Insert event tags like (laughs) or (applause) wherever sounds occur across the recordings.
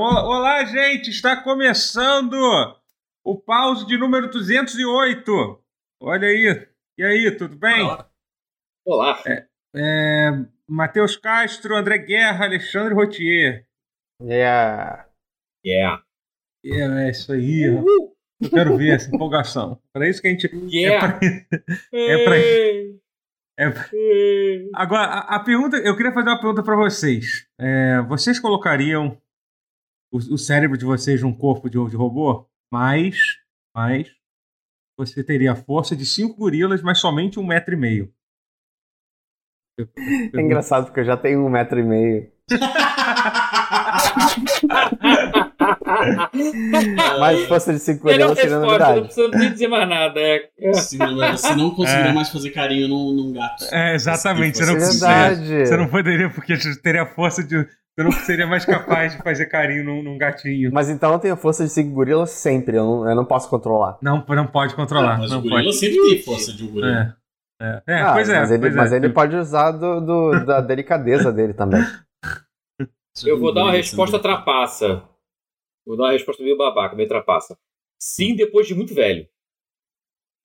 Olá, gente! Está começando o pause de número 208. Olha aí. E aí, tudo bem? Olá. Olá. É, é, Matheus Castro, André Guerra, Alexandre Rotier. Yeah. Yeah. Yeah, é isso aí. Eu quero ver essa empolgação. Para isso que a gente. Yeah. É pra, é pra, é Agora, a, a, pergunta. Eu queria fazer uma pergunta para vocês. É, vocês colocariam o, o, cérebro de vocês num corpo de, de robô? Mas. Mas. Você teria a força de cinco gorilas, mas somente um metro e meio. É engraçado porque eu já tenho um metro e meio. (laughs) Mas força de 5 Melhor seria novidade. Não precisa nem dizer mais nada. É. Sim, você não conseguiria é. mais fazer carinho num, num gato. É, exatamente. Você não, Verdade. você não poderia, porque teria força de. Você não seria mais capaz de fazer carinho num, num, gatinho. Mas então eu tenho força de 5 gorilas sempre, eu não, eu não posso controlar. Não, não pode controlar. Ah, mas não o gorila pode. sempre tem força de um gorila. É, é. é ah, pois é. Mas ele, pois mas é. ele pode usar do, do, da delicadeza dele também. Eu vou dar uma resposta trapaça. Vou dar uma resposta meio babaca, meio trapaça. Sim, depois de muito velho.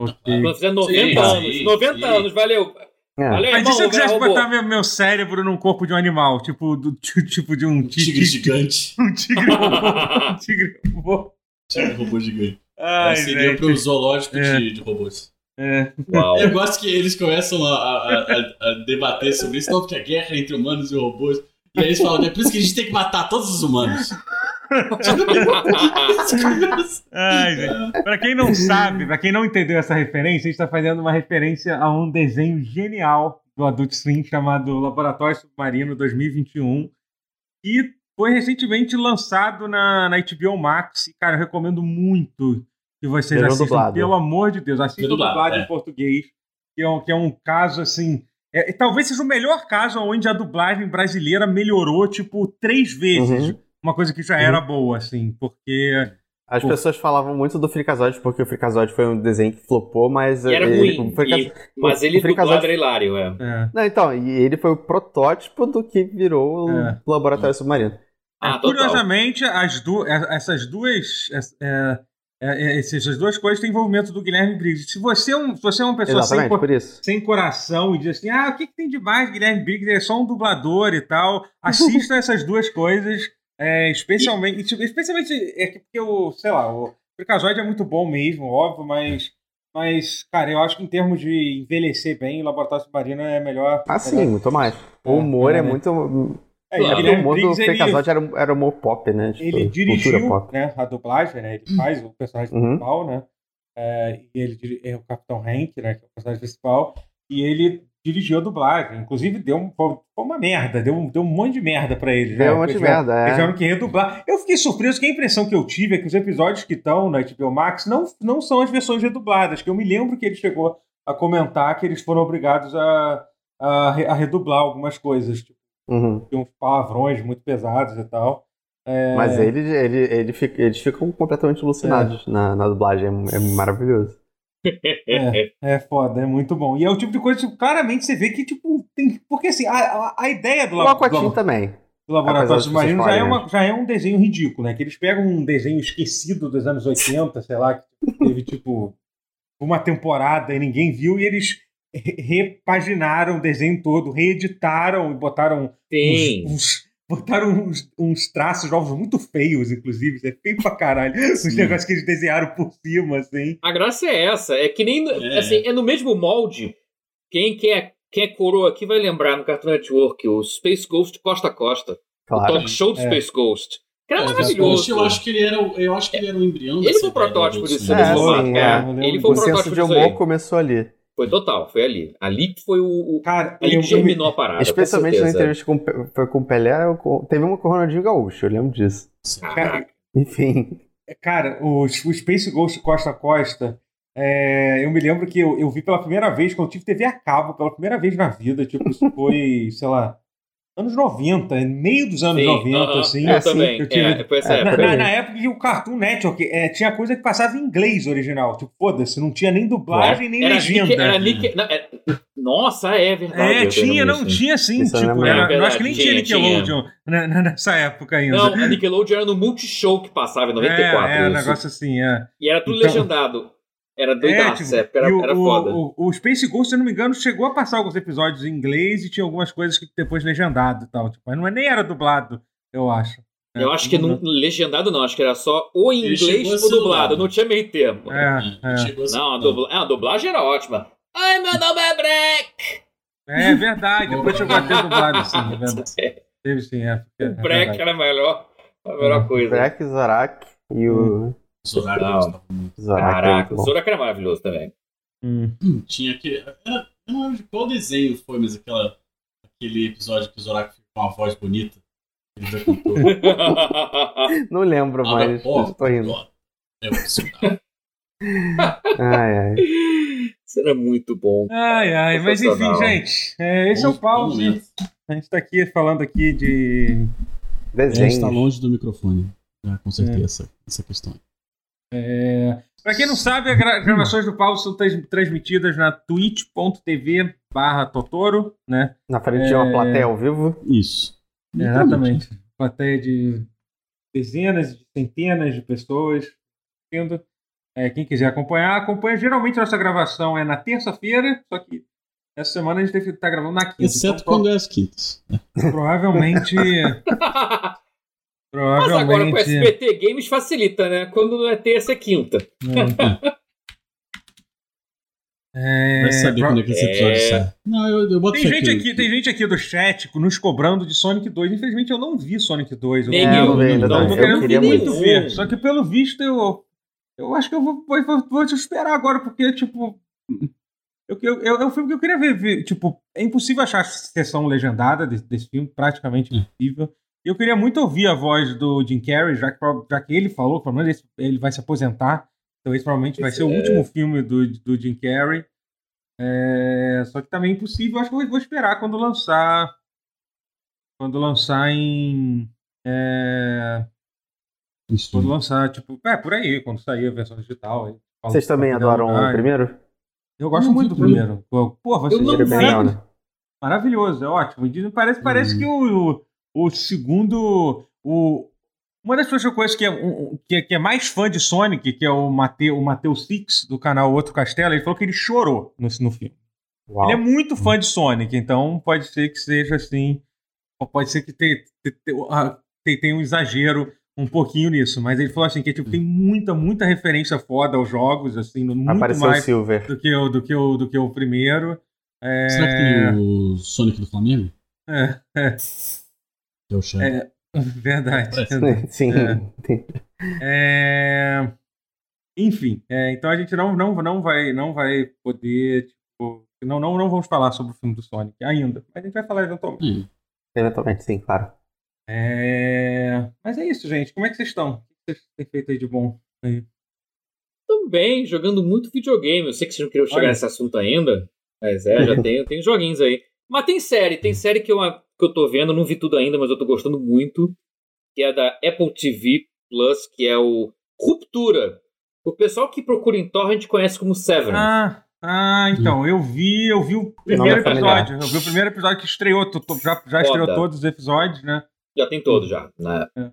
Okay. Quando fizer 90 sim, anos. Sim, 90 sim. anos, valeu. É. Valeu, Mas irmão, se eu quisesse botar meu, meu, cérebro num corpo de um animal? Tipo, do, (laughs) tipo de um, um tigre, gigante. (laughs) Um tigre robô. (laughs) um tigre robô. Tigre robô gigante. Ai, seria para o zoológico é. de, de robôs. É. Eu gosto que eles começam a, a, a, a, debater sobre isso, não, porque a guerra entre humanos e robôs. E aí eles falam, é por isso que a gente tem que matar todos os humanos. Ai, gente. Pra quem não sabe, pra quem não entendeu essa referência, a gente tá fazendo uma referência a um desenho genial do Adult Swim chamado Laboratório Submarino 2021 e foi recentemente lançado na, na HBO Max. E, cara, eu recomendo muito que vocês Pelo assistam. Dublado. Pelo amor de Deus, assistam o dublado é. em português, que é, um, que é um caso, assim... É, talvez seja o melhor caso onde a dublagem brasileira melhorou, tipo, três vezes. Uhum. Uma coisa que já era uhum. boa, assim, porque. As Pô. pessoas falavam muito do Frikazoid porque o Frikazoid foi um desenho que flopou, mas. E era ele, ruim. E, mas ele Frikazoid... era hilário, é. é. Não, então, e ele foi o protótipo do que virou é. o Laboratório Submarino. Ah, curiosamente, as du essas duas. É, é, é, essas duas coisas têm envolvimento do Guilherme Briggs. Se você é, um, se você é uma pessoa sem, sem, coração e diz assim, ah, o que, que tem de mais Guilherme Briggs? É só um dublador e tal. Assista essas duas coisas, é, especialmente, e... Tipo, especialmente é porque o, sei lá, o Freakazoid é muito bom mesmo, óbvio, mas mas, cara, eu acho que em termos de envelhecer bem, o Laboratório Submarino é melhor. Ah, sim, muito mais. O humor é, é muito é, claro. o humor do Freakazoid era, era humor pop, né? Tipo, ele dirigiu pop. Né, a dublagem, né? Ele faz o personagem uhum. principal, né? É, e ele é o Capitão Hank, né? Que é o personagem principal. E ele dirigiu a dublagem. Inclusive, deu um, foi uma merda. Deu, deu um monte de merda pra ele. Deu né? um monte de merda, é. Eles tiveram que redublar. Eu fiquei surpreso que a impressão que eu tive é que os episódios que estão na HBO Max não, não são as versões redubladas. Que eu me lembro que ele chegou a comentar que eles foram obrigados a, a, a redublar algumas coisas. Tipo, Uhum. Uns palavrões muito pesados e tal. É... Mas ele, ele, ele eles ficam completamente alucinados é. na, na dublagem, é, é maravilhoso. É, (laughs) é foda, é muito bom. E é o tipo de coisa que tipo, claramente você vê que, tipo, tem. Porque assim, a, a, a ideia do laboratório. também. Do laboratório submarino já é, uma, já é um desenho ridículo, né? Que eles pegam um desenho esquecido dos anos 80, sei lá, que teve, tipo, uma temporada e ninguém viu, e eles repaginaram o desenho todo, reeditaram e botaram uns, uns, botaram uns, uns, traços novos muito feios, inclusive. É feio pra caralho. (laughs) Sim. Os negócios que eles desenharam por cima, assim. A graça é essa. É que nem. É. Assim, é no mesmo molde. Quem quer, quem é coroa aqui vai lembrar no Cartoon Network o Space Ghost Costa a Costa. Claro. O talk show do é. Space Ghost. Que era é, maravilhoso. Eu acho que ele era, eu acho que ele era um embrião. Ele foi o protótipo disso. É, sim, é. Ele foi o, o protótipo de humor começou ali. Foi total, foi ali. Ali foi o. o cara, ali que germinou a parada. Especialmente na entrevista com, foi com o Pelé, teve uma com o Ronaldinho Gaúcho, eu lembro disso. Cara, Enfim. Cara, o, o Space Ghost Costa a Costa, é, eu me lembro que eu, eu vi pela primeira vez, quando eu tive TV a cabo, pela primeira vez na vida, tipo, isso foi, (laughs) sei lá, anos 90, meio dos anos Sim, 90, uh -huh. assim. Eu assim, também. Eu tive, é, foi essa época. Na, na, época que o Cartoon Network é, tinha coisa que passava em inglês original. Tipo, foda-se, não tinha nem dublagem, nem era legenda. Nick, era Nick, não, é, Nossa, é verdade. É, tinha, não, tinha sim. Isso tipo, era, verdade, acho que nem tinha, tinha Nickelodeon tinha. nessa época ainda. Não, a Nickelodeon era no Multishow que passava em 94. É, é um negócio assim, é. E era tudo então, legendado. Era doidaço, é, tipo, era, era o, foda. O, o, Space Ghost, se eu não me engano, chegou a passar alguns episódios em inglês e tinha algumas coisas que depois legendado e tal. Tipo, mas não, é, nem era dublado, eu acho. Eu acho que não, legendado não, acho que era só ou em inglês ou dublado, não tinha meio termo. É, é. Não, a, dubla, a dublagem era ótima. Ai, meu nome é Breck! É verdade, depois chegou a ter dublado, sim, é verdade. (laughs) É. Teve sim, é. é o Breck era melhor, a melhor coisa. Breck, Zorak e o. Hum. Zorak. Caraca, o Zorak era maravilhoso também. Hum. Hum, tinha aquele. Era, eu não lembro de qual desenho foi, mas aquela, aquele episódio que o Zorak ficou com uma voz bonita. Ele já contou. (laughs) não lembro mais. Estou rindo. É (laughs) ai, ai. Isso era muito bom. Ai, ai, mas enfim, gente. É, esse é o pause. A gente está aqui falando aqui de. Desenho. É, está longe do microfone. Já consertei é. essa, essa questão. É... Para quem não sabe, as gravações do pause são transmitidas na twitch.tv barra Totoro, né? Na frente de uma é. plateia ao vivo. Isso. Exatamente. Plateia de dezenas, de centenas de pessoas. É, quem quiser acompanhar, acompanha. Geralmente nossa gravação é na terça-feira, só que essa semana a gente deve estar gravando na quinta. Exceto então, quando é as quintas. Provavelmente. (laughs) provavelmente. Mas agora com o SBT Games facilita, né? Quando não é terça, é quinta. É. (laughs) É, Vai saber quando é que esse episódio é... sai. Não, eu, eu boto tem gente aqui, aqui, Tem gente aqui do chat nos cobrando de Sonic 2. Infelizmente eu não vi Sonic 2. Nem eu, eu, eu, não, eu tô querendo muito, muito ver. Só que pelo visto eu, eu acho que eu vou, vou, vou, te esperar agora, porque, tipo. Eu, eu, eu, é um filme que eu queria ver, ver, Tipo, é impossível achar sessão legendada desse, desse filme, praticamente hum. impossível. Eu queria muito ouvir a voz do Jim Carrey, já que, já que ele falou, pelo menos ele vai se aposentar. Então esse provavelmente vai ser o último filme do, do Jim Carrey. É, só que também é impossível. Acho que eu vou esperar quando lançar. Quando lançar em. É, quando lançar, tipo, é, por aí, quando sair a versão digital. Aí, Vocês também adoram o primeiro? Eu gosto muito do primeiro. Pô, você é né? Maravilhoso, é ótimo. Parece, parece hum. que o, o, segundo. O, uma das pessoas que eu conheço que é, um, que é, que é mais fã de Sonic, que é o Mateu, o Mateu Six, do canal Outro Castelo, ele falou que ele chorou no, no filme. Uau. Ele é muito fã de Sonic, então pode ser que seja assim. Pode ser que tenha, tenha, tenha um exagero um pouquinho nisso, mas ele falou assim que tipo, tem muita, muita referência foda aos jogos, assim, muito Apareceu mais Silver. do que o do que o do que o primeiro. É... Será que tem o Sonic do Flamengo? É, é. É (laughs) o. É, Verdade. Sim. É. é... Enfim, é, então a gente não, não, não, vai, não vai poder. Tipo, não, não, não vamos falar sobre o filme do Sonic ainda. Mas a gente vai falar eventualmente. Hum. Eventualmente, sim, claro. É... Mas é isso, gente. Como é que vocês estão? O que vocês têm feito aí de bom? Aí? Tô bem, jogando muito videogame. Eu sei que vocês não queriam chegar Olha. nesse assunto ainda. Mas é, já (laughs) tem, tem joguinhos aí. Mas tem série, tem série que eu, que eu tô vendo, não vi tudo ainda, mas eu tô gostando muito. Que é da Apple TV Plus, que é o Ruptura. O pessoal que procura em torrent conhece como Severance. Ah, ah então, eu vi, eu vi o primeiro é episódio. Eu vi o primeiro episódio que estreou, já, já estreou todos os episódios, né? Já tem todos, já. Né? É.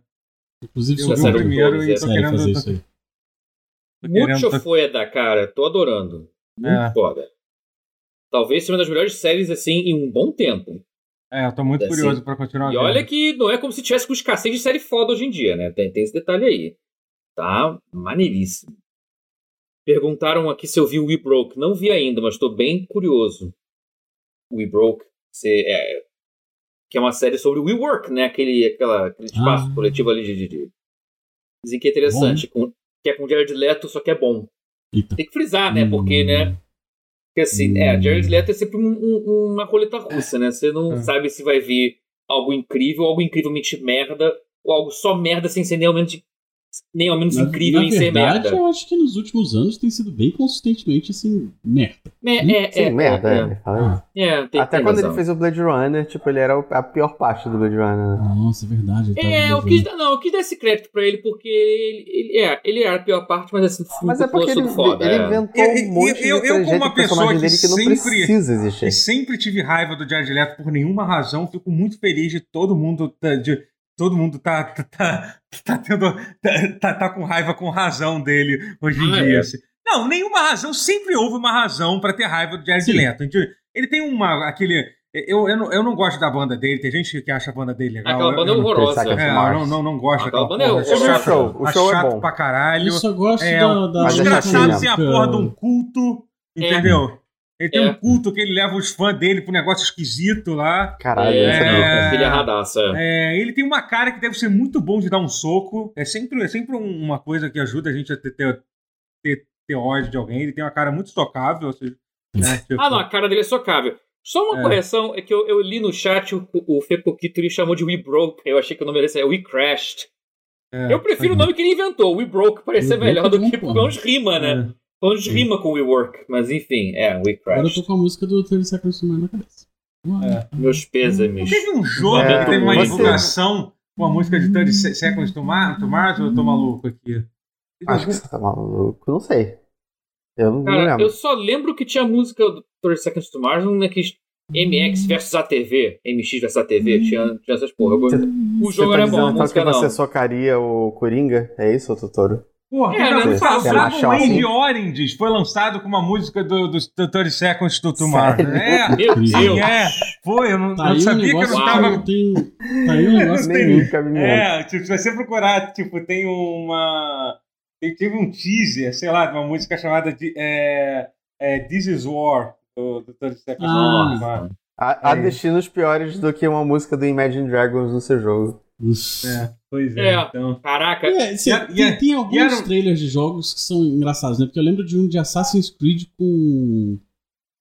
Inclusive, eu vi o primeiro todos, e tô querendo... Fazer isso aí. Muito foi da cara, tô adorando. Muito é. foda. Talvez seja uma das melhores séries, assim, em um bom tempo. É, eu tô muito assim, curioso pra continuar E vendo. olha que não é como se tivesse com escassez de série foda hoje em dia, né? Tem, tem esse detalhe aí. Tá maneiríssimo. Perguntaram aqui se eu vi o We Broke. Não vi ainda, mas tô bem curioso. We Broke, se, é, que é uma série sobre o WeWork, né? Aquele, aquela, aquele espaço ah. coletivo ali de, de. Dizem que é interessante. Com, que é com Jared Leto, só que é bom. Eita. Tem que frisar, né? Porque, né? Porque assim, é, hum. Jared Leto é sempre um, um, uma roleta russa, né? Você não é. sabe se vai vir algo incrível, algo incrivelmente merda, ou algo só merda sem ser de nem ao menos na, incrível na em verdade, ser merda. Eu acho que nos últimos anos tem sido bem consistentemente assim, merda. É, é, Sim, é, merda, é. é. é tem, Até tem quando razão. ele fez o Blade Runner, tipo, ele era a pior parte do Blade Runner. Né? Nossa, é verdade. É, eu quis, não, eu quis dar esse crédito pra ele porque ele, ele, é, ele era a pior parte, mas assim, mas é porque ele, foda, ele inventou um monte eu, de eu, eu, como uma pessoa que dele que não sempre, precisa existir. Sempre tive raiva do Jared Leto por nenhuma razão, fico muito feliz de todo mundo de todo mundo tá, tá, tá, tá tendo. Tá, tá, tá, com raiva com razão dele hoje em ah, dia. É. Assim. Não, nenhuma razão, sempre houve uma razão para ter raiva do Jared Leto. Ele tem uma. aquele. Eu, eu, não, eu não gosto da banda dele, tem gente que acha a banda dele legal. Aquela banda é horrorosa. É, eu não, não, não gosto daquela banda. É o show, o show é bom. pra caralho. Eu só gosto é, da, da... Mas engraçado ser a porra de um culto, entendeu? Ele tem é. um culto que ele leva os fãs dele pro negócio esquisito lá. Caralho, é, é, filha radaça. É, ele tem uma cara que deve ser muito bom de dar um soco. É sempre, é sempre uma coisa que ajuda a gente a ter, ter, ter, ter ódio de alguém. Ele tem uma cara muito socável. Ou seja, né, (laughs) tipo... Ah, não, a cara dele é socável. Só uma é. correção, é que eu, eu, li no chat o, o Fê Poquito ele chamou de We Broke. Eu achei que o nome dele é We Crashed. É, eu prefiro o nome que ele inventou, We Broke, parece ser melhor do que porque é uns rima, né? É. Onde rima com We Work, mas enfim, é, We Crash. Agora eu tô com a música do 30 Seconds to Mars na cabeça. É. Meus pêsames. Teve um jogo é, que teve uma divulgação com a música de 30 Seconds to Mars, ou eu tô maluco aqui? Acho que você tá maluco, não sei. Eu não Cara, lembro. Eu só lembro que tinha a música do 30 Seconds to Mars naqueles MX versus ATV, MX versus ATV, tinha, tinha essas porra. Eu... o jogo tá era bom, a música que não. você socaria o Coringa? É isso, Totoro? Porra, é, ano passado o Andy Oranges foi lançado com uma música do, do, do 30 Seconds to Tomorrow. É, Meu Deus. é, foi, eu não, tá eu sabia um que eu não tava... Tem, tá aí um (laughs) negócio tem, É, tipo, se você procurar, tipo, tem uma... Tem, teve um teaser, sei lá, de uma música chamada de, é, é, This Is War, do, do 30 Seconds ah, to Tomorrow. Há, há destinos piores do que uma música do Imagine Dragons no seu jogo. É, pois é. é então. Caraca. É, cê, e, tem, tem alguns era... trailers de jogos que são engraçados, né? Porque eu lembro de um de Assassin's Creed com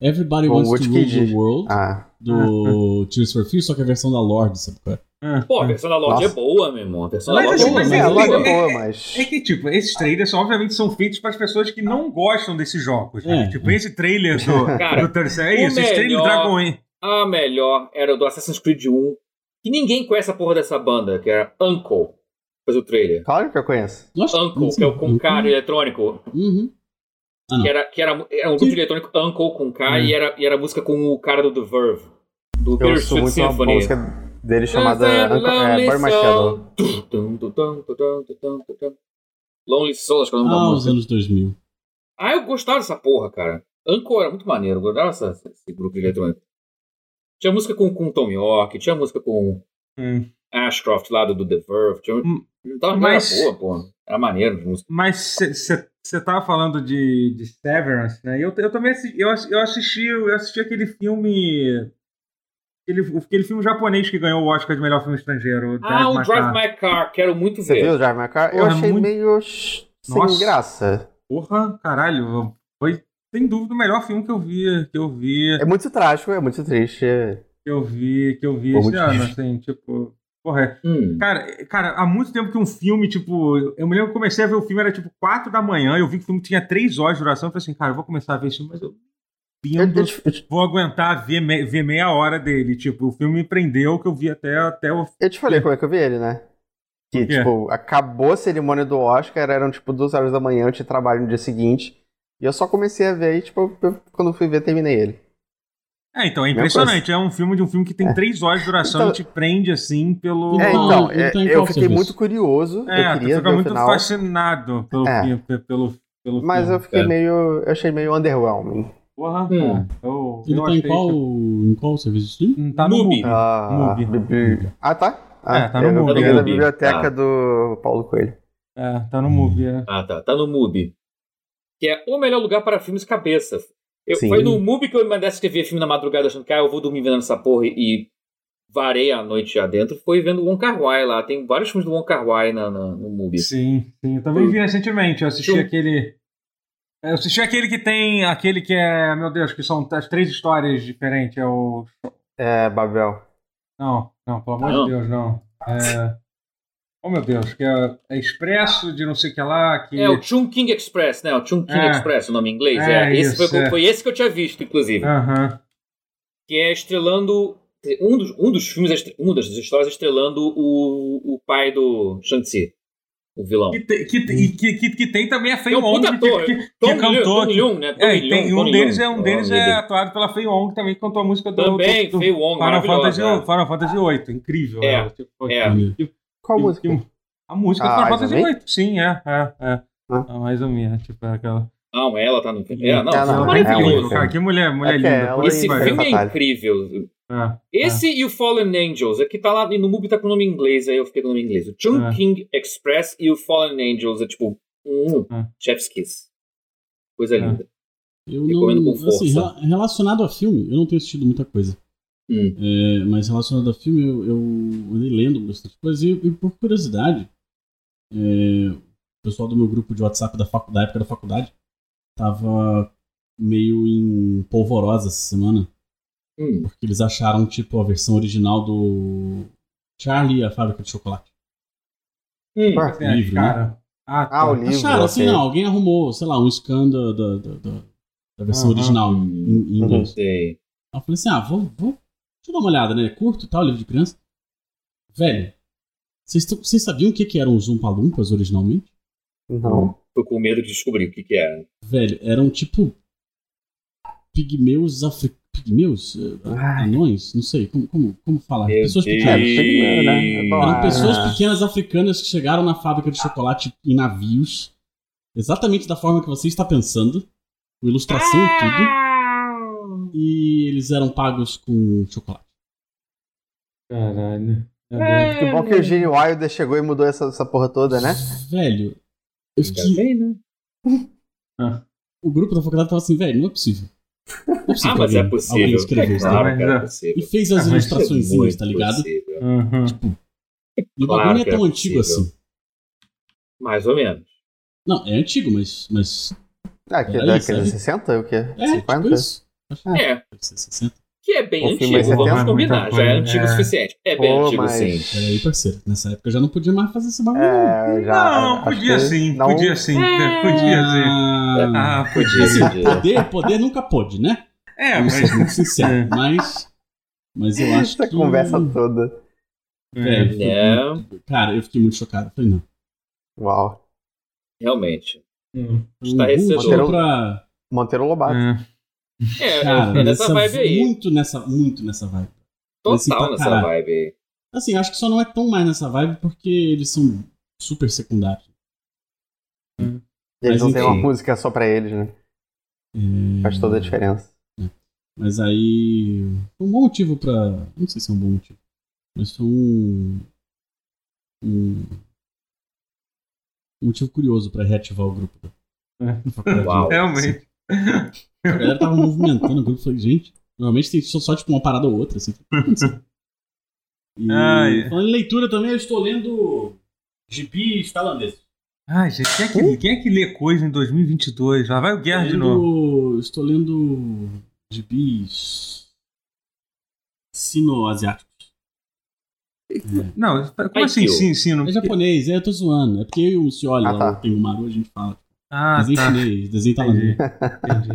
Everybody com Wants to Rule the World, ah. do Tears for Fears, só que a versão da Lorde, sabe qual é? Ah, Pô, a versão da Lorde é boa, meu irmão. A versão mas, da Lorde é boa. É, a Lorde é boa, mas... É que, tipo, esses trailers obviamente são feitos para as pessoas que não gostam desses jogos. Né? É. Tipo, esse trailer do, Cara, do terceiro... É isso, esse trailer do Dragon Age. A melhor era o do Assassin's Creed 1, que ninguém conhece a porra dessa banda, que era Uncle. Fez o trailer. Claro que eu conheço. Nossa, Uncle, que é o com K eletrônico. Uhum. Ah, que era, que era, era um grupo de eletrônico Uncle com K uhum. e, era, e era música com o cara do The Verve. Do eu sou muito Symphony. uma música dele chamada Uncle, é, Boy Machado. Lonely Soul, acho que é o nome ah, da música. Ah, os anos 2000. Ah, eu gostava dessa porra, cara. Uncle era muito maneiro, eu gostava desse, desse grupo de eletrônico. Tinha música com, com Tom York, tinha música com hum. Ashcroft lá do, do The Verve. Tinha, hum, tava mas, era boa, pô. Era maneiro de música. Mas você tava falando de, de Severance, né? Eu, eu também assisti, eu, eu assisti, eu assisti aquele filme. Aquele, aquele filme japonês que ganhou o Oscar de melhor filme estrangeiro. Ah, o Drive My Car, quero muito ver. Você viu o Drive My Car? Porra, eu achei muito... meio sem Nossa. graça. Porra, caralho. Foi sem dúvida, o melhor filme que eu vi. Que eu vi. É muito trágico, é muito triste. Que eu vi, que eu vi Pô, ano, triste. assim, tipo. Porra, hum. cara, cara, há muito tempo que um filme, tipo. Eu me lembro que comecei a ver o filme, era tipo 4 da manhã, eu vi que o filme tinha 3 horas de duração. Eu falei assim, cara, eu vou começar a ver esse filme, mas eu. Pindo, vou aguentar ver, me, ver meia hora dele. Tipo, o filme me prendeu que eu vi até, até o. Eu te falei como é que eu vi ele, né? Que, tipo, acabou a cerimônia do Oscar, eram tipo 2 horas da manhã, eu tinha trabalho no dia seguinte. E eu só comecei a ver e, tipo, quando fui ver, terminei ele. É, então, é impressionante. É um filme de um filme que tem é. três horas de duração então, e te prende, assim, pelo... É, então, é, eu fiquei muito curioso. É, eu queria tu fica muito final. fascinado pelo, é. pelo, pelo Mas filme. eu fiquei meio... Eu achei meio underwhelming. Porra, hum. eu, Ele eu tá em qual, que... em qual serviço de streaming? Tá no Mubi. Ah, Mubi. ah tá. Ah, é, tá no eu Mubi. Eu peguei da biblioteca ah. do Paulo Coelho. É, tá no Mubi, é. Ah, tá. Tá no Mubi que é o melhor lugar para filmes cabeça. Eu, foi no MUBI que eu me mandasse ver filme na madrugada achando que ah, eu vou dormir vendo essa porra e varei a noite já dentro. Foi vendo o Wong Kar Wai lá. Tem vários filmes do Wong Kar Wai na, na, no MUBI. Sim, sim. Eu também vi recentemente. Eu assisti eu... aquele... Eu assisti aquele que tem... Aquele que é... Meu Deus, que são as três histórias diferentes. É o... É, Babel. Não, não. Pelo amor de Deus, não. É... Oh meu Deus, que é, é Expresso de não sei o que lá. Que... É o Chungking Express, né? O Chungking é. Express, o nome em inglês. É, é. Esse isso, foi, é. foi, esse que eu tinha visto, inclusive. Uhum. Que é estrelando. Um dos, um dos filmes, uma das histórias estrelando o, o pai do Shang-Chi o vilão. Que, tem, que, que, que, que, tem também a Fei Wong, que, que, que cantou. Tom Leung, né? Tom é, tem, um deles, é, um deles é atuado pela Fei Wong, também que cantou a música do, também, do, do Fei Wong, Final Fantasy, é. Final Fantasy VIII. Incrível. É, né? tipo, é. Qual música? A música do Final Fantasy VIII. Sim, é. é, é. Ah. Mais ou menos, tipo, é aquela... Não, ela tá no filme. É, não, é, não, é. Cara, que mulher, mulher linda. Esse filme é incrível. É, Esse é. e o Fallen Angels, aqui tá lá no MUBI tá com o nome em inglês, aí eu fiquei com o nome em inglês. O Chungking é. Express e o Fallen Angels é tipo, hum, é. chef's kiss. Coisa é. linda. Eu Recomendo não, com força. Assim, relacionado a filme, eu não tenho assistido muita coisa. Hum. É, mas relacionado a filme, eu, eu andei lendo bastante coisa e, e por curiosidade, é, o pessoal do meu grupo de WhatsApp da, facu, da época da faculdade tava meio em polvorosa essa semana Hum. Porque eles acharam, tipo, a versão original do Charlie e a Fábrica de Chocolate. Hum. É, livro, cara. Né? Ah, tá. ah, o livro. Acharam, assim, não, alguém arrumou, sei lá, um scan da, da, da, da versão uhum. original em, em inglês. Sei. eu falei assim, ah, vou, vou. Deixa eu dar uma olhada, né? Curto e tal, livro de criança. Velho, vocês sabiam o que, que eram os Umpalumpas originalmente? Não. Tô com medo de descobrir o que, que era. Velho, eram tipo pigmeus africanos pigmeus? Eh, anões? Não sei, como, como, como falar? Meu pessoas Deus. pequenas. É, né? Eram pessoas pequenas africanas que chegaram na fábrica de chocolate em navios, exatamente da forma que você está pensando, com ilustração e tudo. E eles eram pagos com chocolate. Caralho. É, que bom que o Gene Wilder chegou e mudou essa, essa porra toda, né? Velho, eu fiquei. Bem, né? (laughs) Ah. O grupo da faculdade tava assim, velho, não é possível. Ah, mas é possível. Escreveu, é claro que é possível. E fez as ah, ilustrações, é tá ligado? Uhum. Tipo, e o bagulho não é tão é antigo assim. Mais ou menos. Não, é antigo, mas. mas... Ah, que é daquele 60? O quê? É, 50? Tipo isso. É. 60. Que é bem o antigo, é vamos combinar. Já é antigo o é. suficiente. É bem Pô, antigo, mas... sim. Peraí, parceiro. Nessa época já não podia mais fazer esse bagulho. É, já, não, podia sim. Não... Podia sim. É... Podia sim. Ah, podia. Assim, poder, poder nunca pôde, né? É, Vamos mas. Muito sincero, (laughs) mas. Mas eu acho Essa que. conversa toda. Velho, é. Muito... Cara, eu fiquei muito chocado. Falei, não. Uau. Realmente. Hum. Está recebendo Monteiro, pra... Monteiro Lobato. É. É, (laughs) Cara, é nessa vibe aí. Muito nessa, muito nessa vibe. Total assim, nessa caralho. vibe aí. Assim, acho que só não é tão mais nessa vibe porque eles são super secundários. Hum. Eles Mas, não têm uma música só pra eles, né? É... Faz toda a diferença. É. Mas aí. Foi um bom motivo pra. Não sei se é um bom motivo. Mas foi um. Um, um motivo curioso pra reativar o grupo. É. Uau, Realmente. A galera tava movimentando o grupo. Falei, gente, normalmente tem só, tipo uma parada ou outra, assim. E Ai. falando em leitura também, eu estou lendo gibis tailandeses. Ai, gente, quem é, que, quem é que lê coisa em 2022? Lá vai o Guerra de novo. Estou lendo gibis sino-asiáticos. É. Não, como assim sino? É japonês, é, eu tô zoando. É porque eu e o Cioli, ah, tá. tem o Maru, a gente fala. Ah, desenho tá. chinês, desenho tailandês.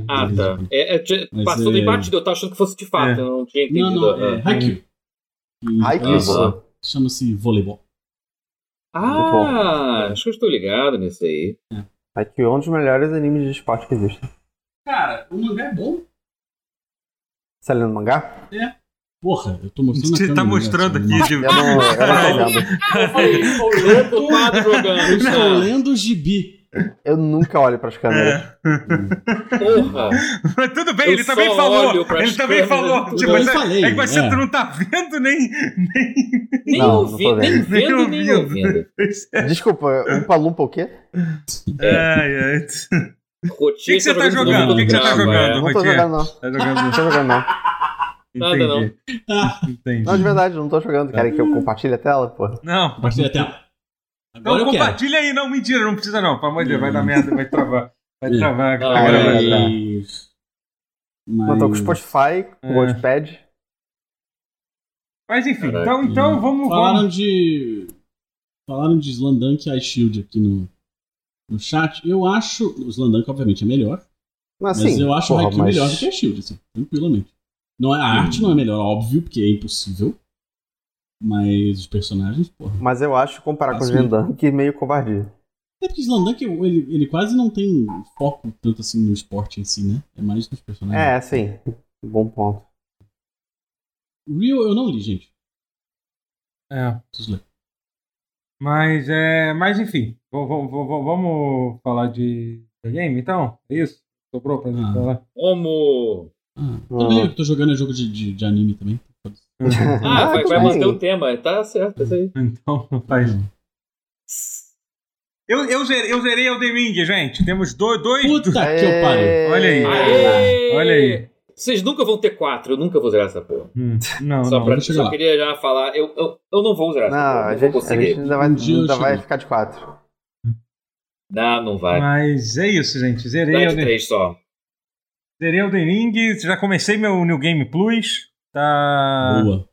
Ah, tá. É, é, passou é... do embatido, eu tava achando que fosse de fato, é. eu não tinha entendido. Não, não, é Haikyuu. Haikyuu? Chama-se voleibol. Ah, acho que eu estou ligado nisso aí. É. Haikyuu é um dos melhores animes de esporte que existem. Cara, o mangá é bom. Você tá lendo mangá? É. Porra, eu tô mostrando Você tá mostrando aqui, de... Eu não, eu não tô vendo. Eu falei, estou lendo. Eu estou lendo o gibi. Eu nunca olho pras câmeras. É. Porra! Mas tudo bem, eu ele também falou. Ele também falou. Tipo, eu falei, é que você é. não tá vendo nem. Nem, nem, não, ouvi, (laughs) nem vendo, nem ouvindo. Desculpa, um palumpa o quê? Ai, ai. O que, você tá jogando? O que, você tá jogando? Não tô jogando, não. Tá jogando? Não tô jogando, não. Nada, não. Entendi. Não, de verdade, não tô jogando. Querem que eu compartilhe a tela, pô? Não. Compartilha a tela. Agora então compartilha aí, não, mentira, não precisa não. Pelo amor de Deus, vai dar merda, vai travar. Vai travar. Ah, agora é, vai dar. Mas... Eu tô com o Spotify, com o é. Goldpad. Mas enfim, então, então vamos. Falaram vamos... de. falaram de Slandunk e Shield aqui no, no chat. Eu acho. O Slandunk, obviamente, é melhor. Mas, mas eu acho porra, o Haikyuu mas... melhor do que a Shield, assim, tranquilamente. Não é, a hum. arte não é melhor, óbvio, porque é impossível. Mas os personagens, porra. Mas eu acho comparar com o Slandunk meio covardia. É porque Slandunk, ele, ele quase não tem foco tanto assim no esporte em si, né? É mais nos personagens. É, sim. Bom ponto. Real eu não li, gente. É. Preciso ler. Mas, é, mas enfim, vamos falar de game então? É isso? Sobrou pra gente ah. falar? Como? Ah, também ah. eu tô jogando jogo de, de, de anime também. (laughs) ah, vai, vai manter o tema, tá certo isso aí. Então faz. Eu, eu, zerei, eu zerei Elden Ring, gente. Temos dois. dois Puta que eu parei. Olha aí. Aê! Olha aí. Vocês nunca vão ter quatro, eu nunca vou zerar essa porra. Hum, não, só não. Pra, só queria já falar, eu, eu, eu não vou zerar não, essa porra. Não, a gente, a gente ainda vai, ainda vai ficar de quatro. Não, não vai. Mas é isso, gente. Zerei Elden Ring. três só. Zerei Elden Ring, já comecei meu New Game Plus. Tá. Boa.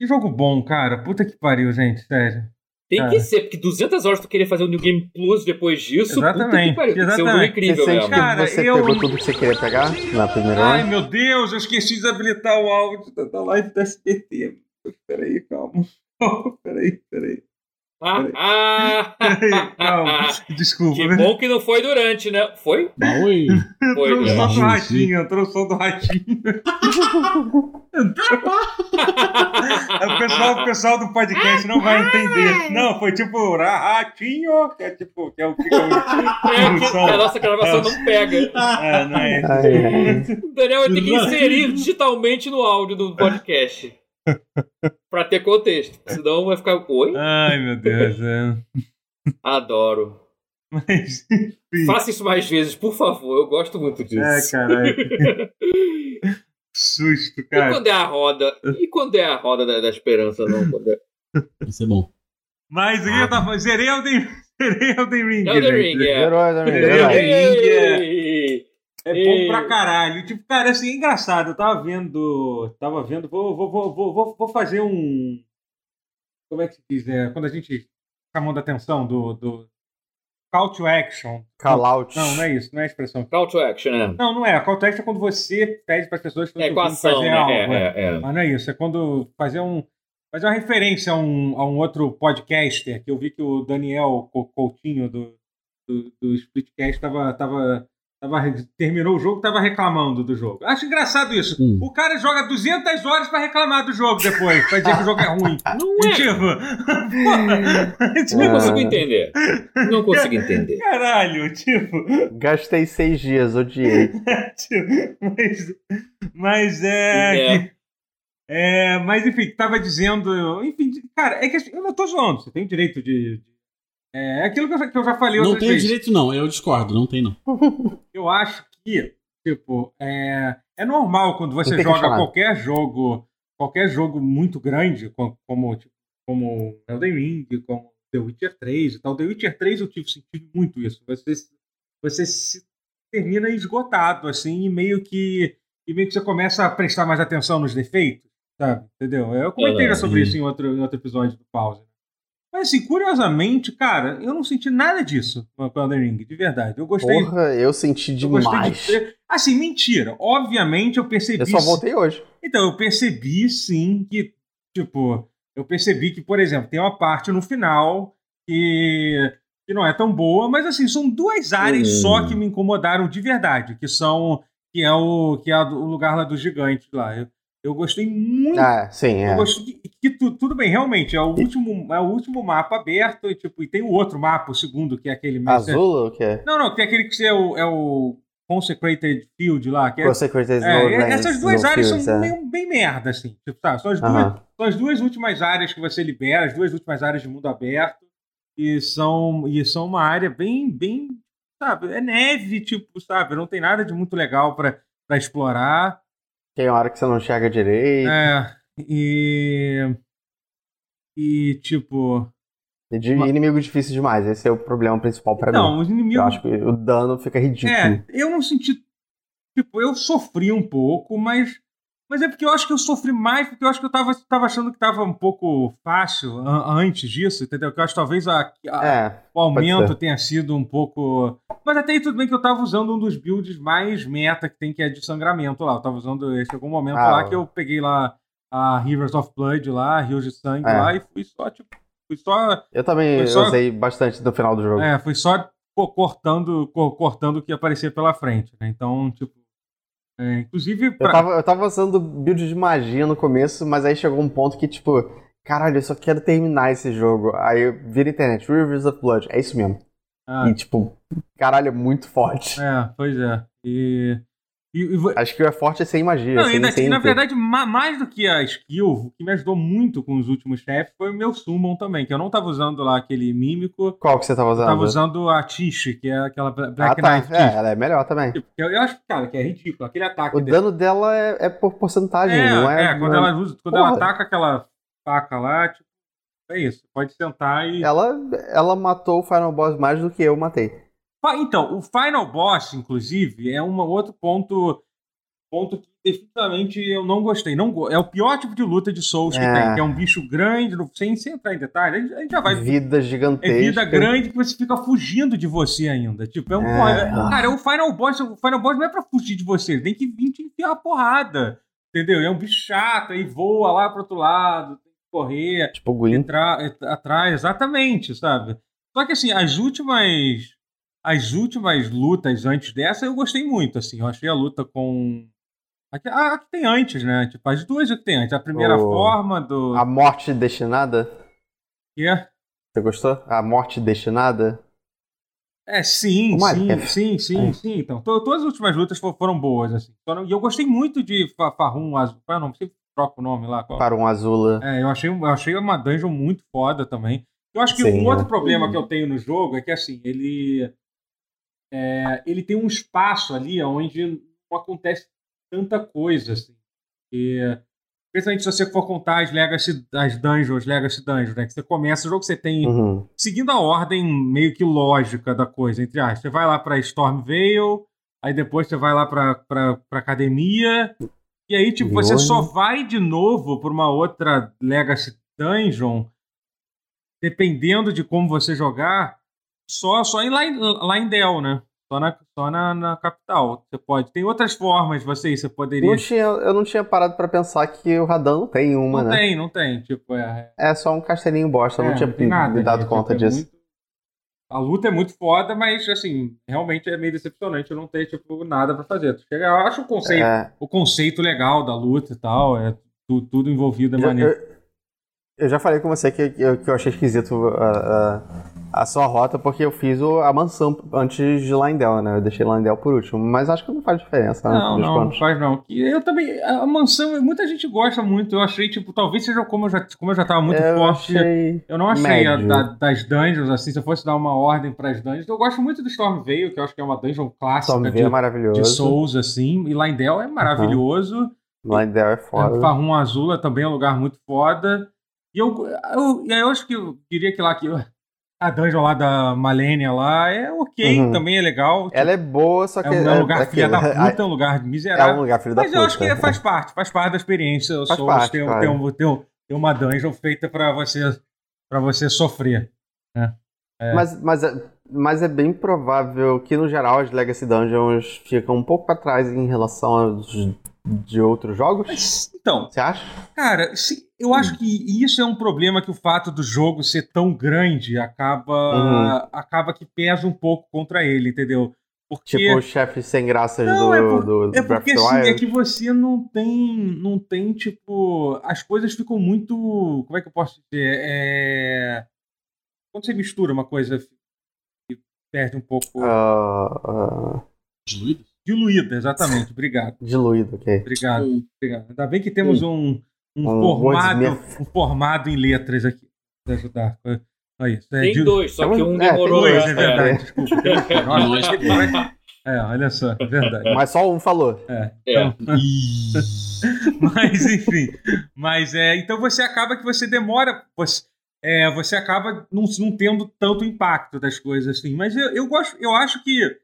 Que jogo bom, cara. Puta que pariu, gente, sério. Tem cara. que ser, porque 200 horas tu querer fazer o New Game Plus depois disso, exatamente, puta que pariu. Tem que ser um incrível você mesmo. Cara, você eu... pegou tudo que você queria pegar na primeira Ai, meu Deus, eu esqueci de habilitar o áudio da live do SBT. Peraí, calma. (laughs) peraí, peraí. (laughs) Ah, ah. (laughs) Desculpa. Que bom que não foi durante, né? Foi? (laughs) Foi. foi entrou o som do ratinho, entrou o som do ratinho. o, pessoal, o pessoal do podcast não vai entender. Não, foi tipo ratinho, que é tipo, que é o que é, o, é que a nossa gravação é. não pega. É, não é. O Daniel vai ter que inserir digitalmente no áudio do podcast pra ter contexto. Senão vai ficar. Oi? Ai, meu Deus. É. Adoro. Mas, enfim. Faça isso mais vezes, por favor. Eu gosto muito disso. É, caralho. (laughs) Susto, cara. E quando é a roda? E quando é a roda da, da esperança, não? Quando é... Isso é bom. Mas eu tava. Zerei Elden, zerei (laughs) Elden Ring. Elden Ring, é. Ring. Elden Ring, é. É bom pra caralho. Tipo, cara, assim, é engraçado. Eu tava vendo. Tava vendo. Vou, vou, vou, vou, vou fazer um. Como é que se diz? É, quando a gente chamando a atenção do, do. Call to action. Call out. Não, não é isso, não é a expressão. Call to action, né? Não, não é. Call to action é quando você pede para as pessoas é, fazer né? algo. É, é, é, Mas não é isso. É quando fazer um. Fazer uma referência a um, a um outro podcaster que eu vi que o Daniel Coutinho do, do, do Splitcast estava tava Tava, terminou o jogo, tava reclamando do jogo. Acho engraçado isso. Hum. O cara joga 200 horas para reclamar do jogo depois, pra dizer que o jogo é ruim. (laughs) Não é. Tipo, não consigo entender. Não consigo entender. Caralho, tipo. Gastei seis dias, odiei. (laughs) tipo, mas, mas é. é. É, mas enfim, tava dizendo. Enfim, cara, é que eu não tô zoando, você tem direito de, é, é aquilo que eu, já, que eu já falei Não tem vezes. direito, não. Eu discordo, não tem, não. (laughs) eu acho que, tipo, é, é normal quando você joga qualquer jogo, qualquer jogo muito grande, como, como, tipo, como Elden Ring, como The Witcher 3 e tal. The Witcher 3 eu tive sentido muito isso. Você, você se termina esgotado, assim, e meio que. E meio que você começa a prestar mais atenção nos defeitos, sabe? Entendeu? Eu comentei já sobre isso em outro, em outro episódio do Pause. Mas assim, curiosamente, cara, eu não senti nada disso com Elden Ring, de verdade. Eu gostei. Porra, eu senti demais. Eu de... Assim, mentira. Obviamente eu percebi. Eu só voltei hoje. Então, eu percebi sim que, tipo, eu percebi que, por exemplo, tem uma parte no final que, que não é tão boa, mas assim, são duas áreas hum. só que me incomodaram de verdade, que são. que é o, que é o lugar lá dos gigantes lá. Eu, eu gostei muito. Ah, sim, é. Eu gostei que tu, tudo bem, realmente, é o último, é o último mapa aberto e, tipo, e tem o outro mapa, o segundo, que é aquele... Azul ou o quê? Não, não, tem aquele que é o, é o Consecrated Field lá. Que é, Consecrated é, Essas duas áreas Fields, são é. bem, bem, merda, assim. Tipo, tá, são, as duas, uh -huh. são as duas últimas áreas que você libera, as duas últimas áreas de mundo aberto. E são, e são uma área bem, bem, sabe, é neve, tipo, sabe, não tem nada de muito legal para explorar. Tem hora que você não enxerga direito. É, e. E, tipo. De uma... inimigo difícil demais, esse é o problema principal para mim. Não, os inimigos. Eu acho que o dano fica ridículo. É, eu não senti. Tipo, eu sofri um pouco, mas. Mas é porque eu acho que eu sofri mais, porque eu acho que eu tava, tava achando que tava um pouco fácil antes disso, entendeu? Que eu acho que talvez a, a, é, o aumento tenha sido um pouco. Mas até aí tudo bem que eu tava usando um dos builds mais meta que tem, que é de sangramento lá. Eu tava usando. Chegou um momento ah, lá que eu peguei lá a Rivers of Blood lá, Rios de Sangue é. lá, e fui só, tipo. Fui só. Eu também só, usei bastante no final do jogo. É, fui só cortando, cortando o que aparecia pela frente, né? Então, tipo é, inclusive. Pra... Eu, tava, eu tava usando build de magia no começo, mas aí chegou um ponto que, tipo, caralho, eu só quero terminar esse jogo. Aí eu viro internet, Rivers of Blood, é isso mesmo. Ah. E, tipo, caralho, é muito forte. É, pois é. E e, e... Acho que é forte é sem magia. Não, sem, ainda, sem na verdade, mais do que a skill, o que me ajudou muito com os últimos chefes foi o meu summon também, que eu não tava usando lá aquele mímico. Qual que você tava usando? Eu tava usando a Tish, que é aquela Black ah, tá. Knife. É, ela é melhor também. Tipo, eu, eu acho, cara, que é ridículo. Aquele ataque. O dele. dano dela é, é, por porcentagem, é, não é? É, quando, ela, usa, quando ela ataca aquela faca lá, tipo, é isso. Pode sentar e. Ela, ela matou o Final Boss mais do que eu matei. Então, o Final Boss, inclusive, é um outro ponto ponto que definitivamente eu não gostei. Não, é o pior tipo de luta de Souls é. que tem, que é um bicho grande, sem, sem entrar em detalhes, a gente já vai. Vida gigantesca. É vida grande que você fica fugindo de você ainda. Tipo, é um. É. Cara, o Final Boss, o Final Boss não é pra fugir de você, ele tem que vir te enfiar a porrada. Entendeu? É um bicho chato, aí voa lá pro outro lado, tem que correr. Tipo o entrar atrás, exatamente, sabe? Só que assim, as últimas. As últimas lutas antes dessa eu gostei muito, assim. Eu achei a luta com Aqui, a, que tem antes, né? Tipo, as duas que tem antes. A primeira o... forma do. A morte destinada? Que é? Você gostou? A morte destinada? É, sim, sim, é. sim, sim, é. sim. Então, todas as últimas lutas foram boas, assim. E eu gostei muito de Farrum Azul. Qual é o nome? Você troca o nome lá. Qual? Farrum Azula. É, eu achei, eu achei uma dungeon muito foda também. Eu acho que sim, um outro é. problema que eu tenho no jogo é que, assim, ele. É, ele tem um espaço ali onde não acontece tanta coisa, assim. E, principalmente se você for contar as Legacy, as dungeons, Legacy Dungeons, né? Que você começa o jogo, você tem. Uhum. Seguindo a ordem meio que lógica da coisa, entre aspas. Você vai lá pra Stormvale, aí depois você vai lá pra, pra, pra academia. E aí, tipo, você só vai de novo pra uma outra Legacy Dungeon, dependendo de como você jogar, só, só em Lindell, né? Só na, só na, na capital. Você pode. Tem outras formas, você, você poderia. Não tinha, eu não tinha parado para pensar que o Radan não tem uma, não né? Não tem, não tem. Tipo, é... é só um castelinho bosta, eu não é, tinha nada, me dado conta tipo, é disso. Muito... A luta é muito foda, mas assim, realmente é meio decepcionante eu não ter, tipo, nada para fazer. Chega, eu acho o conceito, é... o conceito legal da luta e tal, é tudo, tudo envolvido da maneira. Eu, eu, já falei com você que, que eu achei esquisito. Uh, uh a sua rota porque eu fiz a mansão antes de Lindell, né? Eu deixei Lindell por último. Mas acho que não faz diferença, né? Não, não, não faz não. Eu também. A mansão, muita gente gosta muito. Eu achei, tipo, talvez seja como eu já, como eu já tava muito eu forte. Eu não achei a, da, das dungeons, assim, se eu fosse dar uma ordem para as dungeons. Eu gosto muito do Stormvale, que eu acho que é uma dungeon clássica de, é maravilhoso. de Souls, assim. E Lindell é maravilhoso. Uhum. Lindell é foda. Farrum Azula também é um lugar muito foda. E eu, eu, eu acho que eu diria que lá que a dungeon lá da Malenia lá é ok, uhum. também é legal. Tipo, Ela é boa, só que. É um, é lugar é, filha da (laughs) puta, é um lugar miserável. É um lugar filha da Mas puta. Mas eu acho que faz parte, faz parte da experiência. Eu sou parte, ter, ter, um, ter, um, ter uma dungeon feita pra você, pra você sofrer. Né? É. Mas, mas, é, mas é bem provável que, no geral, as Legacy Dungeons ficam um pouco pra trás em relação aos de outros jogos? Mas, então, você acha? Cara, se, eu acho que isso é um problema que o fato do jogo ser tão grande acaba uhum. acaba que pesa um pouco contra ele, entendeu? Porque... Tipo o chefe sem graças não, do, é por, do, do É porque assim, é que você não tem, não tem, tipo. As coisas ficam muito. Como é que eu posso dizer? É... Quando você mistura uma coisa e perde um pouco. Uh, uh... Diluída, exatamente. (laughs) Obrigado. Diluído, ok. Obrigado, obrigado. Ainda bem que temos um, um, um formado, um formado em letras aqui para ajudar. Aí, é, tem de... dois, só que um é, demorou. (laughs) Tem dois, é verdade. É. Desculpa. Nossa, é, olha só, é verdade. Mas só um falou. É. é. Então... (laughs) mas, enfim. Mas é. Então você acaba que você demora. Você, é, você acaba não, não tendo tanto impacto das coisas assim. Mas eu, eu gosto, eu acho que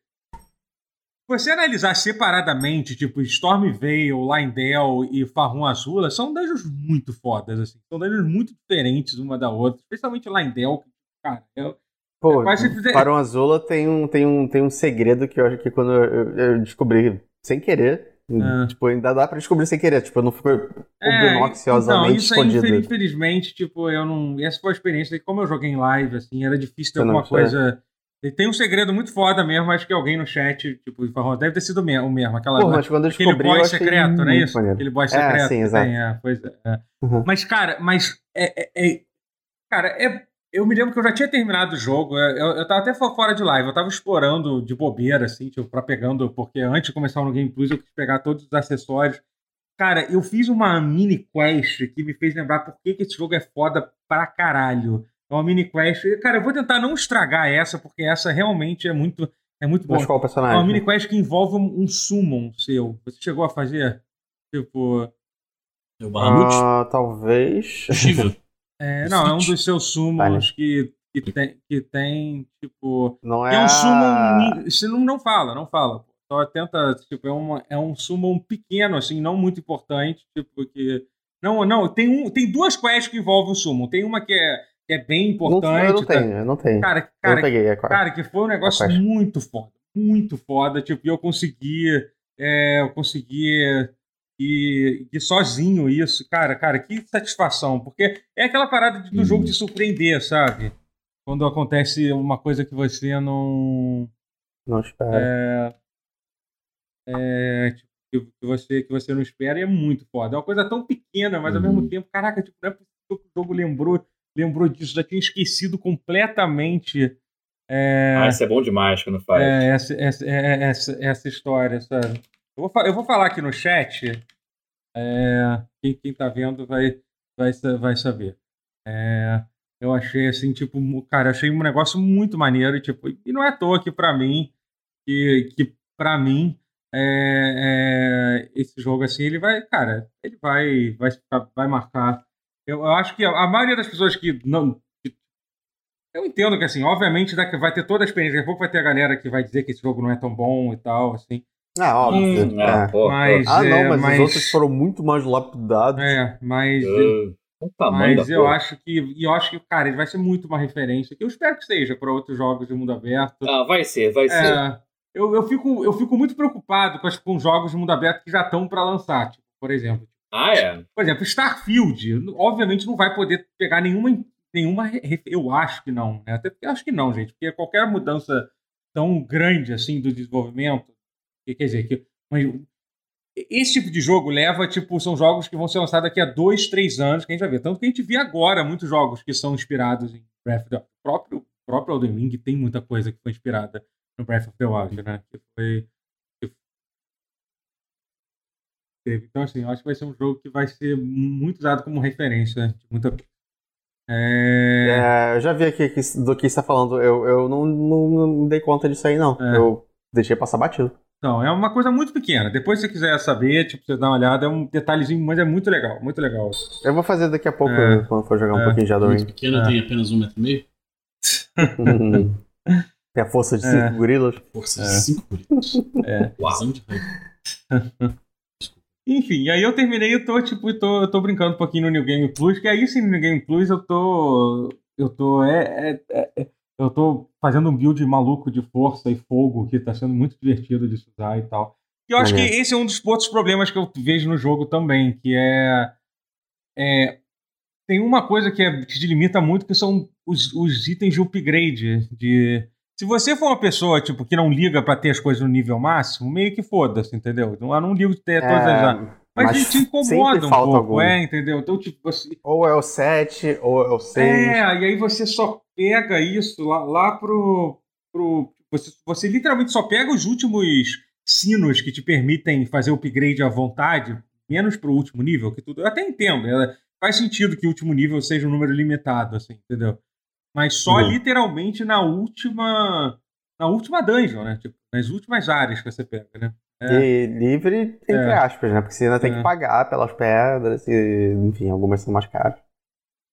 você analisar separadamente, tipo, Stormvale, Lindell e Farrum Azula, são dungeons muito fodas, assim. São dungeons muito diferentes uma da outra, especialmente Lindell, cara, é, Pô, é. Farrum Azula tem um, tem, um, tem um segredo que eu acho que quando eu, eu descobri sem querer, é. Tipo, ainda dá pra descobrir sem querer, tipo, não ficou obnoxiosamente é, então, isso escondido. Infelizmente, tipo, eu não... Essa foi a experiência, como eu joguei em live, assim, era difícil ter alguma coisa... E tem um segredo muito foda mesmo, acho que alguém no chat, tipo, deve ter sido o mesmo. Aquela, Pô, mas quando eu aquele boy secreto, não é isso? Maneiro. Aquele boy secreto. É, sim, exato. Tem, é, pois é. é. Uhum. Mas, cara, mas. É, é, é, cara, é, eu me lembro que eu já tinha terminado o jogo. É, eu, eu tava até fora de live, eu tava explorando de bobeira, assim, tipo, pra pegando, porque antes de começar no Game Plus eu quis pegar todos os acessórios. Cara, eu fiz uma mini quest que me fez lembrar por que, que esse jogo é foda pra caralho. É uma mini quest. Cara, eu vou tentar não estragar essa, porque essa realmente é muito, é muito boa. qual personagem? É uma mini quest que envolve um, um summon seu. Você chegou a fazer? Tipo. Bahamut? Ah, talvez. Shiva. (laughs) É, não, é um dos seus summons que, que, tem, que tem, tipo. Não é. É um summon. Você não, não fala, não fala. Só tenta, tipo, é, uma, é um summon pequeno, assim, não muito importante, tipo, que. Não, não, tem, um, tem duas quests que envolvem o summon. Tem uma que é que é bem importante. Não, eu não tenho, eu não tenho. Cara, cara, peguei, é cara, que foi um negócio muito foda. Muito foda. Tipo, eu consegui. É, eu consegui e, e sozinho isso, cara, cara, que satisfação, porque é aquela parada do jogo de surpreender, sabe? Quando acontece uma coisa que você não não espera. É, é tipo, que você que você não espera e é muito foda. É uma coisa tão pequena, mas ao mesmo uhum. tempo, caraca, tipo, não é possível que o jogo lembrou lembrou disso, já tinha esquecido completamente. É, ah, isso é bom demais quando faz. É, essa, essa, é, essa, essa história, sabe? Eu vou, eu vou falar aqui no chat. É, quem, quem tá vendo vai, vai, vai saber. É, eu achei assim, tipo, cara, achei um negócio muito maneiro, tipo, e não é à toa que para mim, que, que para mim, é, é, esse jogo assim, ele vai, cara, ele vai, vai, vai marcar eu, eu acho que a, a, maioria das pessoas que não. Que, eu entendo que, assim, obviamente vai ter toda a experiência. Daqui a pouco vai ter a galera que vai dizer que esse jogo não é tão bom e tal, assim. Ah, óbvio. Hum, é. Mas, ah, não, é, mas, mas, os outros foram muito mais lapidados. É, mas. Uh, mas eu acho que. E eu acho que, cara, ele vai ser muito uma referência. Que eu espero que seja para outros jogos de mundo aberto. Ah, vai ser, vai é, ser. Eu, eu, fico, eu fico muito preocupado com, as, com jogos de mundo aberto que já estão para lançar. Tipo, por exemplo, ah, é? Por exemplo, Starfield, obviamente não vai poder pegar nenhuma. nenhuma eu acho que não, né? Até porque acho que não, gente, porque qualquer mudança tão grande assim do desenvolvimento, quer dizer, que, mas esse tipo de jogo leva, tipo, são jogos que vão ser lançados daqui a dois, três anos, que a gente vai ver. Tanto que a gente vê agora muitos jogos que são inspirados em Breath of the Wild. O próprio, próprio Elden Ring tem muita coisa que foi inspirada no Breath of the Wild, né? Que foi teve. Então, assim, eu acho que vai ser um jogo que vai ser muito usado como referência. Muita... É... é... eu já vi aqui do que está falando. Eu, eu não, não, não, dei conta disso aí, não. É. Eu deixei passar batido. Então, é uma coisa muito pequena. Depois, se você quiser saber, tipo, você dá uma olhada, é um detalhezinho, mas é muito legal, muito legal. Eu vou fazer daqui a pouco, é. quando for jogar um é. pouquinho de Adoring. pequena tem apenas um metro e meio? (laughs) tem a força de cinco gorilas. Força de cinco gorilas. É. Uau. (laughs) Enfim, aí eu terminei eu tô, tipo, tô, eu tô brincando um pouquinho no New Game Plus, que aí sim no New Game Plus eu tô. Eu tô. É, é, é, eu tô fazendo um build maluco de força e fogo, que tá sendo muito divertido de usar e tal. E eu acho que esse é um dos outros problemas que eu vejo no jogo também, que é. é tem uma coisa que, é, que limita muito, que são os, os itens de upgrade, de se você for uma pessoa, tipo, que não liga para ter as coisas no nível máximo, meio que foda-se, entendeu? Não, não ligo de ter todas é, as. Mas, mas te incomoda um pouco, algum. é, entendeu? Então, tipo, assim. Ou é o 7, ou é o 6. É, e aí você só pega isso lá, lá pro. pro você, você literalmente só pega os últimos sinos que te permitem fazer o upgrade à vontade, menos pro último nível, que tudo. Eu até entendo. É, faz sentido que o último nível seja um número limitado, assim, entendeu? Mas só uhum. literalmente na última na última dungeon, né? Tipo, nas últimas áreas que você pega, né? É. E livre, entre é. aspas, né? Porque você ainda tem é. que pagar pelas pedras e, enfim, algumas são mais caras.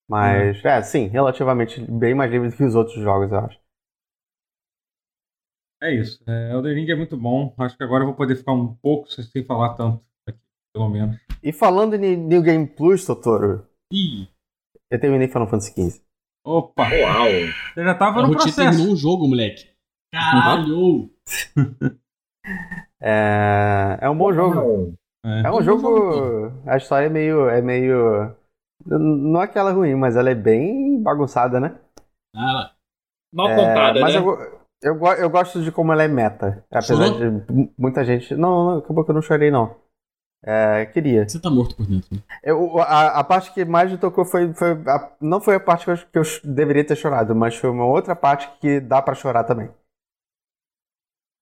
Mas, é. sim, relativamente bem mais livre do que os outros jogos, eu acho. é isso. É, Elden Ring é muito bom. Acho que agora eu vou poder ficar um pouco sem falar tanto aqui, pelo menos. E falando em New Game Plus, Totoro. Ih. Eu terminei Final Fantasy XV. Opa! Uau! Você já tava no processo. terminou um jogo, moleque. Caralho! é, é um bom jogo. É, é um jogo. A história é meio. É meio. Não é aquela ruim, mas ela é bem bagunçada, né? Ah, mal contada, é, mas né? Eu, eu, eu gosto de como ela é meta. Apesar Chorou? de muita gente. Não, não, acabou que eu não chorei, não. É, queria. Você tá morto por dentro. Né? Eu, a, a, parte que mais me tocou foi. foi a, não foi a parte que eu, que eu, deveria ter chorado, mas foi uma outra parte que dá para chorar também.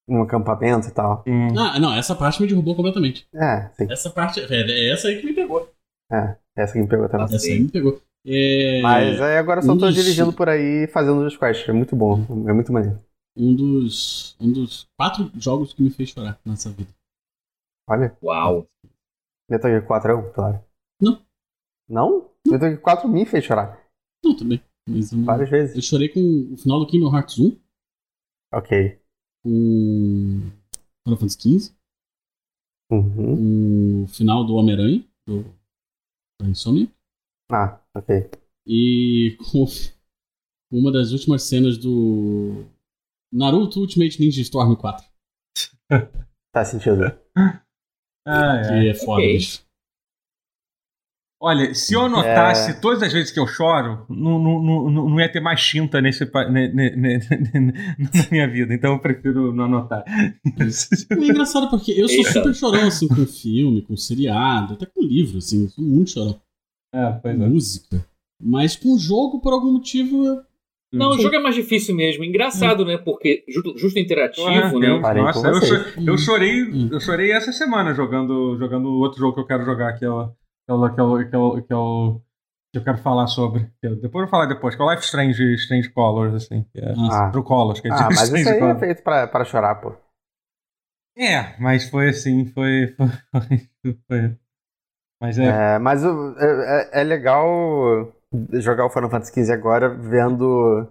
Um acampamento e tal. Hum. Ah, não, essa parte me derrubou completamente. É, sim. Essa parte. É, é essa aí que me pegou. É, essa que me pegou também. Essa aí me pegou. É... Mas aí agora só um tô dos... dirigindo por aí fazendo os quests. É muito bom. É muito maneiro. Um dos. Um dos quatro jogos que me fez chorar nessa vida. Olha. Uau. Metal Gear 4 é um, claro. Não. Não? Metal Gear 4 me fez chorar. Não, também. Mas um, Várias vezes. Eu chorei com o final do Kingdom Hearts 1. Ok. Com Final Fantasy XV. Uhum. O final do Homem-Aranha, do, da Insomnia. Ah, ok. E com (laughs) uma das últimas cenas do Naruto Ultimate Ninja Storm 4. Faz (laughs) sentido. Ah, é. Que é foda, okay. bicho. Olha, se eu anotasse é... todas as vezes que eu choro, não, não, não, não ia ter mais tinta nesse, ne, (laughs) ne, ne, na minha vida. Então eu prefiro não anotar. (laughs) É engraçado porque eu sou Eita. super chorão, assim, com filme, com seriado, até com livro, assim. Eu sou muito chorão. É, pois é. Música. Mas com jogo, por algum motivo, não, o jogo é mais difícil mesmo. Engraçado, né? Porque justo, justo interativo, ah, né? nossa, eu, eu, chorei, hum. eu chorei essa semana jogando, jogando outro jogo que eu quero jogar, que é o que é o, que é o, que é o, que é o que eu quero falar sobre. Depois eu vou falar depois, que é o Life Strange, Strange Colors, assim. Que é ah. True Colors. Que é ah, mas isso aí é Colors. é feito pra, pra chorar, pô. É, mas foi assim, foi. foi, (laughs) foi. Mas é. é mas é, é, é legal jogar o Final Fantasy XV agora vendo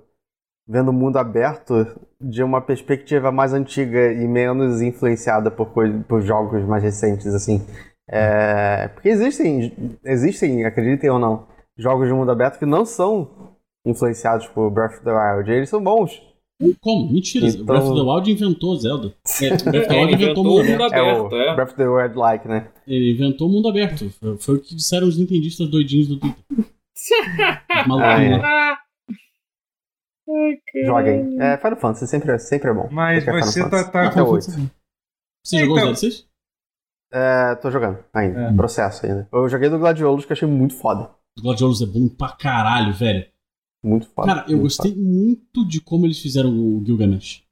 vendo o mundo aberto de uma perspectiva mais antiga e menos influenciada por, por jogos mais recentes, assim. É, porque existem, existem, acreditem ou não, jogos de mundo aberto que não são influenciados por Breath of the Wild. Eles são bons. Como? Mentira. Então... Breath of the Wild inventou Zelda. É, Breath of the (laughs) Wild inventou o mundo aberto. aberto é, o Breath of the Wild like, né? Ele inventou o mundo aberto. Foi o que disseram os nintendistas doidinhos do Twitter. Maluquinho. Ah, é. Joguem. É, Final Fantasy sempre, é, sempre é bom. Mas você tá, tá Até 8. Você jogou então... os DLCs? É, tô jogando ainda. É. Processo ainda. Eu joguei do Gladiolus que achei muito foda. O Gladiolus é bom pra caralho, velho. Muito foda. Cara, eu gostei foda. muito de como eles fizeram o Gilgamesh.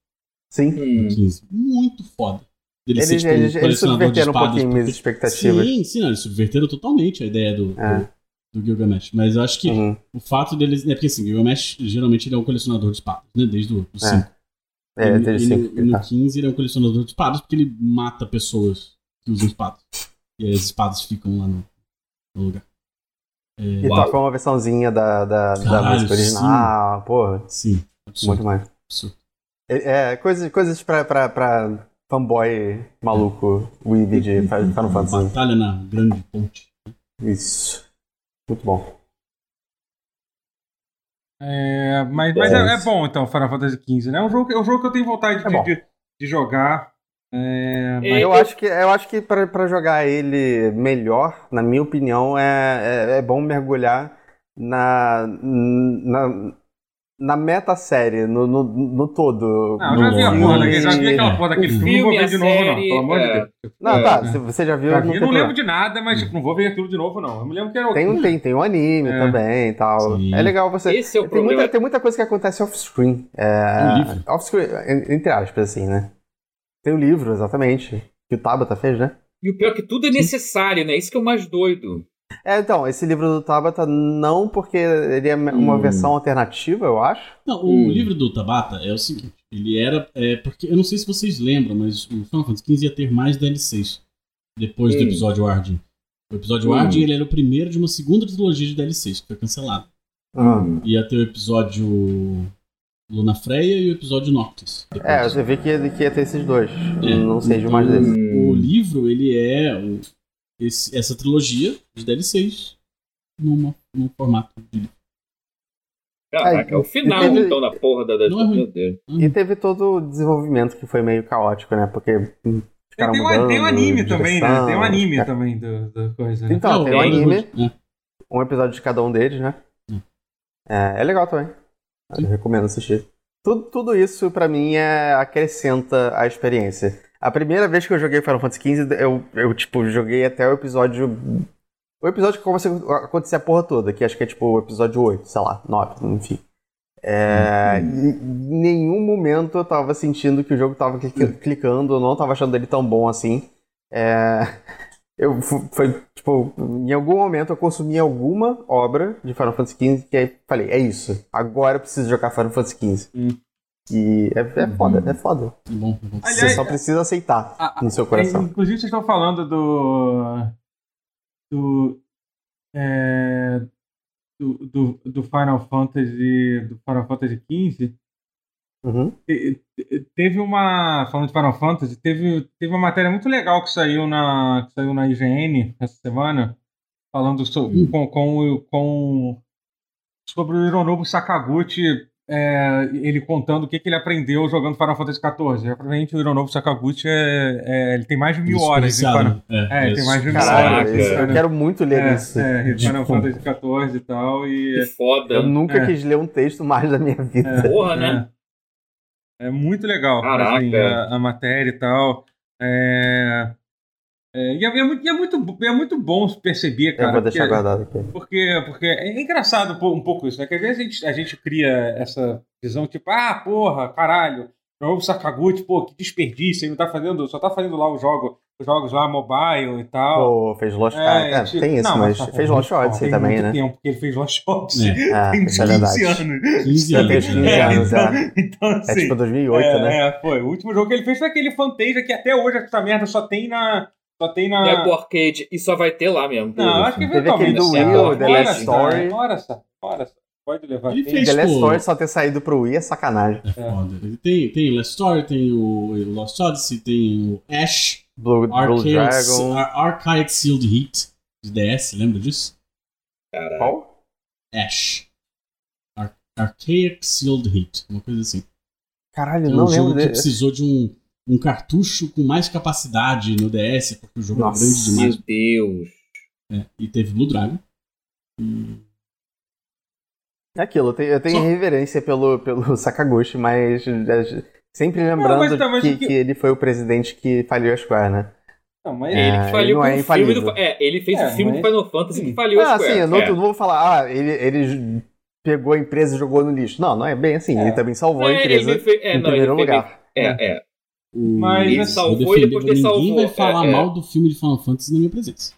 Sim. Hum. Muito foda. Ele eles, tipo, eles, eles subverteram um pouquinho minhas expectativas. Sim, sim, não, eles subverteram totalmente a ideia do, é. do, do, Gilgamesh. Mas eu acho que uhum. o fato deles. É porque assim, Gilgamesh geralmente ele é um colecionador de espadas, né? Desde o 5. É, é desde o 5. E no 15 ele é um colecionador de espadas porque ele mata pessoas que usam espadas. E as espadas ficam lá no, no lugar. É... E toca uma versãozinha da, da, Caralho, da música original, sim. porra. Sim, absurdo. Muito mais. Absurdo. É, é, coisas, coisas pra, pra, pra fanboy maluco, Weeb de Final Fantasy. Batalha na grande ponte. Isso. Muito bom. É, mas mas é, é, bom então Final Fantasy XV, né? É um jogo, é um jogo que eu tenho vontade é de, de, de, jogar. É, mas... eu, acho que, eu acho que para jogar ele melhor, na minha opinião, é, é, é bom mergulhar na, na, na meta série, no, no, no todo. Não, eu já vi a porra daquele, já vi aquela porra daquele filme, não vou ver de novo, não, pelo amor de é. Deus. Não, é. tá, se você já viu. Já vi, eu não lembro de nada, mas tipo, não vou ver aquilo de novo, não. Eu me lembro que era Tem um, tem, tem um anime é. também e tal. Sim. É legal você. Esse é o tem, problema. muita, tem muita coisa que acontece off-screen. É, off-screen, entre aspas, assim, né? Tem o livro, exatamente. Que o Tabata fez, né? E o pior é que tudo é necessário, né? Isso que é o mais doido. É, então, esse livro do Tabata não porque ele é uma hum. versão alternativa, eu acho. Não, o hum. livro do Tabata é o seguinte, ele era, é, porque eu não sei se vocês lembram, mas o Final Fantasy XV ia ter mais DLCs depois hum. do episódio Arden. O episódio hum. Arden ele era o primeiro de uma segunda trilogia de DLCs que foi cancelado. Hum. Ia ter o episódio Luna Freya e o episódio Noctis. Depois. É, você vê que ia, que ia ter esses dois. É, não sei de mais então, desse. O livro, ele é o, esse, essa trilogia de DLCs numa, num formato de livro. Caraca, é o final, teve... então, da porra da, da não é. E teve todo o desenvolvimento que foi meio caótico, né? Porque. Hum, tem, mudando, tem um anime direção, também, né? Tem um anime é. também do, do coisa. Né? Então, tem um anime. Um episódio de cada um deles, né? É, é legal também. Eu recomendo assistir. Tudo, tudo isso, para mim, é, acrescenta a experiência. A primeira vez que eu joguei Final Fantasy XV, eu, eu tipo, joguei até o episódio. O episódio que começa a acontecer a porra toda, que acho que é tipo o episódio 8, sei lá, 9, enfim. É, uhum. Em nenhum momento eu tava sentindo que o jogo tava clicando, eu não tava achando ele tão bom assim. É, eu foi tipo, em algum momento eu consumi alguma obra de Final Fantasy XV que aí falei, é isso, agora eu preciso jogar Final Fantasy XV. Hum. E é, é foda, é foda. Bom, bom. Você Aliás, só precisa aceitar a, no seu coração. Inclusive, vocês estão falando do. do. É, do, do, do, Final Fantasy. do Final Fantasy XV. Uhum. Teve uma. Falando de Final Fantasy, teve, teve uma matéria muito legal que saiu na, que saiu na IGN essa semana, falando sobre, uhum. com, com, com, sobre o Hironobu Sakaguchi é, ele contando o que, que, ele aprendeu jogando Final Fantasy XIV. Provavelmente o Hironobu Sakaguchi é, é, ele tem mais de mil horas. Em Final... É, é ele tem mais de mil horas. Eu quero muito ler é, isso. É, Final Fantasy XIV e tal. E... Que foda. Eu nunca é. quis ler um texto mais da minha vida. Porra, né? É, muito legal assim, a, a, matéria e tal. É, é, e, é, é, muito, é, muito, é muito bom perceber, cara. Eu vou deixar porque, guardado aqui. Porque, porque é engraçado um pouco isso, né? Que às vezes a gente, a gente cria essa visão, tipo, ah, porra, caralho, o Sakaguchi, pô, que desperdício, ele não tá fazendo, só tá fazendo lá os jogos, os jogos lá mobile e tal. Pô, fez Lost é, é, tipo, tem isso, não, mas, mas tá, fez Lost Odyssey também, muito né? tempo que ele fez Lost Odyssey. É, (laughs) tem uns 15 é anos. 15 anos. 15 é, anos, então, é. Então, assim, (laughs) é tipo 2008, é, né? É, foi. O último jogo que ele fez foi aquele Fantasia que até hoje essa merda só tem na só tem na. É pro arcade e só vai ter lá mesmo. Não, acho que Teve aquele do Wii, The Last Story. Bora, só. Bora, só. Pode levar. Ele fez, The Last Story só ter saído pro Wii é sacanagem. É foda. Ele tem, tem Last Story, tem o Lost Odyssey, tem o Ash. Blue, Arcade, Blue Dragon. Arcade Sealed Heat de DS, lembra disso? Caralho. Qual? Ash. Ar Archaic Sealed Heat, uma coisa assim. Caralho, não um lembro jogo que precisou de um um cartucho com mais capacidade no DS, porque o jogo Nossa, é grande demais. Meu Deus! É, e teve Blue Dragon. É aquilo, eu tenho, eu tenho Só... reverência pelo, pelo (laughs) Sakaguchi, mas é, sempre lembrando não, mas, mas que, que... que, ele foi o presidente que faliu a Square, né? Não, mas ele que faliu ele, é filme do, é, ele fez é, o filme mas... do Final Fantasy que faliu ah, a Square. Sim, eu não, é. não vou falar, ah, ele, ele pegou a empresa e jogou no lixo. Não, não é bem assim. Ele também salvou a empresa fez, em não, primeiro lugar. É, é. Mas ele salvou e depois ele salvou. Ninguém vai falar é, mal do filme de Final Fantasy na minha presença.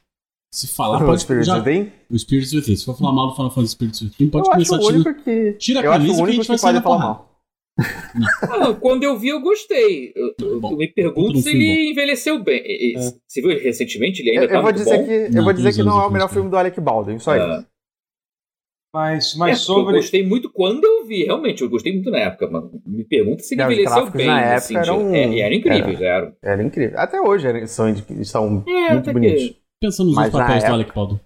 Se falar, o pode Spirits já... Within? O Spirits Within. Se for falar mal do Final Fantasy Spirits Within, pode eu começar a tirar. Que... Tira a camisa que, a gente vai sair na porrada. Mal. Ah, quando eu vi, eu gostei. Eu, eu, Bom, eu me pergunto se ele envelheceu bem. É. Você viu ele recentemente? Ele ainda eu, tá eu vou dizer bom? Que, eu vou dizer que não é o melhor filme do Alec Baldwin, só isso. Mas, mas é, sobre. Eu gostei muito quando eu vi, realmente. Eu gostei muito na época, mas me pergunta se ele envelheceu bem. Na época assim, eram, é, era incrível, era, era. Era incrível. Até hoje eram, são, são é, muito bonitos. Que... Pensando nos mas papéis do Alec Baldwin.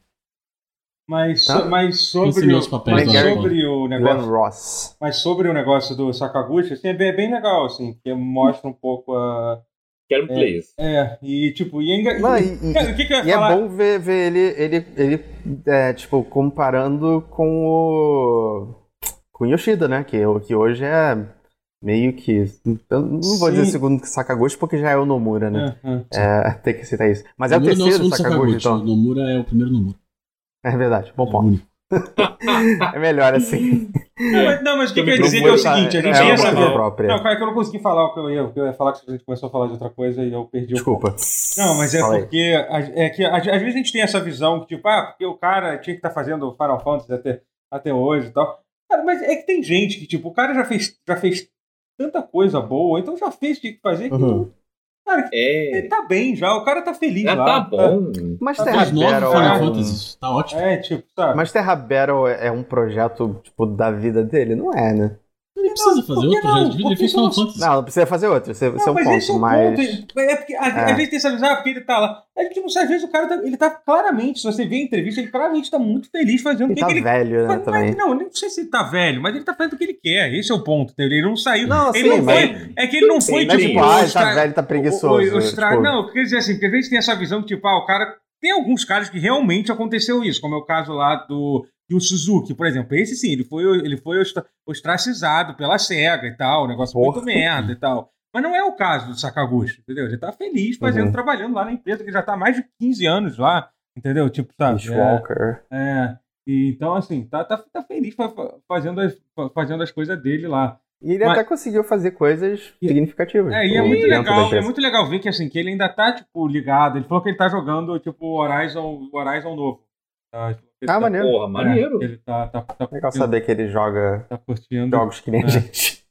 Mas, so, mas sobre, o, mas sobre o negócio. Ross. Mas sobre o negócio do Sakaguchi, assim, é bem, é bem legal, assim, porque mostra um pouco a. Quero um é, É, e tipo, e, é enga... Não, e, e, Cara, que que e é bom ver, ver ele, ele, ele é, tipo, comparando com o. com o Yoshida, né? Que, que hoje é meio que. Eu não vou Sim. dizer segundo Sakaguchi, porque já é o Nomura, né? É, é, tem que citar isso. Mas é o terceiro é o Sakaguchi, então. O Nomura é o primeiro Nomura. É verdade, bom ponto. (laughs) é melhor assim. Não, mas, o que, que eu ia dizer é o seguinte: a gente é essa. Própria. Não, cara, é que eu não consegui falar o que eu ia, eu ia falar, que a gente começou a falar de outra coisa e eu perdi Desculpa. o Desculpa. Não, mas é Falei. porque. É que às vezes a gente tem essa visão que, tipo, ah, porque o cara tinha que estar tá fazendo Final Fantasy até, até hoje e tal. Cara, mas é que tem gente que, tipo, o cara já fez, já fez tanta coisa boa, então já fez o que fazer que uhum. Cara, é. ele tá bem já, o cara tá feliz já lá. Tá bom. Mas tá Terra Battle Final é Fantasy, tá ótimo. É, tipo, sabe? Mas Terra Battle é um projeto, tipo, da vida dele? Não é, né? Ele precisa fazer outro de vida, ele fez Final Fantasy. Não, não precisa fazer outro, esse, esse é um mas ponto, esse é um mas... ponto. É porque a, É. a gente tem essa visão, ah, porque ele tá lá. A gente não sabe, às vezes o cara tá, ele tá claramente, se você vê a entrevista, ele claramente tá muito feliz fazendo o Ele que, tá que ele velho, né, Mas- também. não, não sei se ele tá velho, mas ele tá fazendo o que ele quer. Esse é o ponto, entendeu? Ele não saiu. Não, ele sim, não mas- foi. É que ele não foi Não é tipo. tipo, ah, ele tá velho, tá preguiçoso. o- os tra- tipo, Não, quer dizer assim, porque às vezes tem essa visão que, tipo, ah, o cara. Tem alguns casos que realmente aconteceu isso, como é o caso lá do. Do Suzuki, por exemplo. Esse sim, ele foi, ele foi ostra- ostracizado pela SEGA e tal, um negócio Porra. muito merda e tal. Mas não é o caso do Sakaguchi, entendeu? Ele tá feliz fazendo, Uhum. trabalhando lá na empresa, que já tá há mais de 15 anos lá, entendeu? Tipo, sabe? Peace É- Walker. é, e então, assim, tá, tá, tá feliz fa- fa- fazendo as, fa- fazendo as coisas dele lá. E ele Mas- até conseguiu fazer coisas E- significativas. É, e é muito legal, é muito legal ver que, assim, que ele ainda tá, tipo, ligado. Ele falou que ele tá jogando, tipo, Horizon, Horizon novo. Tá? Ele Ah, tá- maneiro. Porra, maneiro. É, ele tá, tá, tá, Legal curtindo, saber que ele joga tá curtindo. jogos que nem É. a gente.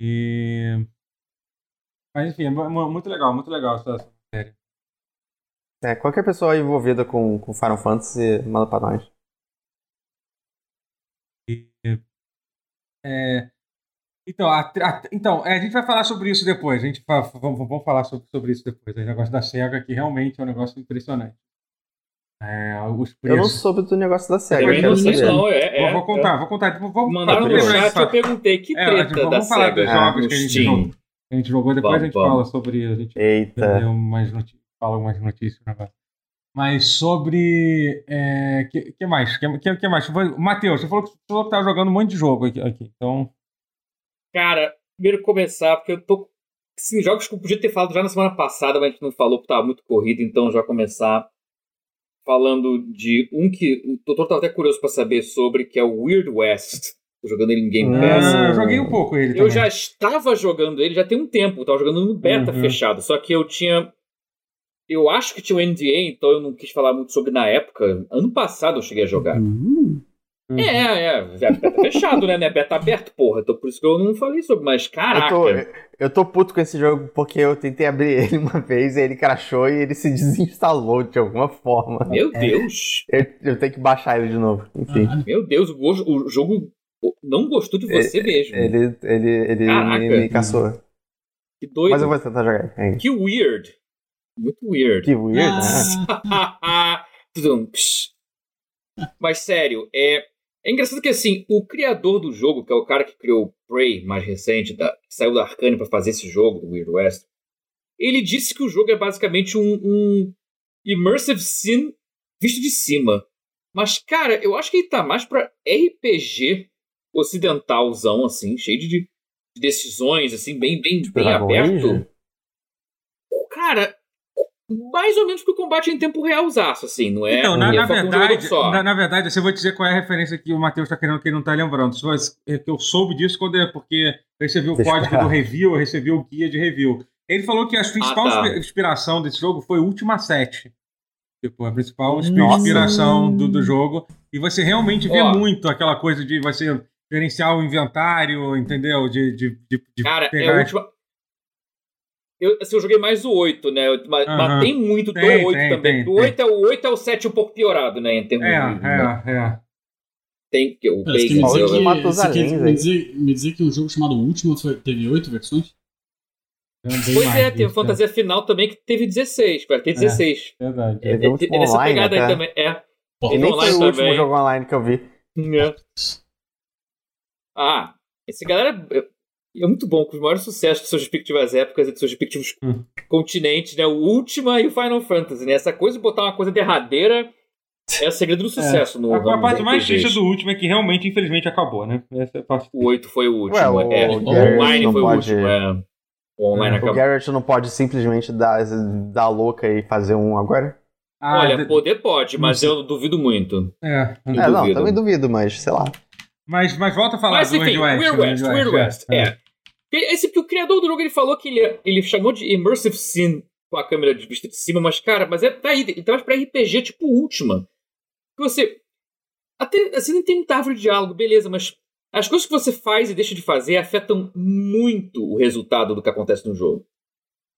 E... Mas, enfim, é mu- muito legal, muito legal essa essa série. É, qualquer pessoa envolvida com, com Final Fantasy, manda pra nós. E, é, então, a, a- então é, a gente vai falar sobre isso depois. A gente fa- vamos, vamos falar sobre, sobre isso depois. O negócio da SEGA, que realmente é um negócio impressionante. É, os Eu não preços. soube do negócio da SEGA. Eu não sei não, é. é vou, vou contar, vou contar. Vou, vou, Mandaram no chat, disso. eu perguntei que É, treta vamos da falar SEGA dos jogos que a gente Steam. jogou. A gente jogou, depois Vamos, a gente vamos. fala sobre. A gente Eita. deu umas notícias, fala umas notícias. Mas sobre. É, que, que mais? Que, que, que mais? Matheus, você falou que você falou que tava jogando um monte de jogo aqui. aqui. Então. Cara, primeiro começar, porque eu tô. Sim, jogos que eu podia ter falado já na semana passada, mas a gente não falou porque tava muito corrido, então já começar falando de um que o doutor tava até curioso pra saber sobre, que é o Weird West. Tô jogando ele em Game Pass. Ah, eu joguei um pouco ele. Eu também. já estava jogando ele já tem um tempo, eu tava jogando no beta Uhum. fechado, só que eu tinha. Eu acho que tinha o NDA, então eu não quis falar muito sobre na época. Ano passado eu cheguei a jogar. Hum, Uhum. É, é, é beta fechado, né? Não é beta aberto, porra. Então por isso que eu não falei sobre, mas Eu caraca. tô, eu tô puto com esse jogo porque eu tentei abrir ele uma vez e ele crashou e ele se desinstalou de alguma forma. Meu Deus. Eu, eu tenho que baixar ele de novo. Enfim. caralho. Meu Deus, o, o jogo não gostou de você mesmo. Ele, ele, ele Caraca. me, me caçou. Que doido. Mas eu vou tentar jogar ainda. Que weird. Muito weird. Que weird, né? (laughs) Ah, psh. Mas sério, é, é engraçado que assim, o criador do jogo, que é o cara que criou o Prey mais recente, da, que saiu da Arcane pra fazer esse jogo, do Weird West, ele disse que o jogo é basicamente um, um immersive sim visto de cima. Mas, cara, eu acho que ele tá mais pra RPG ocidentalzão, assim, cheio de, de decisões, assim, bem, bem, bem Dragon aberto. Cara, mais ou menos pro combate em tempo realzaço, assim, não é? Então, não na, é na só um verdade, só. na, na verdade, assim, eu vou dizer qual é a referência que o Matheus está querendo que ele não está lembrando. Você- é que eu soube disso quando é porque eu recebi o Deixa código do review, eu recebi o guia de review. Ele falou que a principal tá. inspi- inspiração desse jogo foi Ultima 7. Tipo, a principal Nossa. inspiração do, do jogo. E você realmente vê Ó. muito aquela coisa de você gerenciar o inventário, entendeu? De, de, de, de Cara, é pegar a última. Eu, assim, eu joguei mais o 8, né? Mas, Aham. mas tem muito do Tem, 8 tem, também. tem, do 8 é o 8 é o 7 um pouco piorado, né? Em termos É, de. né? é, é. Tem que o Bacon. me dizer, que, me dizer, me dizer que um jogo chamado Última foi- teve oito versões? Eu andei Pois mais é, tem a disso, fantasia final também que teve 16. Vai ter 16. É verdade. É, é, é, nessa pegada aí também. É. Pô, Tem nem foi o último também. jogo online que eu vi. (laughs) É. Ah, esse galera é, é muito bom, com os maiores sucessos de suas respectivas épocas e de seus respectivos Hum. continentes, né? O Ultima e o Final Fantasy, né? Essa coisa de botar uma coisa derradeira é o segredo do sucesso no A, a ramo parte mais triste do último é que realmente, infelizmente, acabou, né? Essa é a parte O 8 foi o último. Ué, o é. O online não foi pode- o último. É. O online É, o O acabou. Garrett não pode simplesmente dar, dar louca e fazer um agora? Ah, Olha, de- poder pode, mas não eu duvido muito. É, Eu É, não, duvido. também duvido, mas sei lá. Mas, mas volta a falar Mas do enfim, Weird West. Weird do West, Weird West, é. é. Esse, porque o criador do jogo ele falou que ele, ele chamou de Immersive Sim com a câmera de vista de cima, mas cara, mas é tá aí, ele traz pra RPG tipo Última. Que você. Até assim não tem muita árvore de diálogo, beleza, mas as coisas que você faz e deixa de fazer afetam muito o resultado do que acontece no jogo.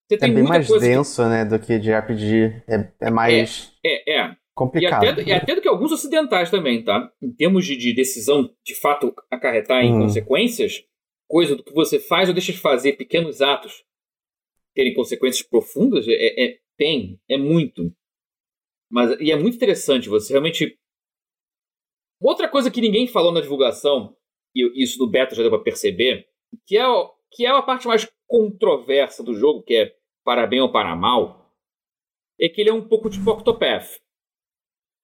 Você É tem bem muita mais coisa que- denso, né, do que de RPG. É, é mais É, é. Complicado. E até, e até do que alguns ocidentais também, tá? Em termos de, de decisão de fato acarretar em hum. consequências, coisa do que você faz ou deixa de fazer, pequenos atos terem consequências profundas, é, é tem, é muito. Mas, e é muito interessante você realmente. Outra coisa que ninguém falou na divulgação, e isso no beta já deu para perceber, que é, que é a parte mais controversa do jogo, que é para bem ou para mal, é que ele é um pouco tipo Octopath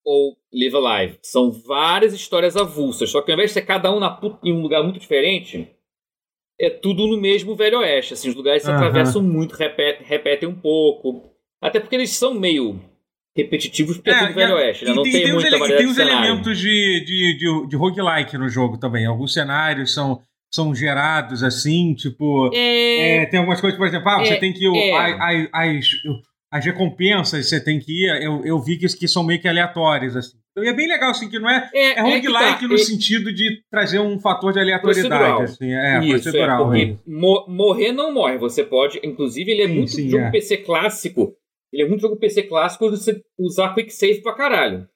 ou Live Alive. São várias histórias avulsas, só que ao invés de ser cada um na, em um lugar muito diferente, é tudo no mesmo Velho Oeste. Assim, os lugares se uhum. atravessam muito, repetem, repetem um pouco. Até porque eles são meio repetitivos porque é, é tudo Velho Oeste, né? Não tem, tem muita variedade Tem os elementos de, de, de, de roguelike no jogo também. Alguns cenários são são gerados assim, tipo. É... É, tem algumas coisas, por exemplo, ah, você é, tem que. É. As, as, as recompensas você tem que ir. Eu, eu vi que, que são meio que aleatórias, assim. E é bem legal, assim, que não é. É, é roguelike tá. no sentido de trazer um fator de aleatoriedade. Assim, é, Isso, procedural. É, morrer não morre. Você pode. Inclusive, ele é sim, muito sim, jogo PC clássico ele é muito jogo PC clássico de você usar quick save pra caralho.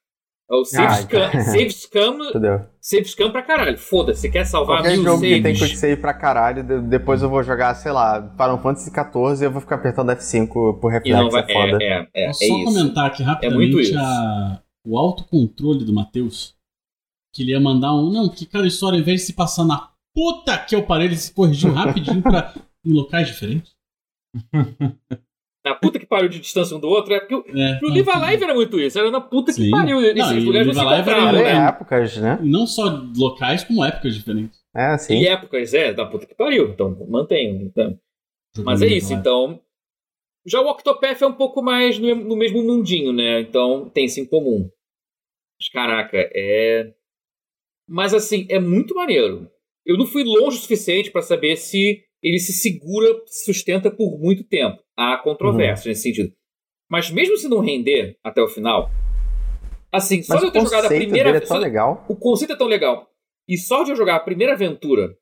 É o save, ah, scam, então. save scam. Save scam pra caralho. Foda-se, você quer salvar Qualquer mil jogo saves. que tem quick save pra caralho, depois eu vou jogar, sei lá, Final Fantasy XIV e eu vou ficar apertando F5 por reflexo. Vai, é foda. É, é, é, é só isso. comentar aqui rapidamente é a, o autocontrole do Matheus. Que ele ia mandar um. Não, porque cada história, ao invés de se passar na puta que eu parei, ele se corrigiu rapidinho pra, (laughs) em locais diferentes. (laughs) na puta que pariu de distância um do outro, é porque o, é, o Live Alive era muito isso, era na puta que pariu. Esses lugares não se encontravam, né? épocas, né? Não só locais, como épocas diferentes. É, sim. E épocas, é, da puta que pariu. Então, mantém. Então. Mas é isso, então. Já o Octopath é um pouco mais no, no mesmo mundinho, né? Então tem isso em comum. Mas, caraca, é. Mas assim, é muito maneiro. Eu não fui longe o suficiente para saber se ele se segura, sustenta por muito tempo. Há controvérsia uhum. nesse sentido. Mas mesmo se não render até o final, assim, só Mas de eu ter jogado a primeira é tão legal. O conceito é tão legal. E só de eu jogar a primeira aventura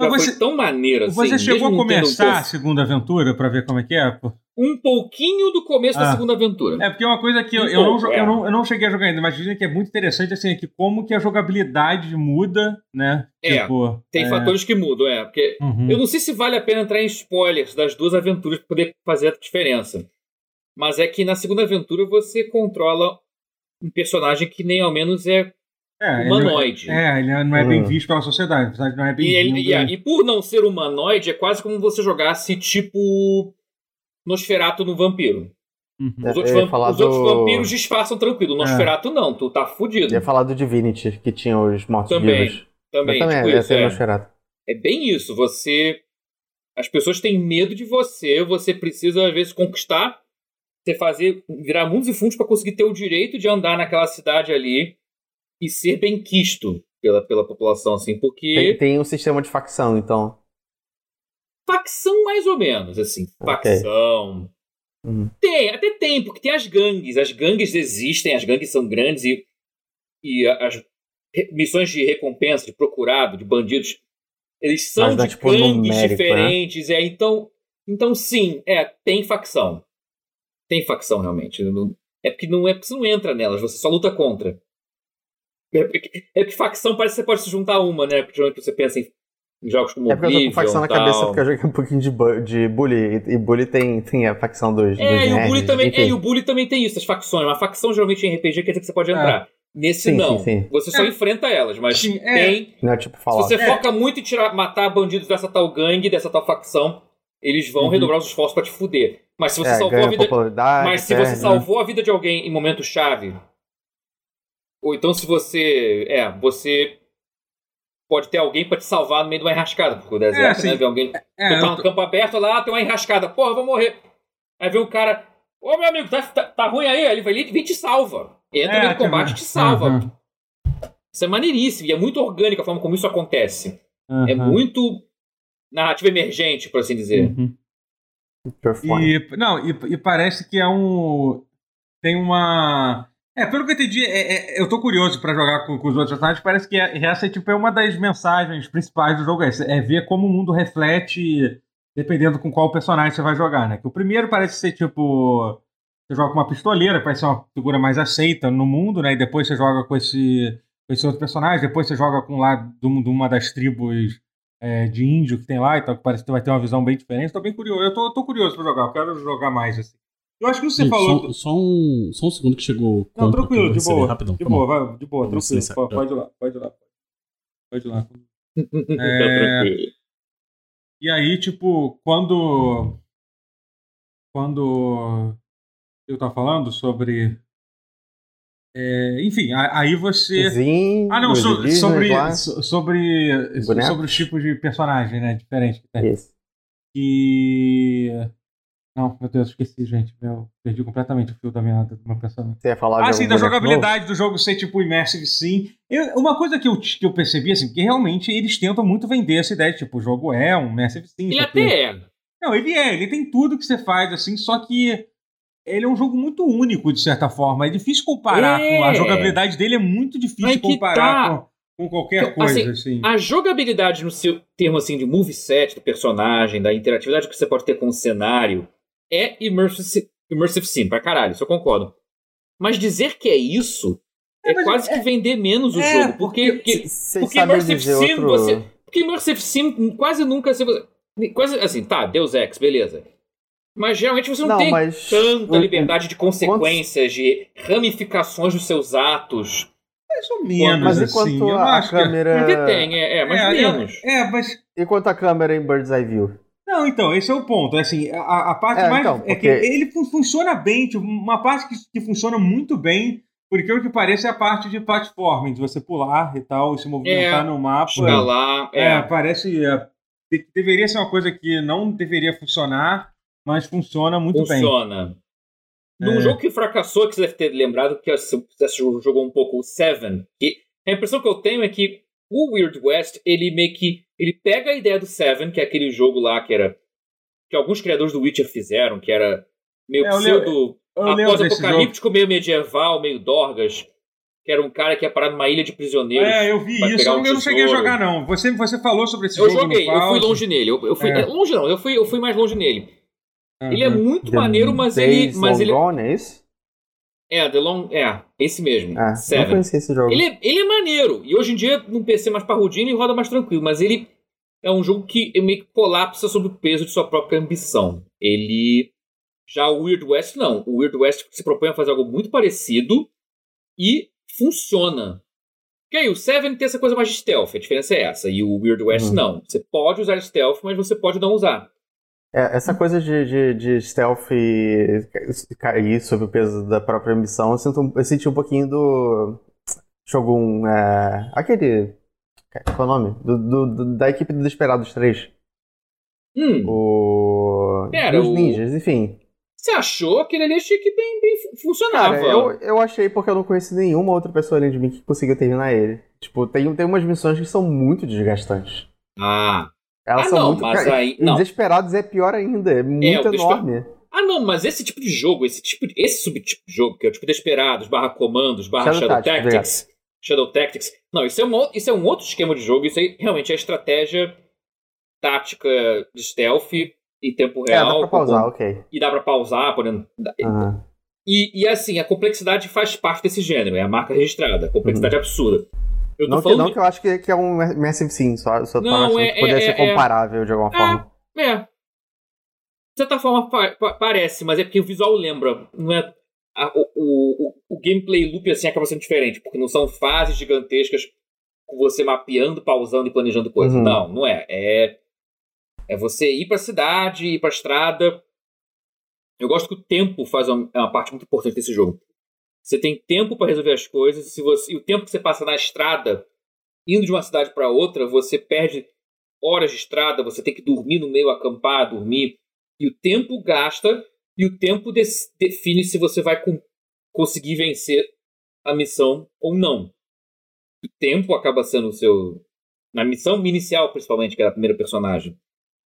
já você, foi tão maneiro assim. Você chegou a começar a segunda aventura para ver como é que é? Um pouquinho do começo ah. da segunda aventura. É porque é uma coisa que eu, um eu, pouco, não, é. eu, não, eu não cheguei a jogar ainda, mas dizem que é muito interessante assim, é que como que a jogabilidade muda, né? É, tipo, tem é... fatores que mudam, é. Porque uhum. eu não sei se vale a pena entrar em spoilers das duas aventuras para poder fazer a diferença. Mas é que na segunda aventura você controla um personagem que nem ao menos é é, humanoide. Ele, é, ele não é bem uhum. visto pela sociedade. Não é bem e, ele, e, e, por não ser humanoide, é quase como você jogasse tipo Nosferato no vampiro. Uhum. Os, outros, vamp os do... outros, vampiros disfarçam tranquilo. É. Nosferato é. não, tu tá fudido. ia falar do Divinity, que tinha os mortos também, vivos. Também, também tipo isso, é. Nosferato. É bem isso, você... As pessoas têm medo de você, você precisa às vezes conquistar, você fazer, virar mundos e fundos para conseguir ter o direito de andar naquela cidade ali e ser bem quisto pela, pela população, assim, porque. Tem, tem um sistema de facção, então. Facção, mais ou menos, assim. Facção. Okay. Uhum. Tem, até tem, porque tem as gangues. As gangues existem, as gangues são grandes e, e as missões de recompensa, de procurado, de bandidos, eles são Mas, de tipo, gangues numérico, né? diferentes. Né? É, então, então, sim, é, tem facção. Tem facção, realmente. É porque não é porque você não entra nelas, você só luta contra. É, é que facção parece que você pode se juntar a uma, né? Porque geralmente você pensa em jogos como É porque eu tô com facção na cabeça porque eu joguei um pouquinho de, de Bully. E Bully tem, tem a facção dos. É, dos e, o bully também, é, e o Bully também tem isso, as facções. Uma facção geralmente em RPG quer dizer que você pode entrar. É. Nesse sim, não. Sim, sim. Você só é. enfrenta elas, mas sim, é. tem. Não é tipo falar. Se você foca muito em tirar, matar bandidos dessa tal gangue, dessa tal facção, eles vão uhum. redobrar os esforços para te fuder. Mas se você salvou a vida. Mas se você salvou a vida de alguém em momento chave, ou então se você. É, você pode ter alguém para te salvar no meio de uma enrascada, porque o deserto, é, assim, né? Vê alguém. É, tá no tô... campo aberto lá, tem uma enrascada. Porra, vou morrer. Aí vem um cara. Ô meu amigo, tá, tá, tá ruim aí? Ele vai ali e te salva. Entra é, no combate e te salva. Uhum. Isso é maneiríssimo. E é muito orgânico a forma como isso acontece. Uhum. É muito narrativa emergente, por assim dizer. Uhum. E, não, e, e parece que é um. Tem uma é, pelo que eu entendi, é, é, eu tô curioso para jogar com, com, os outros personagens. Parece que é, essa é, tipo, é uma das mensagens principais do jogo. É, é ver como o mundo reflete, dependendo com qual personagem você vai jogar, né? Que o primeiro parece ser tipo. você joga com uma pistoleira, parece ser uma figura mais aceita no mundo, né? E depois você joga com esse, com esse outro personagem, depois você joga com lá de uma das tribos é, de índio que tem lá, então parece que vai ter uma visão bem diferente. Tô bem curioso. Eu tô, tô curioso pra jogar, eu quero jogar mais, assim. Eu acho que você Sim, falou. Só, só, um, só um segundo que chegou. Não, tranquilo, de boa. Rapidão, de boa, vai, de boa, tranquilo. Pode, pode ir lá, pode ir lá. Pode ir lá. (laughs) É... E aí, tipo, quando. Quando eu tava falando sobre. É, enfim, aí você. Sim, ah, não, so, Disney, sobre, sobre, sobre os tipos de personagem, né? Diferente que tem. Isso. E. Não, meu Deus, esqueci, gente. Meu, perdi completamente o fio da minha, do meu pensamento. Você ia falar Ah, sim, da jogabilidade novo? do jogo ser tipo immersive, sim. Eu, uma coisa que eu, que eu percebi, assim, que realmente eles tentam muito vender essa ideia, tipo, o jogo é um immersive, sim. Ele até é. Não, ele é, ele tem tudo que você faz, assim, só que ele é um jogo muito único, de certa forma. É difícil comparar é. com. A jogabilidade dele é muito difícil comparar tá. com, com, qualquer então, coisa, assim, assim, A jogabilidade, no seu termo assim, de moveset do personagem, da interatividade que você pode ter com o cenário, é immersive, immersive sim, pra caralho, isso eu concordo. Mas dizer que é isso é, é quase é, que vender menos o é, jogo. Porque, porque, porque Immersive Sim, outro... você. Porque Immersive Sim quase nunca. Você, quase assim, tá, Deus Ex, beleza. Mas geralmente você não, não tem mas... tanta liberdade de consequências, de ramificações dos seus atos. Mais ou menos. Mas enquanto assim, a câmera. Que... tem, é, é mais é, menos. É, é, mas. Enquanto a câmera em Bird's Eye View. Não, então, esse é o ponto. Assim, a, a parte é, mais. Então, porque... É que ele funciona bem, tipo, uma parte que, que funciona muito bem, por aquilo que parece, é a parte de platforming, de você pular e tal, e se movimentar é, no mapa. Escalar. É, é parece. É, deveria ser uma coisa que não deveria funcionar mas funciona muito funciona. bem. Funciona. Num é. jogo que fracassou, que você deve ter lembrado, que você jogou um pouco o Seven, que a impressão que eu tenho é que o Weird West, ele meio que. Ele pega a ideia do Seven, que é aquele jogo lá que era. que alguns criadores do Witcher fizeram, que era meio é, pseudo. após-apocalíptico, meio medieval, meio Dorgas. Que era um cara que ia parar numa ilha de prisioneiros. É, eu vi isso. Eu, um não cheguei a jogar, não. Você, você falou sobre esse eu jogo. Eu joguei, eu fui longe nele. Eu, eu fui, é. Longe não, eu fui, eu fui mais longe nele. Uhum. Ele é muito The maneiro, mas ele. Mas ele Gone, é isso? É, The Long. É, esse mesmo. Ah, Seven. não conheci esse jogo. Ele é, ele é maneiro. E hoje em dia, num PC mais parrudinho, ele roda mais tranquilo. Mas ele é um jogo que meio que colapsa sob o peso de sua própria ambição. Ele. Já o Weird West, não. O Weird West se propõe a fazer algo muito parecido e funciona. Porque aí, o Seven tem essa coisa mais de stealth, a diferença é essa. E o Weird West, uhum. não. Você pode usar stealth, mas você pode não usar. É, essa coisa de, de, de stealth cair sob o peso da própria ambição, eu, sinto, eu senti um pouquinho do Shogun. É, aquele. Qual é o nome? Do, do, da equipe do Desperados 3. Hum. O. Pera, Os ninjas, o... enfim. Você achou que ele achei que bem, bem funcionava? Cara, eu, eu achei porque eu não conheci nenhuma outra pessoa além de mim que conseguiu terminar ele. Tipo, tem, tem umas missões que são muito desgastantes. Ah. Elas ah, são não, muito mas aí, não. Desesperados é pior ainda, é muito é, enorme. Ah, não, mas esse tipo de jogo, esse tipo de, esse subtipo de jogo, que é o tipo Desperados, barra comandos, barra Shadow, Shadow Tactics, Tactics Shadow Tactics. Não, isso é, um, isso é um outro esquema de jogo, isso aí realmente é estratégia tática de stealth em tempo real. É, dá pra pausar, com, ok. E dá pra pausar, podendo. Uhum. E, e assim, a complexidade faz parte desse gênero, é a marca registrada, a complexidade uhum. absurda. Eu não, que, não que eu acho que, que é um Massive Sim, só, só não, tô é, que poderia é, ser é, é. comparável de alguma forma. É. De certa forma pa pa parece, mas é porque o visual lembra. Não é, a, o, o, o, gameplay loop assim acaba sendo diferente, porque não são fases gigantescas com você mapeando, pausando e planejando coisas. Uhum. Não, não é. É, é você ir pra cidade, ir pra estrada. Eu gosto que o tempo faz uma, é uma parte muito importante desse jogo. Você tem tempo para resolver as coisas. Se você, e o tempo que você passa na estrada, indo de uma cidade para outra, você perde horas de estrada, você tem que dormir no meio, acampar, dormir. E o tempo gasta, e o tempo de, define se você vai com, conseguir vencer a missão ou não. O tempo acaba sendo o seu. Na missão inicial, principalmente, que é a primeira personagem.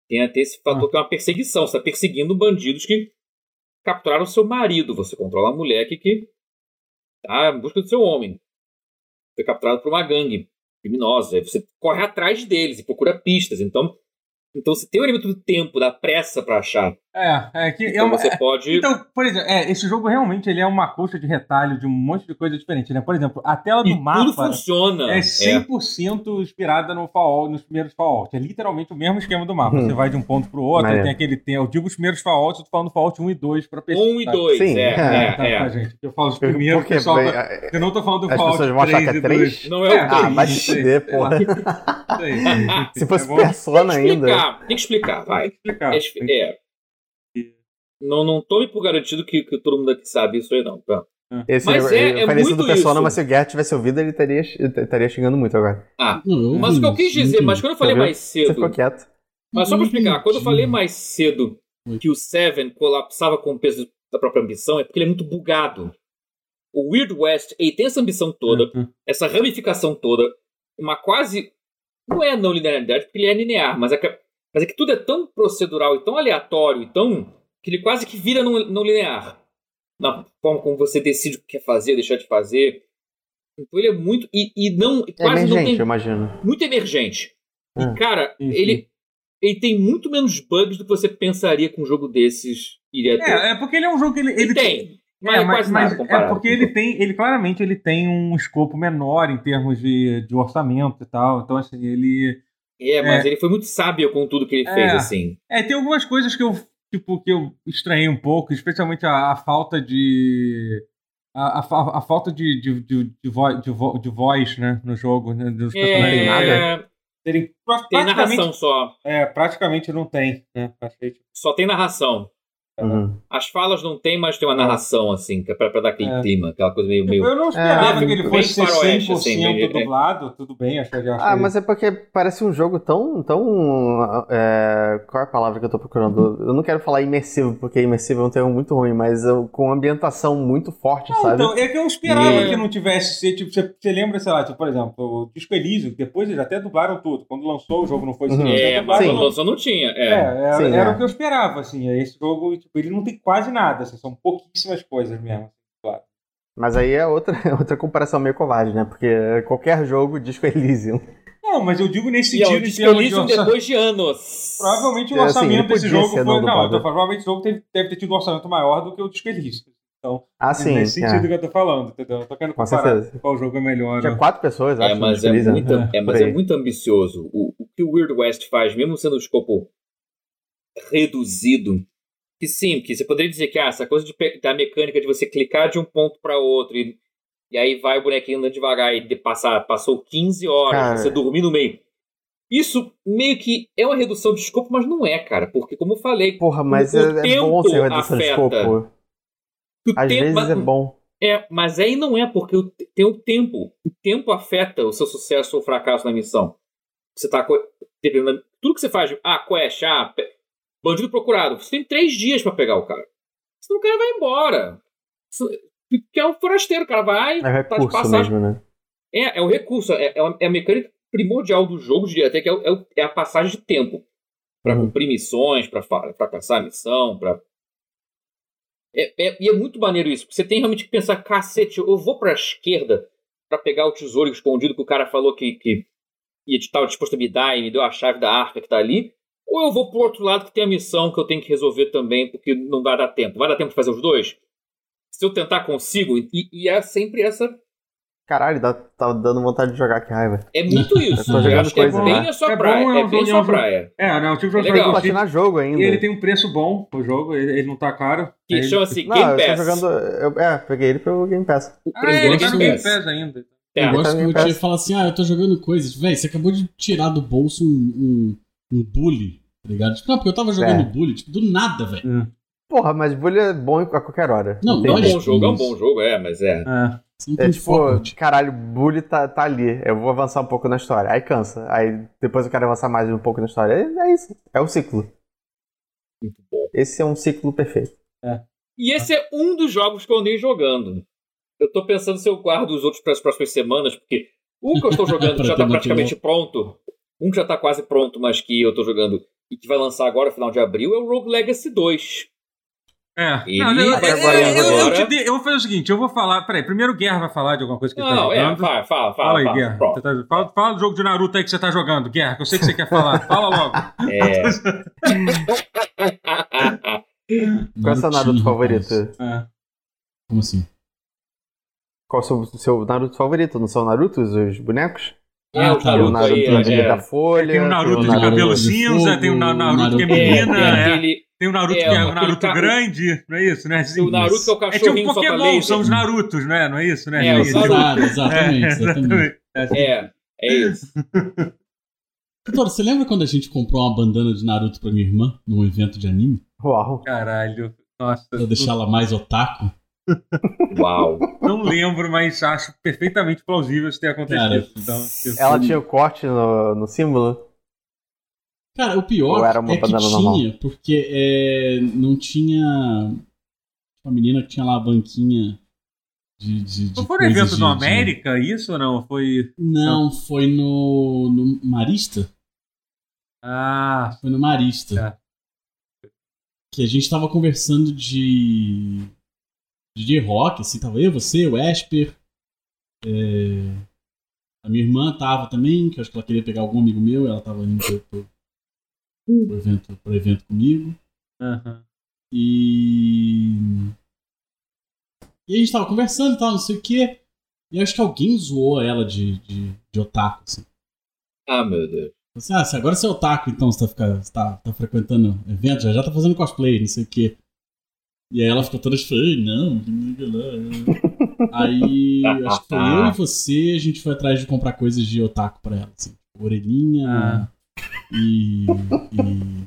Tem até esse fator ah. que é uma perseguição. Você está perseguindo bandidos que capturaram seu marido. Você controla a mulher que, que tá em busca do seu homem. Foi capturado por uma gangue criminosa. Você corre atrás deles e procura pistas. Então, Então você tem o elemento do tempo, da pressa para achar. É, é que então é uma, você pode. Então, por exemplo, é, esse jogo realmente ele é uma coxa de retalho de um monte de coisa diferente, né? Por exemplo, a tela do e mapa tudo funciona. é 100% é. inspirada no Fallout, nos primeiros Fallout. É literalmente o mesmo esquema do mapa. Hum. Você vai de um ponto pro outro, tem aquele tem, eu digo os primeiros Fallout, eu tô falando Fallout 1 e 2 pra pessoa. 1 e 2, Sim, é, (laughs) é, tá, é. Tá, gente. Eu falo os primeiros, Porque, pessoal, bem, tá, eu não tô falando do Fallout 3 vão achar que é 3? Não é o 3. Ah, vai se fuder, porra. Se fosse Persona ainda. Tem que explicar, vai. Tem que explicar. É, não, não tome por garantido que, que todo mundo aqui sabe isso aí, não. Tá? Esse mas é, é muito do Persona, isso. mas se o Gert tivesse ouvido, ele estaria, estaria xingando muito agora. Ah, não, mas o que eu quis dizer, mas quando eu falei mais cedo. Você ficou quieto. Mas só pra explicar, quando eu falei mais cedo que o Seven colapsava com o peso da própria ambição, é porque ele é muito bugado. O Weird West, ele tem essa ambição toda, uhum. essa ramificação toda, uma quase. Não é não linearidade, porque ele é linear, mas é que, mas é que tudo é tão procedural e tão aleatório e tão que ele quase que vira não, não linear. Na forma como você decide o que quer fazer, deixar de fazer. Então ele é muito. E, e não. É quase emergente, não tem, eu imagino. Muito emergente. e, ah, cara, ele, ele tem muito menos bugs do que você pensaria que um jogo desses iria ter. É, é porque ele é um jogo que ele. ele tem. Mas, é, mas, mas é porque ele tem, ele claramente ele tem um escopo menor em termos de, de orçamento e tal. Então, assim, ele. É, mas é, ele foi muito sábio com tudo que ele fez, é. assim. É, tem algumas coisas que eu tipo, que eu estranhei um pouco, especialmente a, a falta de. A, a, a, falta de, de, de, de, vo, de, vo, de voz, né, no jogo, né, dos personagens. É... Nada. Tem, tem narração só. É, praticamente não tem, né? Achei, tipo... Só tem narração. Uhum. As falas não tem, mas tem uma narração, assim, que é pra, pra dar aquele é. clima, aquela coisa meio. meio... Eu não esperava é, que ele fosse ser 100% assim, dublado, tudo bem, achei, achei. Ah, mas é porque parece um jogo tão. tão é... Qual é a palavra que eu tô procurando? Eu não quero falar imersivo, porque imersivo é um termo muito ruim, mas eu, com ambientação muito forte, não, sabe? Então, é que eu esperava que não tivesse ser, tipo, você, você lembra, sei lá, tipo, por exemplo, o Disco Elysium, depois eles até dublaram tudo. Quando lançou o jogo não foi assim. Uhum. É, mas quando lançou não tinha. É, é era, Sim, era o que eu esperava, assim. Esse jogo tipo, ele não tem quase nada, assim, são pouquíssimas coisas mesmo, assim, claro. Mas aí é outra, (laughs) outra comparação meio covarde, né? Porque qualquer jogo Disco Elysium. Não, mas eu digo nesse sentido. E, ó, Disco Elysium de depois de anos. Provavelmente o orçamento é, assim, desse jogo foi. Não, não tô, provavelmente o jogo deve, deve ter tido um orçamento maior do que o Disco Elysium. Então, ah, sim, é nesse sentido é. que eu tô falando, entendeu? Eu tô querendo comparar qual jogo é melhor. Tinha né? quatro pessoas, acho. (laughs) É, mas, é muito, é, é, mas é muito ambicioso. O, o que o Weird West faz, mesmo sendo um escopo reduzido, que sim, que você poderia dizer que ah, essa coisa de, da mecânica de você clicar de um ponto para outro e, e aí vai o bonequinho andando devagar e de passar, passou 15 horas, cara. você dormir no meio. Isso meio que é uma redução de escopo, mas não é, cara, porque como eu falei, Porra, mas é, é bom ser redução afeta. de escopo. Às tempo, vezes é bom. É, mas aí não é, porque tem o tempo. O tempo afeta o seu sucesso ou fracasso na missão. Você tá. Tudo que você faz, ah, quest, ah, bandido procurado. Você tem três dias para pegar o cara. Senão o cara vai embora. Porque é um forasteiro, o cara vai. É tá de passagem. Mesmo, né? É, é o recurso, é, é, a, é a mecânica primordial do jogo, diria até que é, é, é a passagem de tempo. para uhum. cumprir missões, para fracassar a missão, para é, é, e é muito maneiro isso. Você tem realmente que pensar, cacete, eu vou pra esquerda para pegar o tesouro escondido que o cara falou que, que ia estar disposto a me dar e me deu a chave da arca que tá ali. Ou eu vou pro outro lado que tem a missão que eu tenho que resolver também, porque não vai dar tempo. Vai dar tempo de fazer os dois? Se eu tentar, consigo. E, e é sempre essa Caralho, dá, tá dando vontade de jogar, que raiva. É muito isso. Eu, eu acho que é bem a sua é praia. Bom, é, é bem a sua praia. É, não, o tipo de é legal. platinar jogo ainda. E ele tem um preço bom, o jogo, ele, ele não tá caro. Que chama-se Game Pass. Eu jogando, eu, é, peguei ele pelo Game Pass. O ah, ele tá no Game Pass ainda. É, eu gosto que o Tia fala assim, ah, eu tô jogando coisas. Véi, você acabou de tirar do bolso um, um, um bully, tá ligado? Tipo, não, porque eu tava jogando é. bully, tipo, do nada, velho. É. Porra, mas bully é bom a qualquer hora. Não, não, é um bom jogo, é um bom jogo, é, mas é. É. É tipo, forte. caralho, bully tá, tá ali. Eu vou avançar um pouco na história. Aí cansa. Aí depois eu quero avançar mais um pouco na história. É, é isso. É o ciclo. Muito bom. Esse é um ciclo perfeito. É. E esse é um dos jogos que eu andei jogando. Eu tô pensando se eu guardo os outros para as próximas semanas, porque um que eu estou (laughs) jogando já tá praticamente pronto. Um que já tá quase pronto, mas que eu tô jogando e que vai lançar agora, final de abril, é o Rogue Legacy 2. É. Ele Não, eu, vai eu- agora- eu- eu- eu agora- te dei- eu vou fazer o seguinte: eu vou falar. Peraí, primeiro o Guerra vai falar de alguma coisa que ele tá Não, é, jogando. fala, fala, fala. Fala aí, fala, Guerra. tá- fala, fala do jogo de Naruto aí que você tá jogando, Guerra, que eu sei que você quer falar. Fala logo. É. (laughs) Qual é o seu Naruto rapaz. favorito? É. Como assim? Qual é o seu, seu Naruto favorito? Não são Narutos, os bonecos? É, o tá, Tem o Naruto aí, é. da Folha. Tem o Naruto de Naruto cabelo cinza, tem o Na- Naruto que é É, menina, tem é. aquele. Tem o Naruto É, que é o Naruto ca- grande, não é isso, né? O Naruto que é o É tipo um Pokémon, são os Narutos, não é? Não é isso, né? É, Tipo-. Exato, exatamente, É, exatamente. É, é isso. (laughs) Doutor, você lembra quando a gente comprou uma bandana de Naruto pra minha irmã num evento de anime? Uau. Caralho. Nossa. Pra deixar ela mais otaku? Uau. Não lembro, mas acho perfeitamente plausível isso ter acontecido. Cara, então, Ela tinha o corte no, no símbolo? Cara, o pior uma é que tinha, normal? porque é, não tinha. A menina que tinha lá a banquinha de. de, de Não foi no evento de- do de- América isso ou não? Foi. Não, foi no, no Marista. Ah, Foi no Marista. Que a gente tava conversando de. De rock, assim, tava eu, você, o Esper. é, a minha irmã tava também, que eu acho que ela queria pegar algum amigo meu, ela tava indo pro, pro, pro evento, pro evento comigo. aham. E. E a gente tava conversando e tal, não sei o quê. E acho que alguém zoou ela de, de, de otaku, assim. Ah, meu Deus. Assim, ah, se agora você é otaku, então você tá, fica- você tá, tá frequentando evento, já, já tá fazendo cosplay, não sei o quê. E aí ela ficou toda feia, não, não lá. (laughs) Aí acho que foi eu e você, a gente foi atrás de comprar coisas de otaku pra ela, assim. Orelhinha Ah. e, e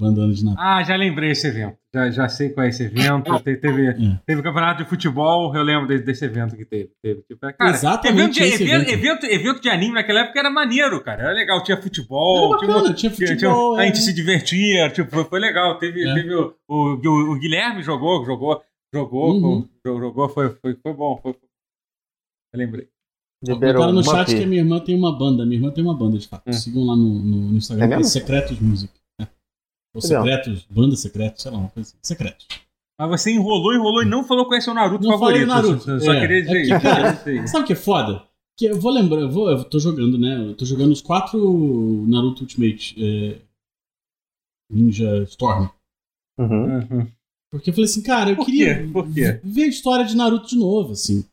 bandana de Natal. Ah, já lembrei esse evento. Já, já sei qual é esse evento. Te- Teve, É. teve campeonato de futebol, eu lembro desse, desse evento que teve. teve. Tipo, é, cara, Exatamente evento, de, esse evento, evento. evento, evento de anime naquela época era maneiro, cara. Era legal, tinha futebol, Era bacana, tinha tinha- futebol. tinha- a é. gente se divertia, tipo, foi, foi legal. Teve, É. teve o, o, o- o Guilherme jogou, jogou, jogou, Uhum. com- jogou, foi, foi, foi bom. Foi, eu lembrei. Liberou Comentaram no chat que a minha irmã tem uma banda. Minha irmã tem uma banda, de fato. Hum. Sigam lá no, no, no Instagram, É? Secretos Music. Né? Ou. Secretos, banda secretos, sei lá, uma coisa assim. Secretos. Mas você enrolou, enrolou e não falou qual é seu Naruto Não falei favorito. Naruto, Eu só é. queria dizer É que, cara. Sabe o que é foda? Que eu vou lembrar, eu, vou, eu tô jogando, né? Eu tô jogando os quatro Naruto Ultimate é, Ninja Storm. Uhum. Uhum. Porque eu falei assim, cara, eu Por queria ver a história de Naruto de novo, assim.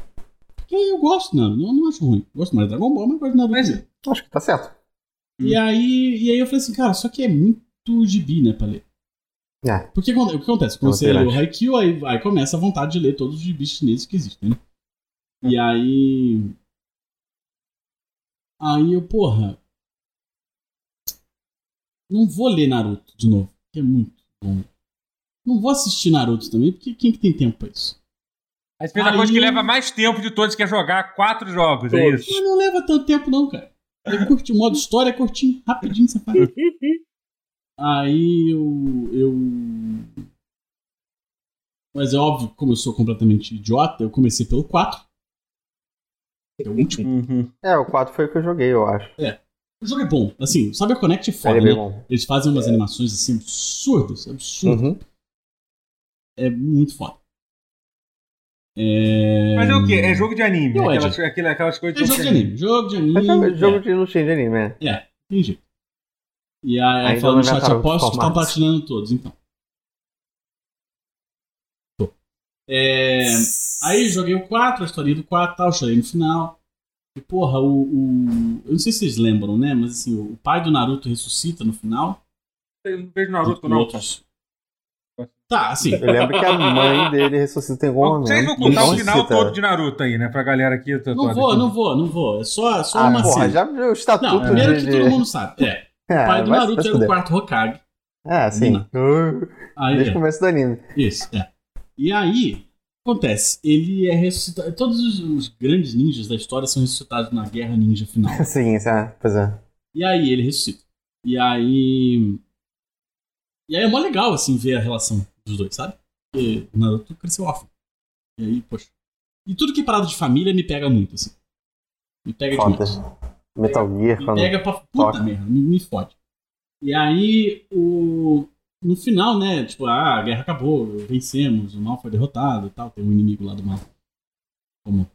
Porque eu gosto, não, não, não acho ruim. Gosto mais de Dragon Ball, mas gosto de Naruto. Mas-. Acho que tá certo. E aí, e aí eu falei assim, cara, só que é muito gibi, né, pra ler. É. Porque quando- o que acontece? Quando você lê o. Haikyuu, aí, aí começa a vontade de ler todos os gibis chineses que existem, né? E aí. Aí eu, porra. Não vou ler Naruto de novo, que é muito bom. Não vou assistir Naruto também, porque quem que tem tempo pra isso? Aí você fez a coisa que leva mais tempo de todos, que é jogar quatro jogos, é Todos. isso? Mas não leva tanto tempo, não, cara. Eu curti o modo história, é curtinho, rapidinho você faz. (laughs) Aí eu, eu. Mas é óbvio, como eu sou completamente idiota, eu comecei pelo 4. Que é o último. Uhum. É, o 4 foi o que eu joguei, eu acho. O jogo é bom. Assim, sabe a Connect é foda, Ele é né? bom. Eles fazem umas animações assim absurdas, absurdas. Uhum. É muito foda. É... Mas é o quê? É jogo de anime. Não, é aquelas, aquelas, aquelas coisas É jogo de anime. Jogo de anime. Mas jogo, é. jogo de lutinha de anime, é. Entendi. E Ainda falando não no chat, aposto que platinando todos, então. Tô. É, aí joguei o 4, a história do 4 e tal, chorei no final. E porra, o, o- Eu não sei se vocês lembram, né? Mas assim, o pai do Naruto ressuscita no final. Eu não vejo Naruto, não. outros. Tá, assim. Eu lembro que a mãe dele ressuscita em algum momento. Vocês vão contar o final todo de Naruto aí, né? Pra galera aqui. to- Não toda vou, aqui. não vou, não vou. É só, só Ah, uma porra, cena. já viu o estatuto Não, primeiro de... que todo mundo sabe. É, É, o pai do Naruto se era o quarto Hokage. É, sim. Uh, Aí, Desde é. o começo do anime. Isso, é. E aí, acontece, ele é ressuscitado. Todos os, os grandes ninjas da história são ressuscitados na Guerra Ninja final. (laughs) Sim, isso é, pois é. E aí ele ressuscita. E aí. E aí é mó legal, assim, ver a relação dos dois, sabe? Porque o Naruto cresceu órfão. E aí, poxa. E tudo que é parado de família me pega muito, assim. Me pega Foda. demais. Metal Gear, Me quando... pega pra puta merda, me, me fode. E aí o. no final, né? Tipo, ah, a guerra acabou, vencemos, o mal foi derrotado e tal. Tem um inimigo lá do mal. Como,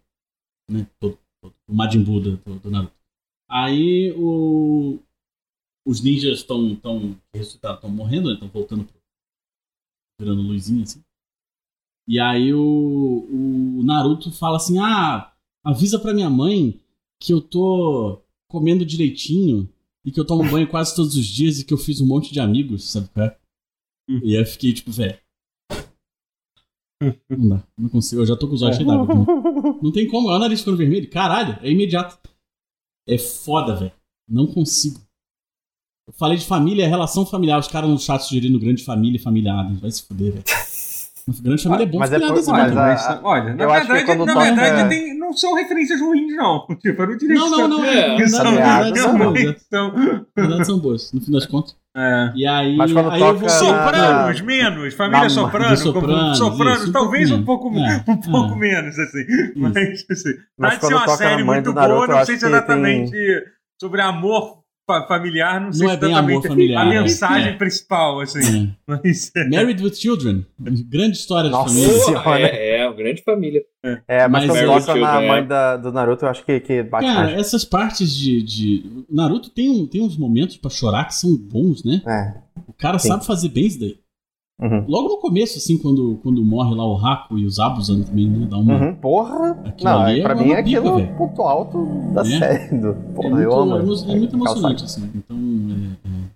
né? Todo, todo, o Majin Buu do, do Naruto. Aí o, os ninjas estão tão, ressuscitados, estão morrendo, estão né? voltando pro, virando luzinha assim. E aí o, o Naruto fala assim: Ah, avisa pra minha mãe que eu tô comendo direitinho e que eu tomo banho quase todos os dias e que eu fiz um monte de amigos, sabe é? Hum. E aí eu fiquei tipo, velho. Não dá, não consigo, eu já tô com os olhos cheios d'água. Não, não tem como, olha o nariz ficando vermelho. Caralho, é imediato. É foda, velho. Não consigo. Eu falei de família, relação familiar. Os caras no chat sugerindo grande família e família Adams. Vai se fuder, velho. (laughs) Grande família é bom, mas é por, mas a, olha, na verdade, na toca... verdade tem, não são referências ruins, não. (laughs) Tipo, eu não diria não, não, não, é, que são, verdade, são boas. Na verdade são boas, no fim das contas. É. E aí, mas quando aí toca... vou... Sopranos, menos. Família Soprano, Sopranos, Sopranos isso, talvez um pouco, um pouco, é, um pouco é. menos, assim. Mas, assim, mas quando ser uma série muito boa, não sei se exatamente sobre amor familiar, não sei não se é bem amor familiar. a mensagem é. principal, assim. É. (laughs) Mas, é. Married with Children. Grande história Nossa, de família. Porra, é, é, uma grande família. É, mas, mas quando toca na mãe é. da, do Naruto, eu acho que, que bate Cara, mais. essas partes de, de... Naruto tem, um, tem uns momentos pra chorar que são bons, né? É. O cara Sim. sabe fazer bem isso daí. Uhum. Logo no começo, assim, quando, quando morre lá o Raku e os Abusan também, né? Dá uma. Uhum. Porra! Aquilo não, ali é pra é mim é aquilo bica, ponto alto da é. série. Do... Porra, é muito, eu amo. É, muito emocionante, assim. Então, é, é,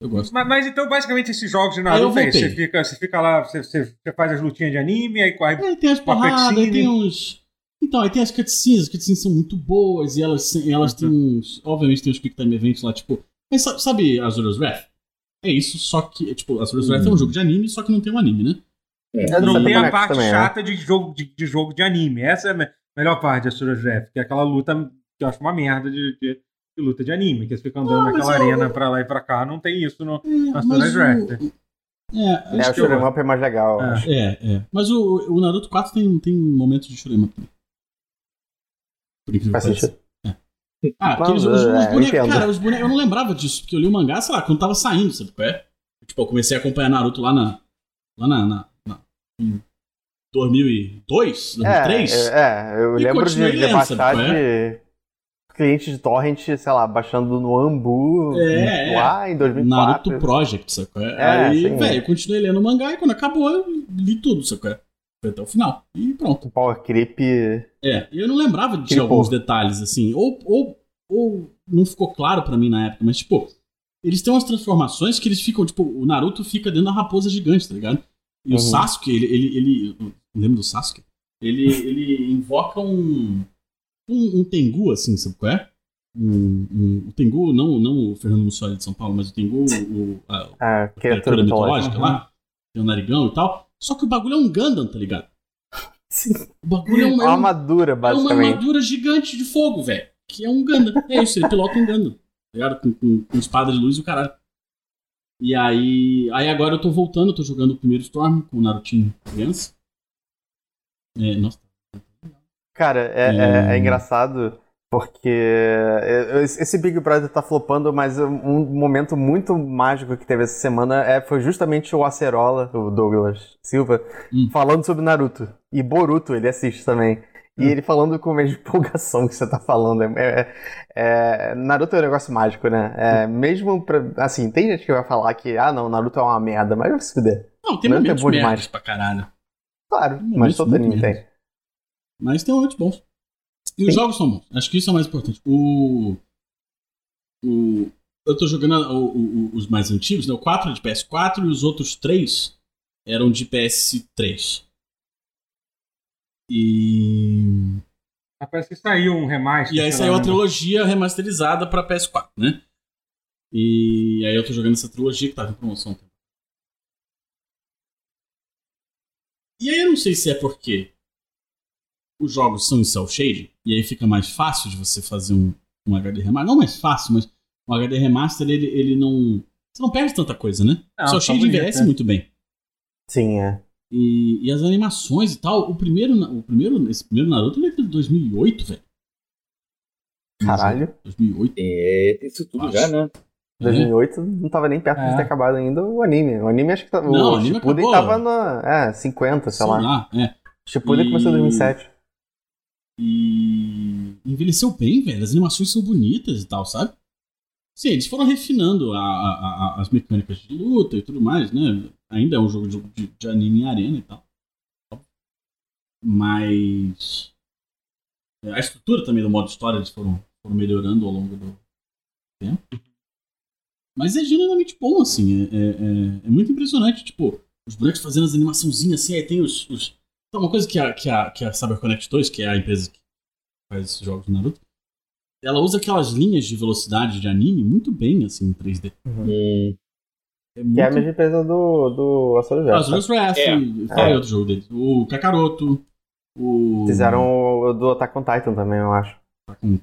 eu gosto. Mas, mas, então, basicamente, esses jogos de Naruto é você fica, você fica lá, você, você, faz as lutinhas de anime, aí corre. Aí tem as porradas, aí tem uns. Então, aí tem as cutscenes, as cutscenes são muito boas e elas, elas uhum. têm uns. Obviamente tem os Quick Time Events lá, tipo. Mas sabe Azura's Wrath? É isso, só que, tipo, Asura's Wrath é um jogo de anime, só que não tem um anime, né? É, não tem a parte também, né? chata de, jogo, de, de, jogo de anime. Essa é a melhor parte Asura's Wrath, que é aquela luta que eu acho uma merda de, de, de luta de anime, que eles ficam andando naquela arena eu... pra lá e pra cá. Não tem isso no é, Asura's Wrath. É, é o shoot'em up é mais legal. É, é, é. Mas o, o Naruto 4 tem, tem momentos de shoot'em up também. Por incrível que pareça. Ah, aqueles, os, os é, bonecos, cara, os bonecos, eu não lembrava disso, porque eu li o mangá, sei lá, quando tava saindo, sabe qual é? Tipo, eu comecei a acompanhar Naruto lá na. lá na. na, na em 2002, 2003. É, é, eu lembro de, de baixar é? de cliente de torrent, sei lá, baixando no Ambu é, lá em 2004. Naruto Project, sabe qual é? é Aí, velho, eu continuei lendo o mangá e quando acabou eu li tudo, sabe qual é? Foi até o final. E pronto. O Power Creep. É, eu não lembrava de alguns detalhes, assim. Ou, ou, ou não ficou claro para mim na época, mas, tipo, eles têm umas transformações que eles ficam, tipo, o Naruto fica dentro da raposa gigante, tá ligado? E uhum. o Sasuke, ele, ele, ele. Lembro do Sasuke? Ele, ele invoca um, um. Um Tengu, assim, sabe qual é? Um, um, o Tengu, não, não o Fernando Mussoli de São Paulo, mas o Tengu, o, a, a, a criatura mitológica uhum. lá, tem o narigão e tal. Só que o bagulho é um Gundam, tá ligado? (laughs) Sim. O bagulho é, um, uma armadura, basicamente. É uma armadura gigante de fogo, velho. Que é um Gundam. É isso, ele pilota um Gundam. Tá ligado? Com, com, com espada de luz e o caralho. E aí. Aí agora eu tô voltando, tô jogando o primeiro Storm com o Narutinho criança. É, nossa. Cara, é, é... é, é engraçado porque esse Big Brother tá flopando, mas um momento muito mágico que teve essa semana é, foi justamente o Acerola, o Douglas Silva, hum. falando sobre Naruto. E Boruto, ele assiste também. E hum. ele falando com a mesma (laughs) empolgação que você tá falando. É, é, é, Naruto é um negócio mágico, né? É, hum. Mesmo pra. Assim, tem gente que vai falar que, ah, não, Naruto é uma merda, mas vai se fuder. Não, tem Naruto é momentos é bom demais. pra caralho. Claro, mas todo anime tem. Mas tem momentos bons. E os jogos são bons. Acho que isso é o mais importante. O. O. Eu tô jogando o, o, os mais antigos, né? O 4 é de PS4 e os outros 3 eram de PS3. E. Ah, parece que saiu um remaster. E aí saiu a trilogia remasterizada pra PS4, né? E aí eu tô jogando essa trilogia que tava em promoção. E aí eu não sei se é porque os jogos são em cel shade, e aí fica mais fácil de você fazer um, um HD remaster. Não mais fácil, mas um HD remaster ele, ele não. Você não perde tanta coisa, né? Não, cel shade envelhece é. muito bem. Sim, é. E, e, as animações e tal. O primeiro, o primeiro, esse primeiro Naruto ele é de 2008, velho. Caralho. 2008. É, tem isso tudo Acho. já, né? 2008 não tava nem perto é. de ter acabado ainda o anime. O anime acho que tava, não, o, o Shippuden tava na é, 50, sei, sei lá. lá é. Shippuden e... começou em 2007. E envelheceu bem, velho. As animações são bonitas e tal, sabe? Sim, eles foram refinando a, a, a, as mecânicas de luta e tudo mais, né? Ainda é um jogo de, de, de anime em arena e tal. Mas. A estrutura também do modo história eles foram, foram melhorando ao longo do tempo. Mas é genuinamente bom, assim. É, é, é, é muito impressionante. Tipo, os bonecos fazendo as animaçãozinhas assim, aí tem os. os... Então, uma coisa que a, que, a, que a CyberConnect 2, que é a empresa que faz esses jogos do Naruto, ela usa aquelas linhas de velocidade de anime muito bem, assim, em 3D. Uhum. É muito... Que é a mesma empresa do, do Azure Wrath. Azure Wrath, é. qual é. outro jogo deles? O Kakaroto, o... Fizeram o do Attack on Titan também, eu acho. Attack on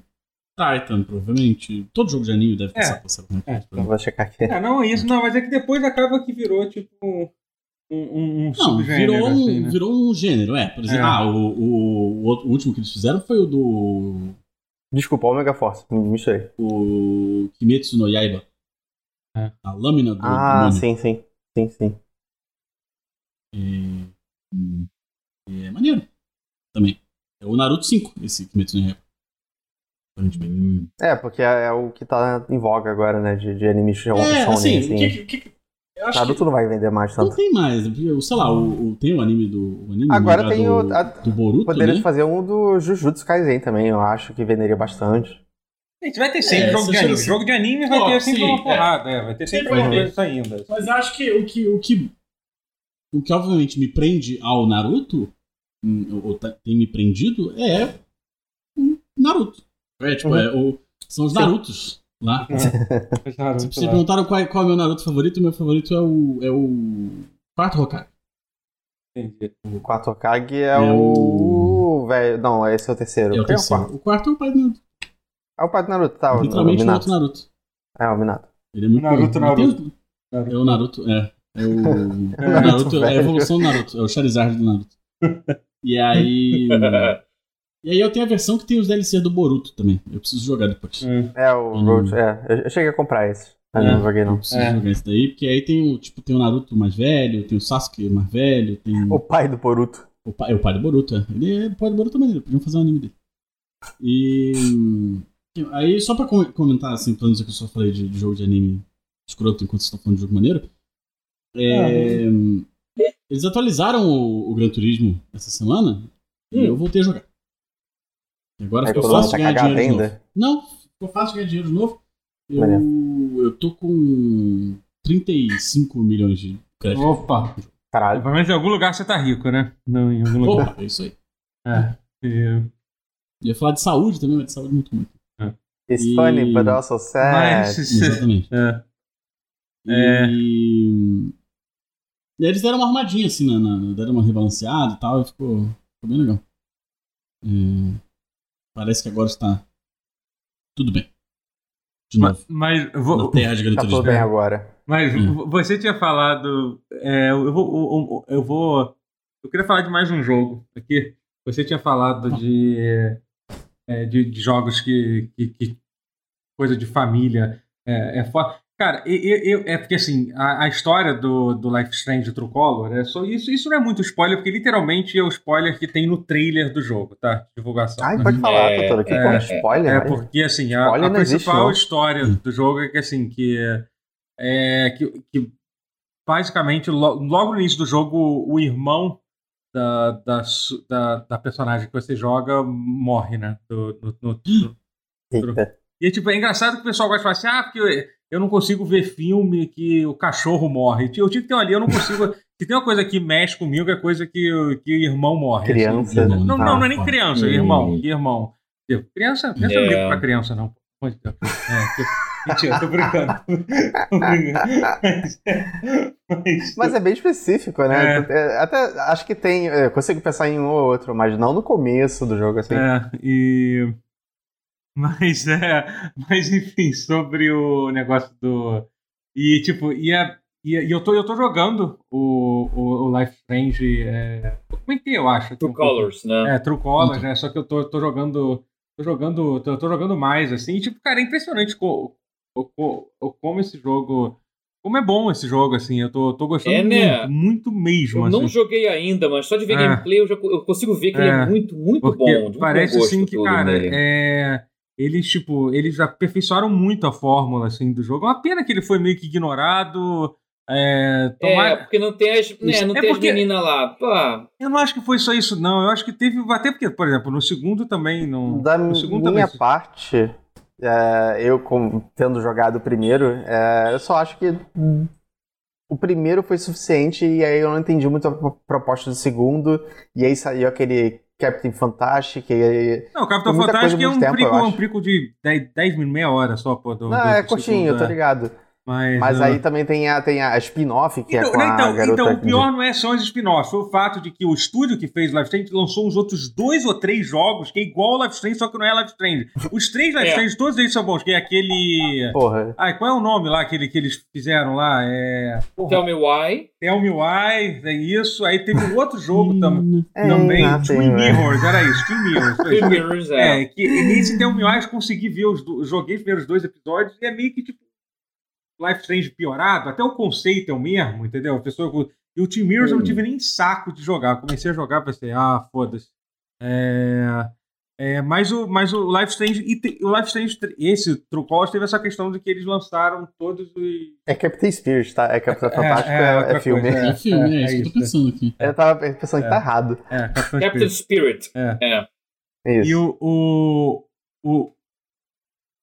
Titan, provavelmente. Todo jogo de anime deve passar é. por essa é. Eu vou checar aqui. É, não, isso não, mas é que depois acaba que virou, tipo, um, um, não, virou um, assim, né? virou um gênero, é. Por exemplo, é. ah, o, o, o, último que eles fizeram foi o do Desculpa, Omega Force, me misturei. O Kimetsu no Yaiba. É. A lâmina do Ah, sim, sim. Sim, sim. É, é maneiro. Também. É o Naruto 5, esse Kimetsu no Yaiba. É, porque é, é, o que tá em voga agora, né? De, de anime shonen, é, assim. assim. Que, que, Naruto que... não vai vender mais tanto. Não tem mais. Sei lá, o, o tem o anime do. O anime Agora tem do, o. A, do Boruto. Poderia né? fazer um do Jujutsu Kaisen também, eu acho que venderia bastante. Gente, vai ter sempre é, jogo de anime. Assim. Jogo de anime vai Pô, ter sempre sim, uma é. porrada, é. Vai ter sempre, sempre uma coisa ainda. Mas acho que o que. O que, o que obviamente me prende ao Naruto, hum, ou tem me prendido, é o Naruto. É, tipo, uhum. é, o, são os Narutos lá. É. Se (laughs) vocês perguntaram qual, qual é o meu Naruto favorito, o meu favorito é o, é o quarto Hokage. Entendi. O quarto Hokage é, é o. Velho. Não, esse é o terceiro. É o, terceiro. É o, quarto? o quarto é o pai do Naruto. É o pai do Naruto, tá? Literalmente o, o outro Naruto. É, o Minato. Ele é muito Naruto, Naruto. Tem... É o Naruto, é. É o, (laughs) é o Naruto, é a evolução do Naruto, é o Charizard do Naruto. E aí. (laughs) E aí eu tenho a versão que tem os DLC do Boruto também. Eu preciso jogar depois. Hum. É, o hum. Road, é. Eu cheguei a comprar esse. Mas é, não joguei não. Eu preciso é. jogar esse daí, porque aí tem o, tipo, tem o Naruto mais velho, tem o Sasuke mais velho, tem... O pai do Boruto. O pai, é o pai do Boruto, é. Ele é o pai do Boruto também, podiam fazer um anime dele. E... Aí, só pra comentar, assim, pra não dizer que eu só falei de, de jogo de anime escroto enquanto vocês estão falando de jogo maneiro, é... Eles atualizaram o, o Gran Turismo essa semana hum. e eu voltei a jogar. Agora ficou fácil ganhar dinheiro ainda? de novo. Não, ficou fácil ganhar dinheiro de novo. Eu, eu tô com 35 milhões de crédito. Opa! Caralho. Pelo menos em algum lugar você tá rico, né? Não, em algum lugar. Opa, é isso aí. É. Eu... Ia falar de saúde também, mas de saúde muito muito. É. It's e... funny, but also sad. Mas... Exatamente. É. É. E... e eles deram uma armadinha assim, na, na, deram uma rebalanceada e tal, e ficou, ficou bem legal. É... Parece que agora está tudo bem. De novo. Mas, mas vou, terra de tá tudo bem agora. Mas hum. você tinha falado. É, eu, vou, eu, eu vou. Eu queria falar de mais um jogo aqui. Você tinha falado de, é, de, de, jogos que, que, que, coisa de família é, é foda. Cara, eu, eu, é porque assim, a, a, história do, do Life Strange True Color, é só, isso, isso não é muito spoiler, porque literalmente é o spoiler que tem no trailer do jogo, tá? Divulgação. Ai, pode falar, é, doutor, que é, spoiler. É, porque assim, a, a principal existe, história do jogo é que assim, que, é, que, que basicamente logo, logo no início do jogo o irmão da, da, da, da personagem que você joga morre, né? Do, no, no, no, e tipo, é engraçado que o pessoal gosta de falar assim, ah, porque eu não consigo ver filme que o cachorro morre. Eu tive que ter ali, eu não consigo. (laughs) Se tem uma coisa que mexe comigo, é coisa que, que o irmão morre. Assim. Criança. Assim. Não, não, não, é nem criança, irmão. irmão. Criança, criança yeah. não ligo pra criança, não. É, mentira, tô brincando. (laughs) tô brincando. Mas, mas, é bem específico, né? É. é até acho que tem. Eu consigo pensar em um ou outro, mas não no começo do jogo, assim. É, e. Mas é. Mas enfim, sobre o negócio do. E tipo, e, a, e, e eu, tô, eu tô jogando o, o, o Life Strange. É, comentei, eu acho. True um Colors, né? É, True Colors, uhum. né? Só que eu tô, tô jogando. Tô jogando. Tô, tô, jogando mais, assim. E, tipo, cara, é impressionante co, o, o, como esse jogo. Como é bom esse jogo, assim. Eu tô, tô gostando é, né? muito, muito mesmo. Eu assim. não joguei ainda, mas só de ver é. gameplay eu já eu consigo ver que ele é, é muito, muito bom. Parece assim que, cara, é eles, tipo, eles aperfeiçoaram muito a fórmula, assim, do jogo. É uma pena que ele foi meio que ignorado. É, tomar... é porque não tem as, né, não é tem porque... as meninas lá. Pô. Eu não acho que foi só isso, não. Eu acho que teve. Até porque, por exemplo, no segundo também. No, da no segundo minha também... parte, é, eu como, tendo jogado o primeiro, é, eu só acho que o primeiro foi suficiente e aí eu não entendi muito a proposta do segundo. E aí saiu aquele Captain Fantastic. E, não, o Captain Fantastic é um, tempo, prico, um prico de 10, 10 minutos, meia hora só, pô. Do, não, do, é curtinho, eu tô é. ligado. Mas, Mas uh... aí também tem a, tem a spin-off, que é então, é com a então, garota... Então, o pior não é só os spin-offs, foi o fato de que o estúdio que fez Life Strange lançou uns outros dois ou três jogos que é igual ao Life Strange, só que não é Life Strange. Os três Life é. Strange, todos eles são bons, que é aquele... Porra. Ai, qual é o nome lá aquele que eles fizeram lá? É... Porra. Tell Me Why. Tell Me Why, é isso. Aí teve um outro jogo (laughs) tam é, também, Twin Mirrors, era isso, Twin Mirrors. (laughs) Twin Mirrors, é. É, que nesse Tell Me Why eu consegui ver os... Joguei os primeiros dois episódios e é meio que tipo Life Strange piorado, até o conceito é o mesmo, entendeu? A pessoa, e o Team Mirrors eu não tive nem saco de jogar. Comecei a jogar, pensei, ah, foda-se. É, é, mas, o, mas o Life Strange, e te, o Life Strange, esse True teve essa questão de que eles lançaram todos os. É Captain Spirit, tá? É Capitão (laughs) é, Fantástico, é, é, é filme. É, é, filme, é, é, isso que eu tô pensando aqui. Eu tava pensando que tá errado. É, Captain, Spirit. É. é. Isso. E o, o, o,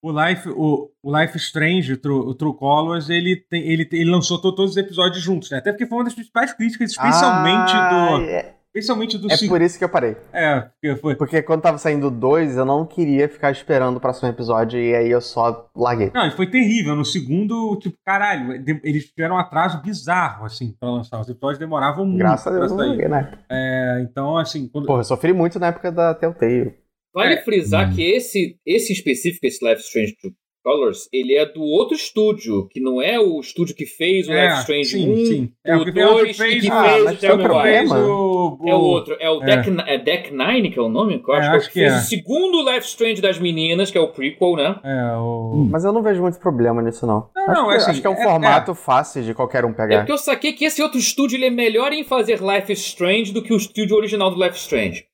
o Life, o, o Life Strange, o True, o True Colors, ele, tem, ele, ele lançou todos os episódios juntos, né? Até porque foi uma das principais críticas, especialmente ah, do. É... Especialmente do É por isso que eu parei. É, porque foi. Porque quando tava saindo dois, eu não queria ficar esperando o próximo episódio e aí eu só larguei. Não, e foi terrível. No segundo, tipo, caralho, eles tiveram um atraso bizarro, assim, pra lançar. Os episódios demoravam muito. Graças a Deus, não larguei, né? É, então, assim. Quando... Porra, eu sofri muito na época da Telltale. Vale é. frisar hum. que esse, esse específico, esse Life Strange Colors, ele é do outro estúdio, que não é o estúdio que fez o é, Life Strange sim, 1, sim. É o 2 que e que ah, fez o Tell Me Why. O... É o outro, é o é. Deck, é Deck Nine, que é o nome? Eu acho, é, acho que, fez é. o segundo Life Strange das meninas, que é o prequel, né? É, o... Mas eu não vejo muito problema nisso, não. Não, acho não, que, é assim, acho que é um formato fácil de qualquer um pegar. É porque eu saquei que esse outro estúdio ele é melhor em fazer Life Strange do que o estúdio original do Life Strange.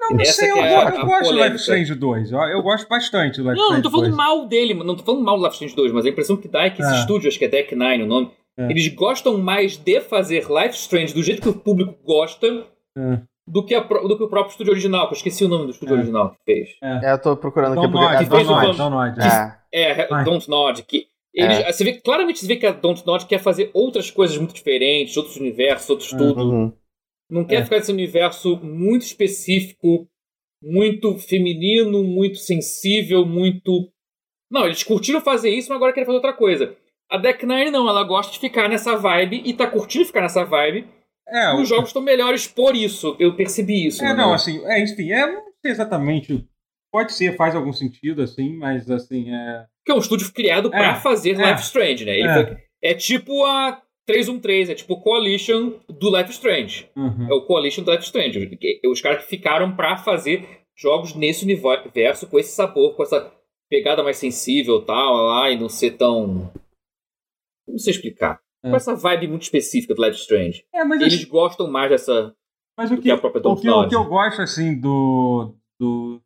Não, não sei, eu, é eu gosto do Life Strange 2. Eu, eu, gosto bastante do Life não, Strange 2. Não, não tô falando 2. mal dele, não tô falando mal do Life Strange 2, mas a impressão que dá é que esse é. estúdio, acho que é Deck Nine o nome, é. eles gostam mais de fazer Life Strange do jeito que o público gosta é. do, que a, do que o próprio estúdio original, que eu esqueci o nome do estúdio é. original que fez. É. eu tô procurando aqui. Don't Nod, Don't Nod, Don't Nod. É, Don't Nod, que eles, Você vê, claramente você vê que a Don't Nod quer fazer outras coisas muito diferentes, outros universos, outros tudo. Uhum. Não quer ficar nesse universo muito específico, muito feminino, muito sensível, muito. Não, eles curtiram fazer isso, mas agora querem fazer outra coisa. A Deck Nine não, ela gosta de ficar nessa vibe e tá curtindo ficar nessa vibe. É, e os jogos estão melhores por isso. Eu percebi isso. É, não, assim, é, enfim, é não sei exatamente. Pode ser, faz algum sentido, assim, mas assim, é. Que é um estúdio criado é, para fazer é, Life Strange, né? Ele é. Foi, é tipo a 313 é tipo o Coalition do Life Strange. Uhum. É o Coalition do Life Strange. Os caras que ficaram para fazer jogos nesse universo com esse sabor, com essa pegada mais sensível tal, lá, e não ser tão. Não sei explicar. É. Com essa vibe muito específica do Life Strange. É, Eles gostam mais dessa. Mas o que, que a própria o que, o que eu gosto, assim, do. do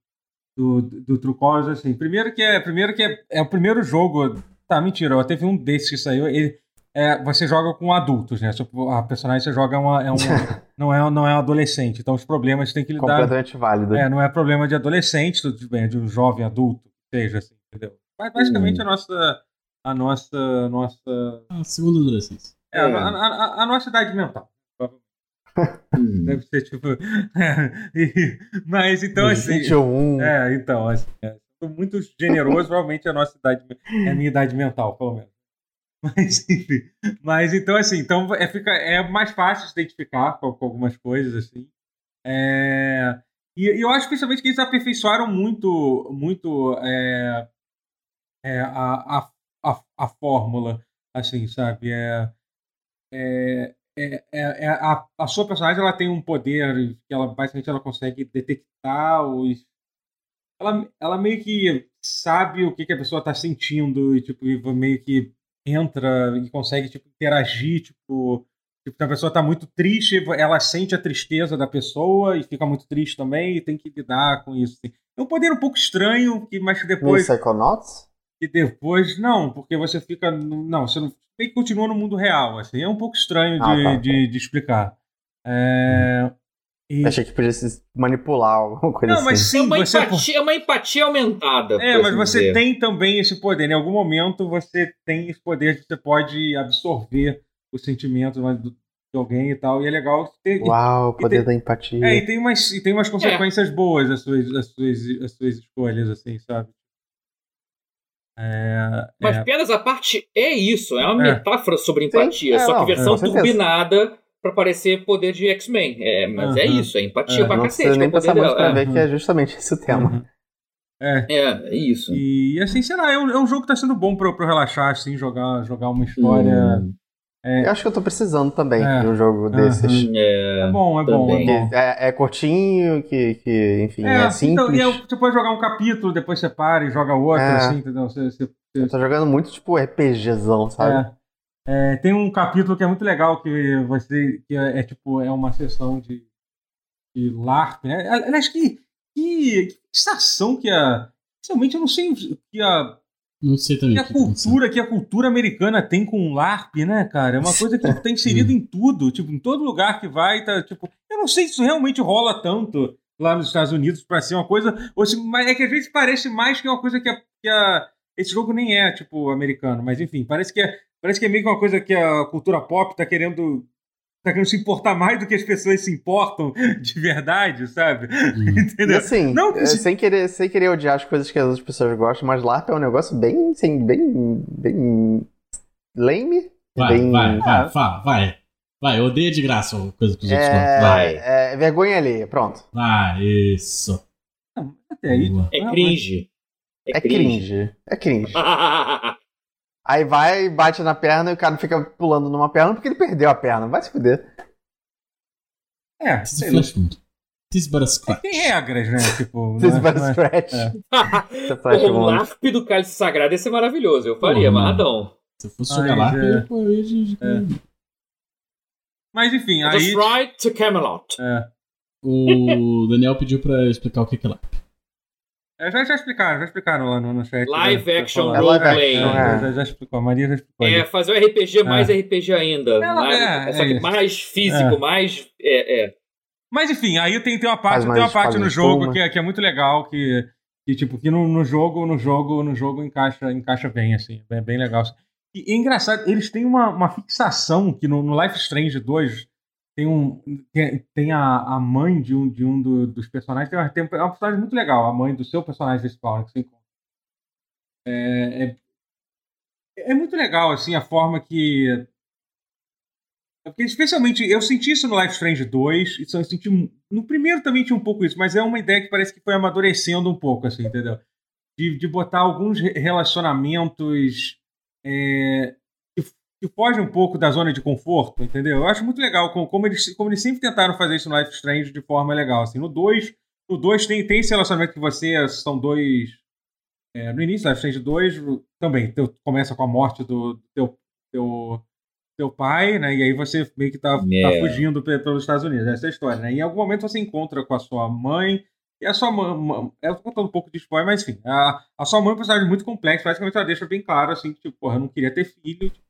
do, do True Colors, assim, primeiro que é, primeiro que é, é o primeiro jogo, tá, mentira, eu teve um desses que saiu, ele, é, você joga com adultos, né? A personagem você joga é uma, é um, (laughs) não, é, não é um adolescente. Então os problemas tem que lidar. Completamente válido. É, não é problema de adolescente, tudo bem, é de um jovem adulto, seja assim, entendeu? Mas basicamente hum. a nossa. A nossa. nossa... A segunda adolescência. É, é. A, a, a, nossa idade mental. (laughs) Deve ser tipo. (laughs) mas então assim. 21. É, então, assim, é, muito generoso, provavelmente a nossa idade. É a minha idade mental, pelo menos. (laughs) Mas, enfim. Mas então, assim, então é, fica, é mais fácil se identificar com, com algumas coisas, assim. É, e, e, eu acho principalmente que eles aperfeiçoaram muito, muito é, é, a, a, a, a, fórmula, assim, sabe? É, é, é, é, é, a, a sua personagem ela tem um poder que ela basicamente ela consegue detectar os ela, ela meio que sabe o que, que a pessoa tá sentindo e, tipo, meio que entra e consegue, tipo, interagir, tipo... Tipo, a pessoa tá muito triste, ela sente a tristeza da pessoa e fica muito triste também e tem que lidar com isso. Assim. É um poder um pouco estranho, que, mas depois... No Psychonauts? E depois, não, porque você fica... Não, você não... Meio que continua no mundo real, assim. É um pouco estranho ah, de, tá, de, de, explicar. É... E... Achei que podia se manipular alguma coisa não, mas assim. sim, é uma, você... empatia, é uma empatia aumentada. É, mas assim você dizer. tem também esse poder. Em algum momento você tem esse poder que você pode absorver os sentimentos de alguém e tal. E é legal ter. Uau, o poder tem, da empatia. É, e tem umas, e tem umas consequências é. boas as suas, as, suas, as suas escolhas, assim, sabe? É, Mas é. piadas à parte é isso, é uma é. metáfora sobre empatia, Sim, é, só que versão turbinada para parecer poder de X-Men. É, mas é isso, é empatia é, pra não cacete. Não nem pensar muito pra ver que é justamente esse o tema. Uhum. É. é, é isso. E assim, sei lá, é um, é um jogo que tá sendo bom pra, pra relaxar, assim, jogar, jogar uma história. Hum. É... Eu acho que eu tô precisando também é. de um jogo uhum. desses. É, é bom, é bom, é bom. É, é, curtinho, que, que enfim, é, é simples. Então, você pode jogar um capítulo, depois você para e joga outro, é. assim, entendeu? Você, você, Eu tô jogando muito, tipo, RPGzão, sabe? É. tem um capítulo que é muito legal, que você. que é, tipo, é uma sessão de, de LARP, né? Aliás, que, que, que sensação que a. Realmente eu não sei que a não sei também. E a cultura que a cultura americana tem com o LARP, né, cara? É uma coisa que tipo, tá inserida (laughs) em tudo, tipo, em todo lugar que vai, tá, tipo, eu não sei se isso realmente rola tanto lá nos Estados Unidos para ser uma coisa, ou se, mas é que às vezes parece mais que uma coisa que a, que a esse jogo nem é tipo americano, mas enfim, parece que é, parece que é meio que uma coisa que a cultura pop tá querendo tá querendo se importar mais do que as pessoas se importam (laughs) de verdade, sabe? Hum. (laughs) Entendeu? E assim, não, é, sem, querer, sem querer odiar as coisas que as outras pessoas gostam, mas LARP é um negócio bem, assim, bem, bem lame. Vai, bem... vai, vai, vai, vai. Vai, odeia de graça a coisa que os outros é, Vai. É, vergonha ali, pronto. Vai, isso. Até aí. É cringe. É, é cringe. É cringe. (laughs) Aí vai, bate na perna e o cara fica pulando numa perna porque ele perdeu a perna. Vai se fuder. É, sei lá. This but a scratch. Tem regras, né? Tipo, (laughs) This but a scratch. É. (laughs) o LARP do cálice sagrado ia ser maravilhoso. Eu faria, uhum. amarradão. Se eu fosse jogar LARP, é. eu ia é. Mas enfim, aí... The right to Camelot. É. O Daniel pediu pra explicar o que é LARP. É, já, já explicaram, já explicaram lá no, no chat. Live né, action roleplay. É, já, já, explicou, a Maria já explicou. É, fazer o RPG mais é. RPG ainda. Ela, mais, é, só que é mais físico, mais. É, Mas enfim, aí tem, tem uma parte, tem uma parte no jogo que é, que é muito legal, que, que tipo, que no, no jogo, no jogo, no jogo encaixa, encaixa bem, assim, é bem legal. E é engraçado, eles têm uma, uma fixação que no, no Life Strange 2 tem um tem, a, a mãe de um, de um do, dos personagens tem uma, tem uma personagem muito legal a mãe do seu personagem principal né, que você encontra. É, é, é, muito legal assim a forma que porque especialmente eu senti isso no Life Strange 2 e eu senti no primeiro também tinha um pouco isso mas é uma ideia que parece que foi amadurecendo um pouco assim entendeu? De, de botar alguns relacionamentos é, que foge um pouco da zona de conforto, entendeu? Eu acho muito legal como, como, eles, como eles sempre tentaram fazer isso no Life Strange de forma legal. Assim, no 2, no 2 tem, tem esse relacionamento que você são dois. É, no início, Life Strange 2 também teu, começa com a morte do teu, teu, teu pai, né? E aí você meio que tá, tá yeah. tá fugindo pelos Estados Unidos. Essa é a história, né? E em algum momento você encontra com a sua mãe. E a sua mãe. Eu tô contando um pouco de spoiler, mas enfim. A, a sua mãe é um personagem muito complexo. Praticamente ela deixa bem claro, assim, que, tipo, porra, eu não queria ter filho. Tipo,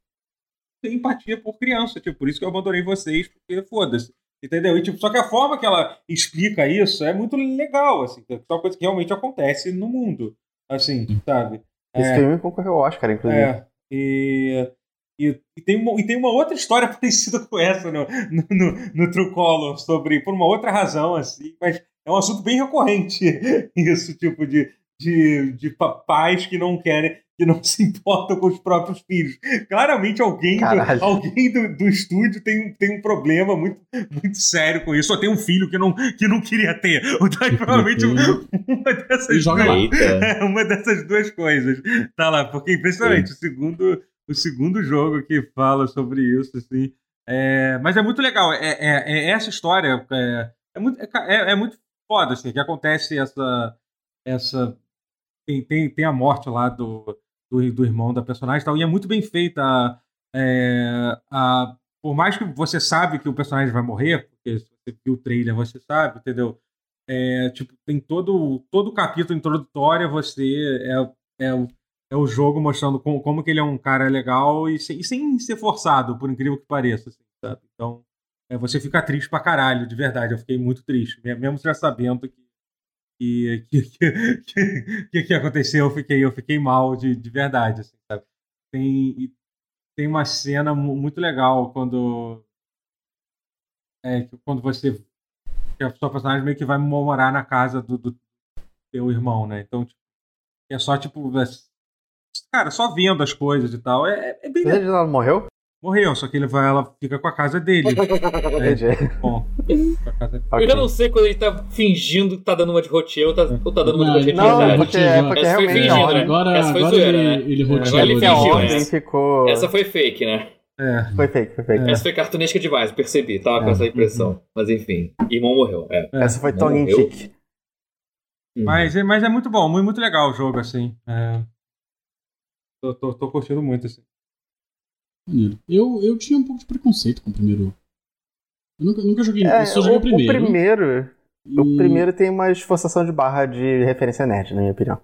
ter empatia por criança, tipo, por isso que eu abandonei vocês, porque foda-se. Entendeu? E, tipo, só que a forma que ela explica isso é muito legal, assim, é uma coisa que realmente acontece no mundo, assim, sabe? Esse é, filme concorreu ao Oscar, inclusive. É, e, e, e, tem uma, e tem uma outra história (laughs) parecida com essa no, no, no, no True Color, sobre, por uma outra razão, assim, mas é um assunto bem recorrente, (laughs) isso, tipo, de, de, de pais que não querem, que não se importam com os próprios filhos. Claramente alguém, do, alguém do, do estúdio tem, tem um problema muito, muito sério com isso. Só tem um filho que não, que não queria ter. Então, provavelmente uma dessas, duas, (laughs) é, uma dessas duas coisas. Tá lá, porque impressionante, o segundo, o segundo jogo que fala sobre isso, assim. É, mas é muito legal. É, é, é essa história é, é muito, é, é, muito foda, assim, que acontece essa essa. Tem, tem, tem a morte lá do, do, do irmão da personagem e tal. E é muito bem feita é, a, por mais que você sabe que o personagem vai morrer, porque se você viu o trailer, você sabe, entendeu? É, tipo, tem todo, todo o capítulo introdutório, você é, é, é o jogo mostrando como, como que ele é um cara legal e sem, e sem ser forçado, por incrível que pareça, assim, sabe? Então, é, você fica triste pra caralho, de verdade. Eu fiquei muito triste, mesmo já sabendo que que, (laughs) que, que, que, aconteceu, eu fiquei, eu fiquei mal de, de verdade, assim, sabe? Tem, tem uma cena muito legal quando é, quando você que a sua personagem meio que vai morar na casa do, do teu irmão, né? Então, tipo, é só tipo cara, só vendo as coisas e tal. É, é bem. Ela morreu? Morreu, só que ele vai, ela fica com a casa dele. (laughs) é, bom, eu já não sei quando ele tá fingindo que tá dando uma de roteiro ou tá, ou tá dando uma de roteiro de verdade. Não, porque, é porque Essa realmente... Foi fingindo, né? Agora, Essa foi agora zoeira, ele, né? ele roteou. Agora ele fingiu, né? ficou... Essa foi fake, né? É. Foi fake, foi fake. Essa foi cartunesca demais, percebi. Tava com essa impressão. Mas enfim, irmão morreu. É. Essa foi tongue in cheek. Mas, mas é muito bom, muito, muito legal o jogo, assim. É... Tô, tô, tô curtindo muito, assim. Eu, eu tinha um pouco de preconceito com o primeiro. Eu nunca, nunca joguei. É, eu só joguei o, o primeiro. O primeiro. E... O primeiro tem uma esforçação de barra de referência nerd, na minha opinião.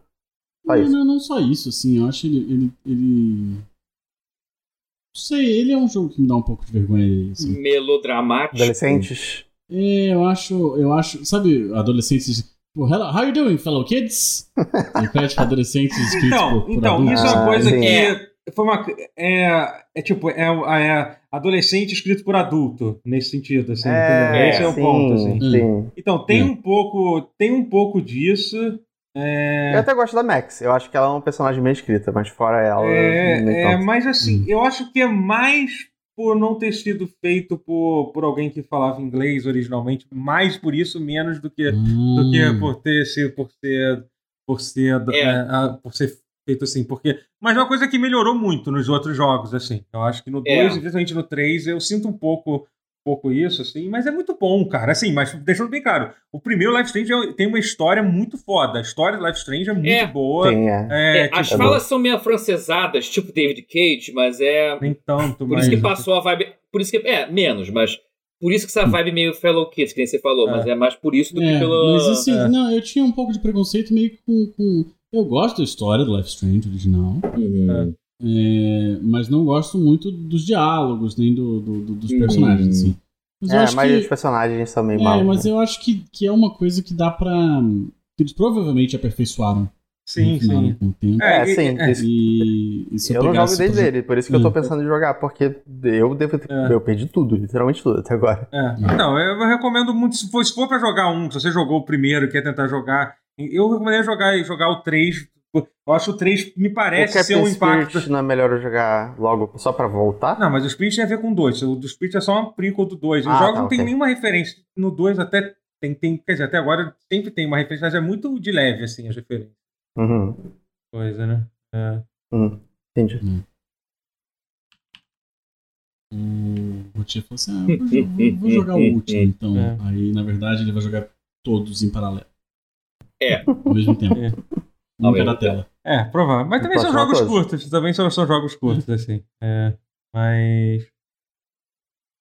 Só não. Não, não só isso, assim. Eu acho ele. ele, ele... Não sei, ele é um jogo que me dá um pouco de vergonha. Assim. Melodramático. Adolescentes. É, eu acho. Eu acho. Sabe, adolescentes. Tipo, hello, how you doing, fellow kids? (laughs) E pede adolescentes escritos então, por, por Então, adultos. isso é uma Ah, coisa sim. que. É. Foi uma. É, é tipo, é, é adolescente escrito por adulto, nesse sentido, assim, entendeu? Esse é o sim, ponto, assim. Sim. Então, tem É. um pouco. Tem um pouco disso. É, Eu até gosto da Max. Eu acho que ela é uma personagem bem escrita, mas fora ela. É, é, mas assim, Hum. eu acho que é mais por não ter sido feito por, por alguém que falava inglês originalmente, mais por isso, menos do que, do que Hum. por ter sido, por ser, por ser, É. é, por ser feito assim, porque, mas é uma coisa que melhorou muito nos outros jogos, assim. Eu acho que no 2 É. e principalmente no 3 eu sinto um pouco um pouco isso, assim, mas é muito bom, cara. Assim, mas deixando bem claro, o primeiro Life Strange é- tem uma história muito foda. A história do Life Strange é muito É. boa. Sim, é. É, É, as tipo, falas são meio afrancesadas, tipo David Cage, mas é. nem tanto, Por mas... isso que passou a vibe. Por isso que. É, menos, mas. Por isso que essa vibe meio Fellow Kids, que nem você falou, É. mas é mais por isso do que É, pelo. mas assim, É. não, eu tinha um pouco de preconceito meio que com, com- Eu gosto da história do Life Strange original, Uhum. é, mas não gosto muito dos diálogos, nem do, do- do- dos Uhum. personagens, assim. Mas É, mas que... os personagens são meio É, mas né? eu acho que, que é uma coisa que dá pra. que eles provavelmente aperfeiçoaram. Sim, sim. Com o tempo. É, É, sim. é. E, e se eu, Eu não jogo desde ele, por isso que eu tô Hum. pensando em jogar, porque eu devo ter, É. eu perdi tudo, literalmente tudo até agora. É. Não, eu recomendo muito. Se for, se for pra jogar um, se você jogou o primeiro e quer tentar jogar, eu recomendaria jogar, jogar o 3. Eu acho o 3 me o parece Captain ser um impacto. Spirit não é melhor eu jogar logo só pra voltar? Não, mas o Spirit tem a ver com o 2. O do Spirit é só uma prequel do 2. Os Ah, jogos tá, não tem ok. nenhuma referência. No 2 até tem, tem. Quer dizer, até agora sempre tem uma referência, mas é muito de leve, assim, as referências. Uhum. Coisa, né? É. Uhum. Entendi. O Rotier falou assim: ah, eu vou, vou jogar o último, (laughs) então. É. Aí, na verdade, ele vai jogar todos em paralelo. É. Ao mesmo tempo. É. Um tempo. tela. É, provável. Mas também são jogos todos. curtos. Também são, são jogos curtos, assim. É. Mas.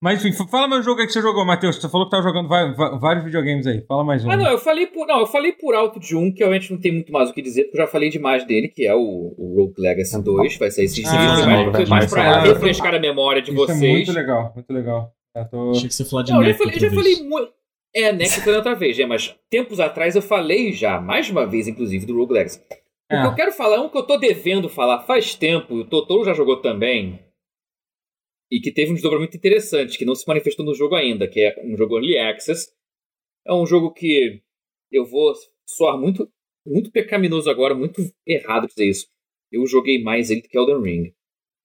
Mas enfim, fala meu jogo aí que você jogou, Matheus. Você falou que tava jogando va- va- vários videogames aí. Fala mais um. Ah, não, eu falei por. Não, eu falei por alto de um que realmente não tem muito mais o que dizer, porque eu já falei demais dele, que é o, o Rogue Legacy 2. Vai sair esses Ah, dias, sim, mais, mas pra é- refrescar a memória de Isso é vocês. muito legal, muito legal. Eu tô... Achei que você falar de Não, eu já falei, eu já falei muito. É, né, que foi outra vez, é, mas tempos atrás eu falei já, mais uma vez, inclusive, do Rogue Legacy. O que É. eu quero falar é um que eu tô devendo falar faz tempo, o Totoro já jogou também, e que teve um desdobramento interessante, que não se manifestou no jogo ainda, que é um jogo Early Access. É um jogo que eu vou soar muito, muito pecaminoso agora, muito errado dizer isso. Eu joguei mais ele do que Elden Ring.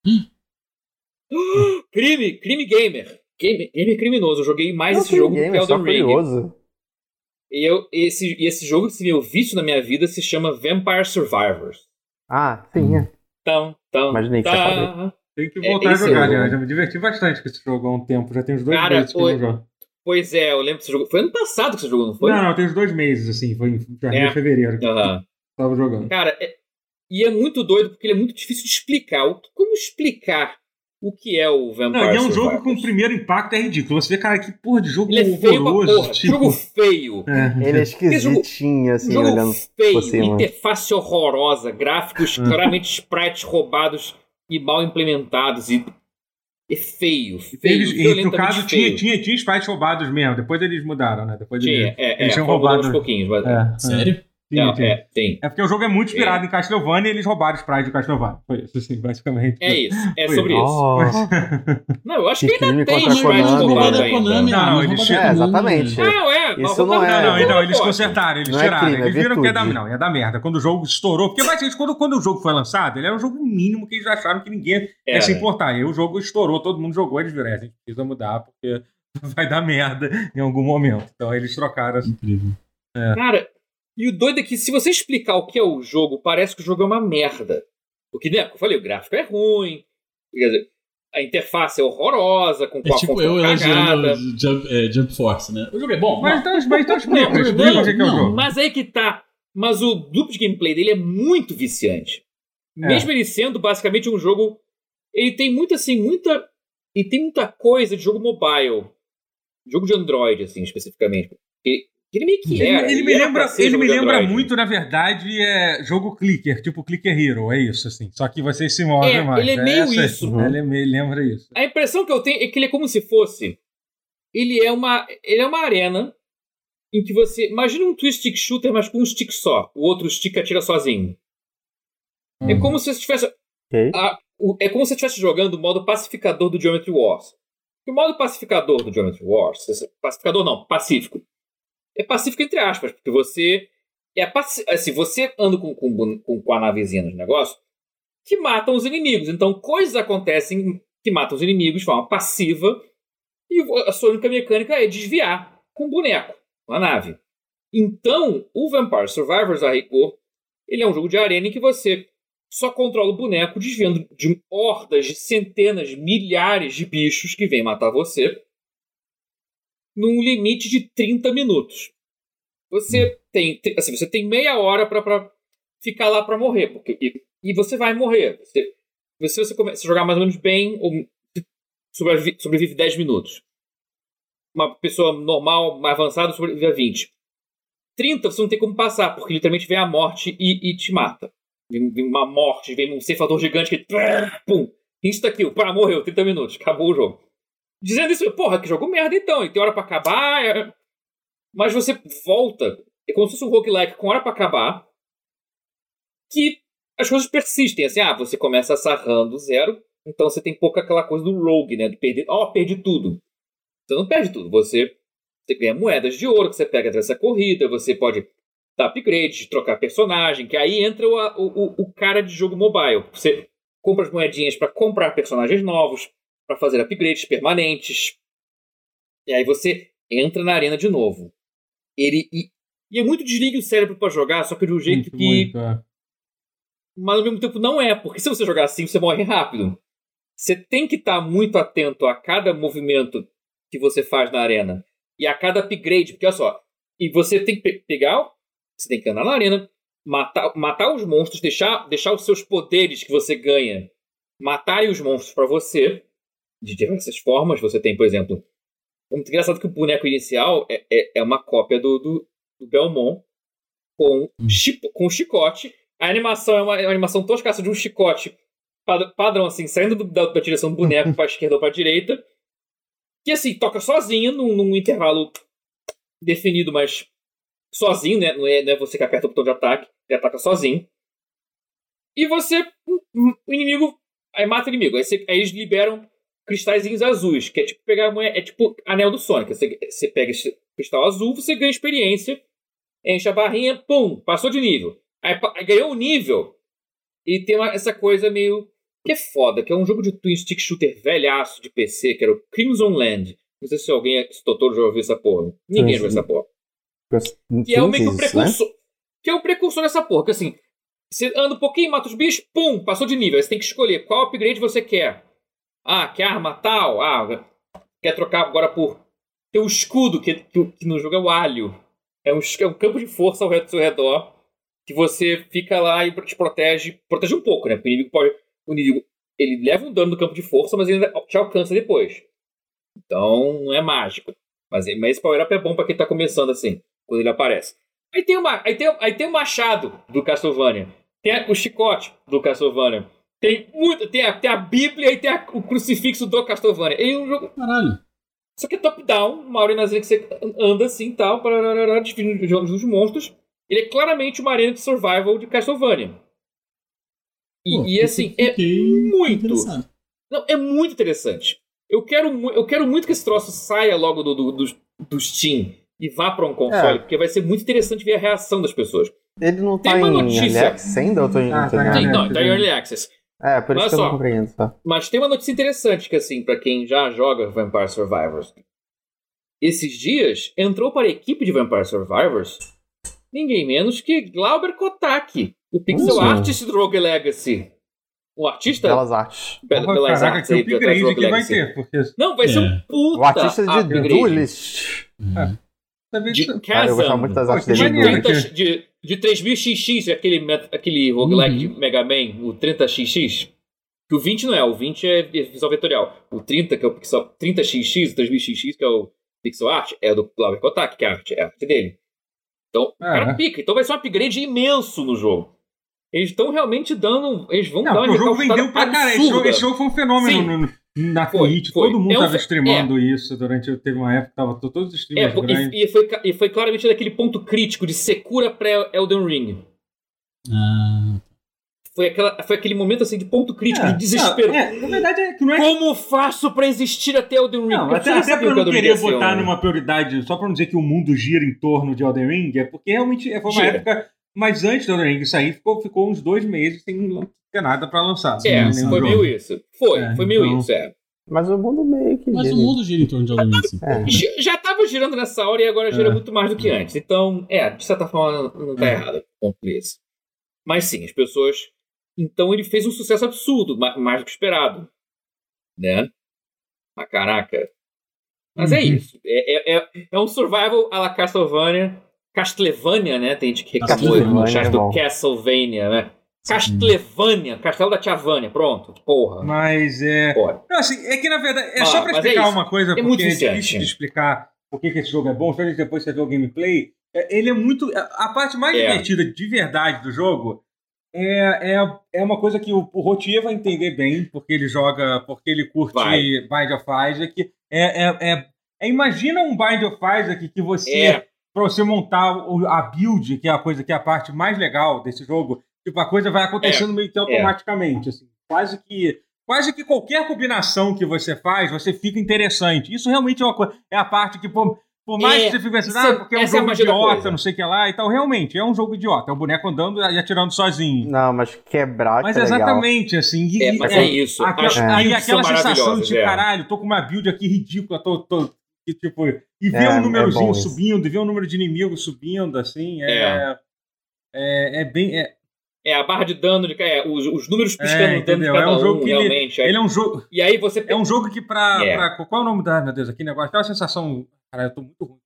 (gasps) crime! Crime gamer! Game, game criminoso. Eu joguei mais Não esse jogo game, do é que só Elden Ring. curioso. E eu, esse, e esse jogo, esse meu vício na minha vida, se chama Vampire Survivors. Ah, sim, é. Tão, tão, Imaginei que você tá. Tem que É, voltar a jogar, é o- né? Eu já me diverti bastante com esse jogo há um tempo. Já tem uns dois Cara, meses que eu foi- jogo. Pois é, eu lembro que você jogou. Foi ano passado que você jogou, não foi? Não, não, tem uns dois meses, assim. Foi em janeiro, é. fevereiro. Que uhum. tava jogando. Cara, é... e é muito doido porque ele é muito difícil de explicar. Como explicar o que é o Vampire Não, e é um jogo com o primeiro impacto é ridículo. Você vê, cara, que porra de jogo ele é feio horroroso. Porra, tipo... Jogo feio. É. Ele é esquisitinho, assim, jogo olhando feio, interface horrorosa, gráficos é. claramente sprites roubados e mal implementados. E é feio, feio. Eles, no caso, feio. Tinha, tinha, tinha sprites roubados mesmo. Depois eles mudaram, né? Depois tinha, eles, é, eles é, tinham roubado. uns pouquinhos. Mas... É, Sério? Sim, não, sim. É, sim. é porque o jogo é muito inspirado é. em Castlevania e eles roubaram os sprites do Castlevania. Foi isso, assim, basicamente. É isso, é Foi sobre isso. Oh. (laughs) não, eu acho que, que ainda tem sprites roubados ainda. Konami, não, não, eles é, exatamente. Não, é. Isso não é. Não, não, não eles consertaram, eles não tiraram. É crime, eles viram que ia dar, não, ia dar merda. Quando o jogo estourou, porque basicamente quando, quando o jogo foi lançado, ele era um jogo mínimo que eles acharam que ninguém ia se importar. E o jogo estourou, todo mundo jogou, eles viram, é, a gente precisa mudar porque (laughs) vai dar merda em algum momento. Então eles trocaram. Incrível. É. Cara, e o doido é que se você explicar o que é o jogo, parece que o jogo é uma merda. Porque, né, como eu falei, o gráfico é ruim, quer dizer, a interface é horrorosa, com é tipo eu elogiando Jump, é, Jump Force, né? O jogo é bom. Mas então, mas então explica, não, explica o que é o jogo. Mas aí que tá. Mas o duplo de gameplay dele é muito viciante. É. Mesmo ele sendo basicamente um jogo. Ele tem muito assim, muita. E tem muita coisa de jogo mobile. Jogo de Android, assim, especificamente. Ele meio que era. Ele, ele me lembra, ele me lembra muito, na verdade, é jogo clicker, tipo Clicker Hero, é isso, assim. Só que você se move é, mais. Ele é, é meio isso. Uhum. Ele, é meio, lembra isso. A impressão que eu tenho é que ele é como se fosse. Ele é uma, ele é uma arena em que você. Imagina um twist stick shooter, mas com um stick só. O outro stick atira sozinho. É uhum. É como se você estivesse. Okay. o, é como se você estivesse jogando o modo pacificador do Geometry Wars. O modo pacificador do Geometry Wars. Pacificador não, pacífico é pacífico entre aspas, porque você é assim, você anda com, com, com, com a navezinha nos negócios que matam os inimigos. Então, coisas acontecem que matam os inimigos de forma passiva e a sua única mecânica é desviar com o boneco, com a nave. Então, o Vampire Survivors a rigor, ele é um jogo de arena em que você só controla o boneco desviando de hordas, de centenas, milhares de bichos que vêm matar você num limite de 30 minutos. Você hum. tem, assim, você tem meia hora para ficar lá para morrer, porque e, e, você vai morrer. Você, se você começa a jogar mais ou menos bem, ou sobrevive, sobrevive 10 minutos. Uma pessoa normal, mais avançada, sobrevive a 20. 30 você não tem como passar, porque literalmente vem a morte e, e te mata. Vem, vem, uma morte, vem um ceifador gigante que. Pum! Insta-kill, pá, morreu, 30 minutos, acabou o jogo dizendo isso, porra, que jogo merda então, e tem hora para acabar. É... Mas você volta, é como se fosse um roguelike com hora para acabar, que as coisas persistem, assim, ah, você começa sarrando zero, então você tem pouco aquela coisa do rogue, né, de perder, ó, oh, perdi tudo. Você não perde tudo, você, você ganha moedas de ouro que você pega dessa corrida, você pode dar upgrade, trocar personagem, que aí entra o, o, o cara de jogo mobile. Você compra as moedinhas para comprar personagens novos, para fazer upgrades permanentes. E aí você entra na arena de novo. Ele e, e é muito desligue o cérebro para jogar, só que de um jeito muito, que muito, é. mas ao mesmo tempo não é, porque se você jogar assim, você morre rápido. Você tem que estar tá muito atento a cada movimento que você faz na arena e a cada upgrade, porque olha só, e você tem que pe pegar, você tem que andar na arena, matar, matar os monstros, deixar, deixar os seus poderes que você ganha matarem os monstros para você de diversas formas. Você tem, por exemplo, é muito engraçado que o boneco inicial é, é, é uma cópia do, do, do Belmont com, hum. com chicote. A animação é uma, é uma animação toscaça de um chicote padrão, assim, saindo do, da, da, direção do boneco (laughs) para a esquerda ou para a direita. Que, assim, toca sozinho num, num, intervalo definido, mas sozinho, né? Não é, não é você que aperta o botão de ataque, ele ataca sozinho. E você, o inimigo, aí mata o inimigo. Aí, você, aí eles liberam cristalzinhos azuis, que é tipo pegar a moeda, é tipo anel do Sonic. Você, você pega esse cristal azul, você ganha experiência, enche a barrinha, pum, passou de nível. Aí, aí ganhou o nível e tem uma, essa coisa meio que é foda, que é um jogo de twin stick shooter velhaço de PC, que era o Crimson Land. Não sei se alguém, se o doutor já ouviu essa porra. Ninguém já ouviu essa porra. Que é o meio que o precursor. Né? Que é o precursor dessa porra, que assim, você anda um pouquinho, mata os bichos, pum, passou de nível. Aí você tem que escolher qual upgrade você quer. Ah, quer arma tal? Ah, quer trocar agora por tem o escudo, que, que, que no jogo é o alho. É um, é um campo de força ao seu redor que você fica lá e te protege. Protege um pouco, né? Porque o inimigo pode. O inimigo ele leva um dano do campo de força, mas ele te alcança depois. Então não é mágico. Mas, mas esse power-up é bom pra quem tá começando assim, quando ele aparece. Aí tem, uma, aí tem, aí tem o machado do Castlevania. Tem o chicote do Castlevania. Tem muito. Tem a, tem a Bíblia e tem a, o crucifixo do Castlevania. E um jogo. Caralho. Só que é top-down, uma arenazinha que você anda assim e tal, para dividindo os jogos dos monstros. Ele é claramente uma arena de survival de Castlevania. E, Pô, e assim, é muito. Não, é muito interessante. Eu quero, eu quero muito que esse troço saia logo do, do, do, do Steam e vá para um console, é. porque vai ser muito interessante ver a reação das pessoas. Ele não Tem tá em notícia... Early Access ainda? Ou tô em... Ah, tá, não, tá em Early Access. É, por isso mas que eu não compreendo, tá? Mas tem uma notícia interessante que, assim, para quem já joga Vampire Survivors. Esses dias, entrou para a equipe de Vampire Survivors ninguém menos que Glauber Kotak, o pixel uh, artist do Rogue Legacy. O artista. Belas artes. Be Porra, belas caraca, artes que upgrade que vai ter. Porque... Não, vai é. ser um puta. O artista de upgrade. Duelist. É. De Chasm. eu gostava muito das artes dele. De, de, de 3000XX, aquele, aquele roguelike uhum. Mega Man, o 30XX. Que o 20 não é, o 20 é visual vetorial. O 30, que é o pixel. 30XX, o 3000XX, que é o pixel art, é do Glauber Kotak, que é a arte, é a arte dele. Então, o cara pica. Então vai ser um upgrade imenso no jogo. Eles estão realmente dando. Eles vão não, dar uma O jogo vendeu pra caralho. Esse jogo, esse jogo foi um fenômeno no, no, na Twitch. Todo mundo é um, streamando é. isso durante. Teve uma época que tava todos os streamers. É, e, e, foi, e foi claramente daquele ponto crítico de secura pré-Elden Ring. Ah. Foi, aquela, foi aquele momento assim de ponto crítico, é, de desespero. Não, é, na verdade é que não é. Como faço pra existir até Elden Ring? Não, até, até pra eu não querer botar numa prioridade, só pra não dizer que o mundo gira em torno de Elden Ring, é porque realmente foi uma gira. época. Mas antes do Elden Ring sair, ficou, ficou uns dois meses sem ter nada pra lançar. É, foi meio isso. Foi, é, foi meio então... isso, é. Mas o mundo meio que. Mas gira. o mundo gira em torno de Elden Ring. Assim. É. Já tava girando nessa hora e agora gira é. muito mais do que antes. Então, é, de certa forma, não tá é. errado. Ponto esse. Mas sim, as pessoas então ele fez um sucesso absurdo, mais do que esperado. Né? Ah, caraca. Mas é uhum. é isso. É, é, é, um survival à la Castlevania. Castlevania, né? Tem gente que reclamou no chat é do Castlevania, né? Castlevania, Castelo da Tiavânia, pronto, porra. Mas é. Porra. Não, assim, é que na verdade, é ah, só pra explicar é uma coisa, é porque é difícil de explicar por que esse jogo é bom, só depois você vê o gameplay. Ele é muito. A parte mais é. divertida de verdade do jogo é, é, é uma coisa que o, o Rotier vai entender bem, porque ele joga, porque ele curte vai. Bind of Isaac. É, é, é, é, imagina um Bind of Isaac que você, é. Para você montar a build, que é a coisa que é a parte mais legal desse jogo, tipo, a coisa vai acontecendo é. meio que é. automaticamente. Assim, quase que quase que qualquer combinação que você faz, você fica interessante. Isso realmente é uma coisa. É a parte que, pô, por mais é, que você fique pensando, ah, porque é um jogo é idiota, não sei o que lá e tal. Realmente, é um jogo idiota. É um boneco andando e atirando sozinho. Não, mas quebrar Mas é exatamente, assim. E, é, mas é, é isso. Aquela, Aí aquela sensação de, caralho, tô com uma build aqui ridícula, tô... tô e, tipo, e ver um númerozinho subindo, e ver um número de inimigos subindo, assim, é... É, é bem... É, é, a barra de dano, de, é, os, os números piscando é, dano de cada é um, jogo um, que realmente. Ele, ele, é um jogo. E aí você. É um jogo que pra, é. pra. Qual é o nome da. Meu Deus, aqui negócio? Aquela sensação Cara, eu tô muito ruim.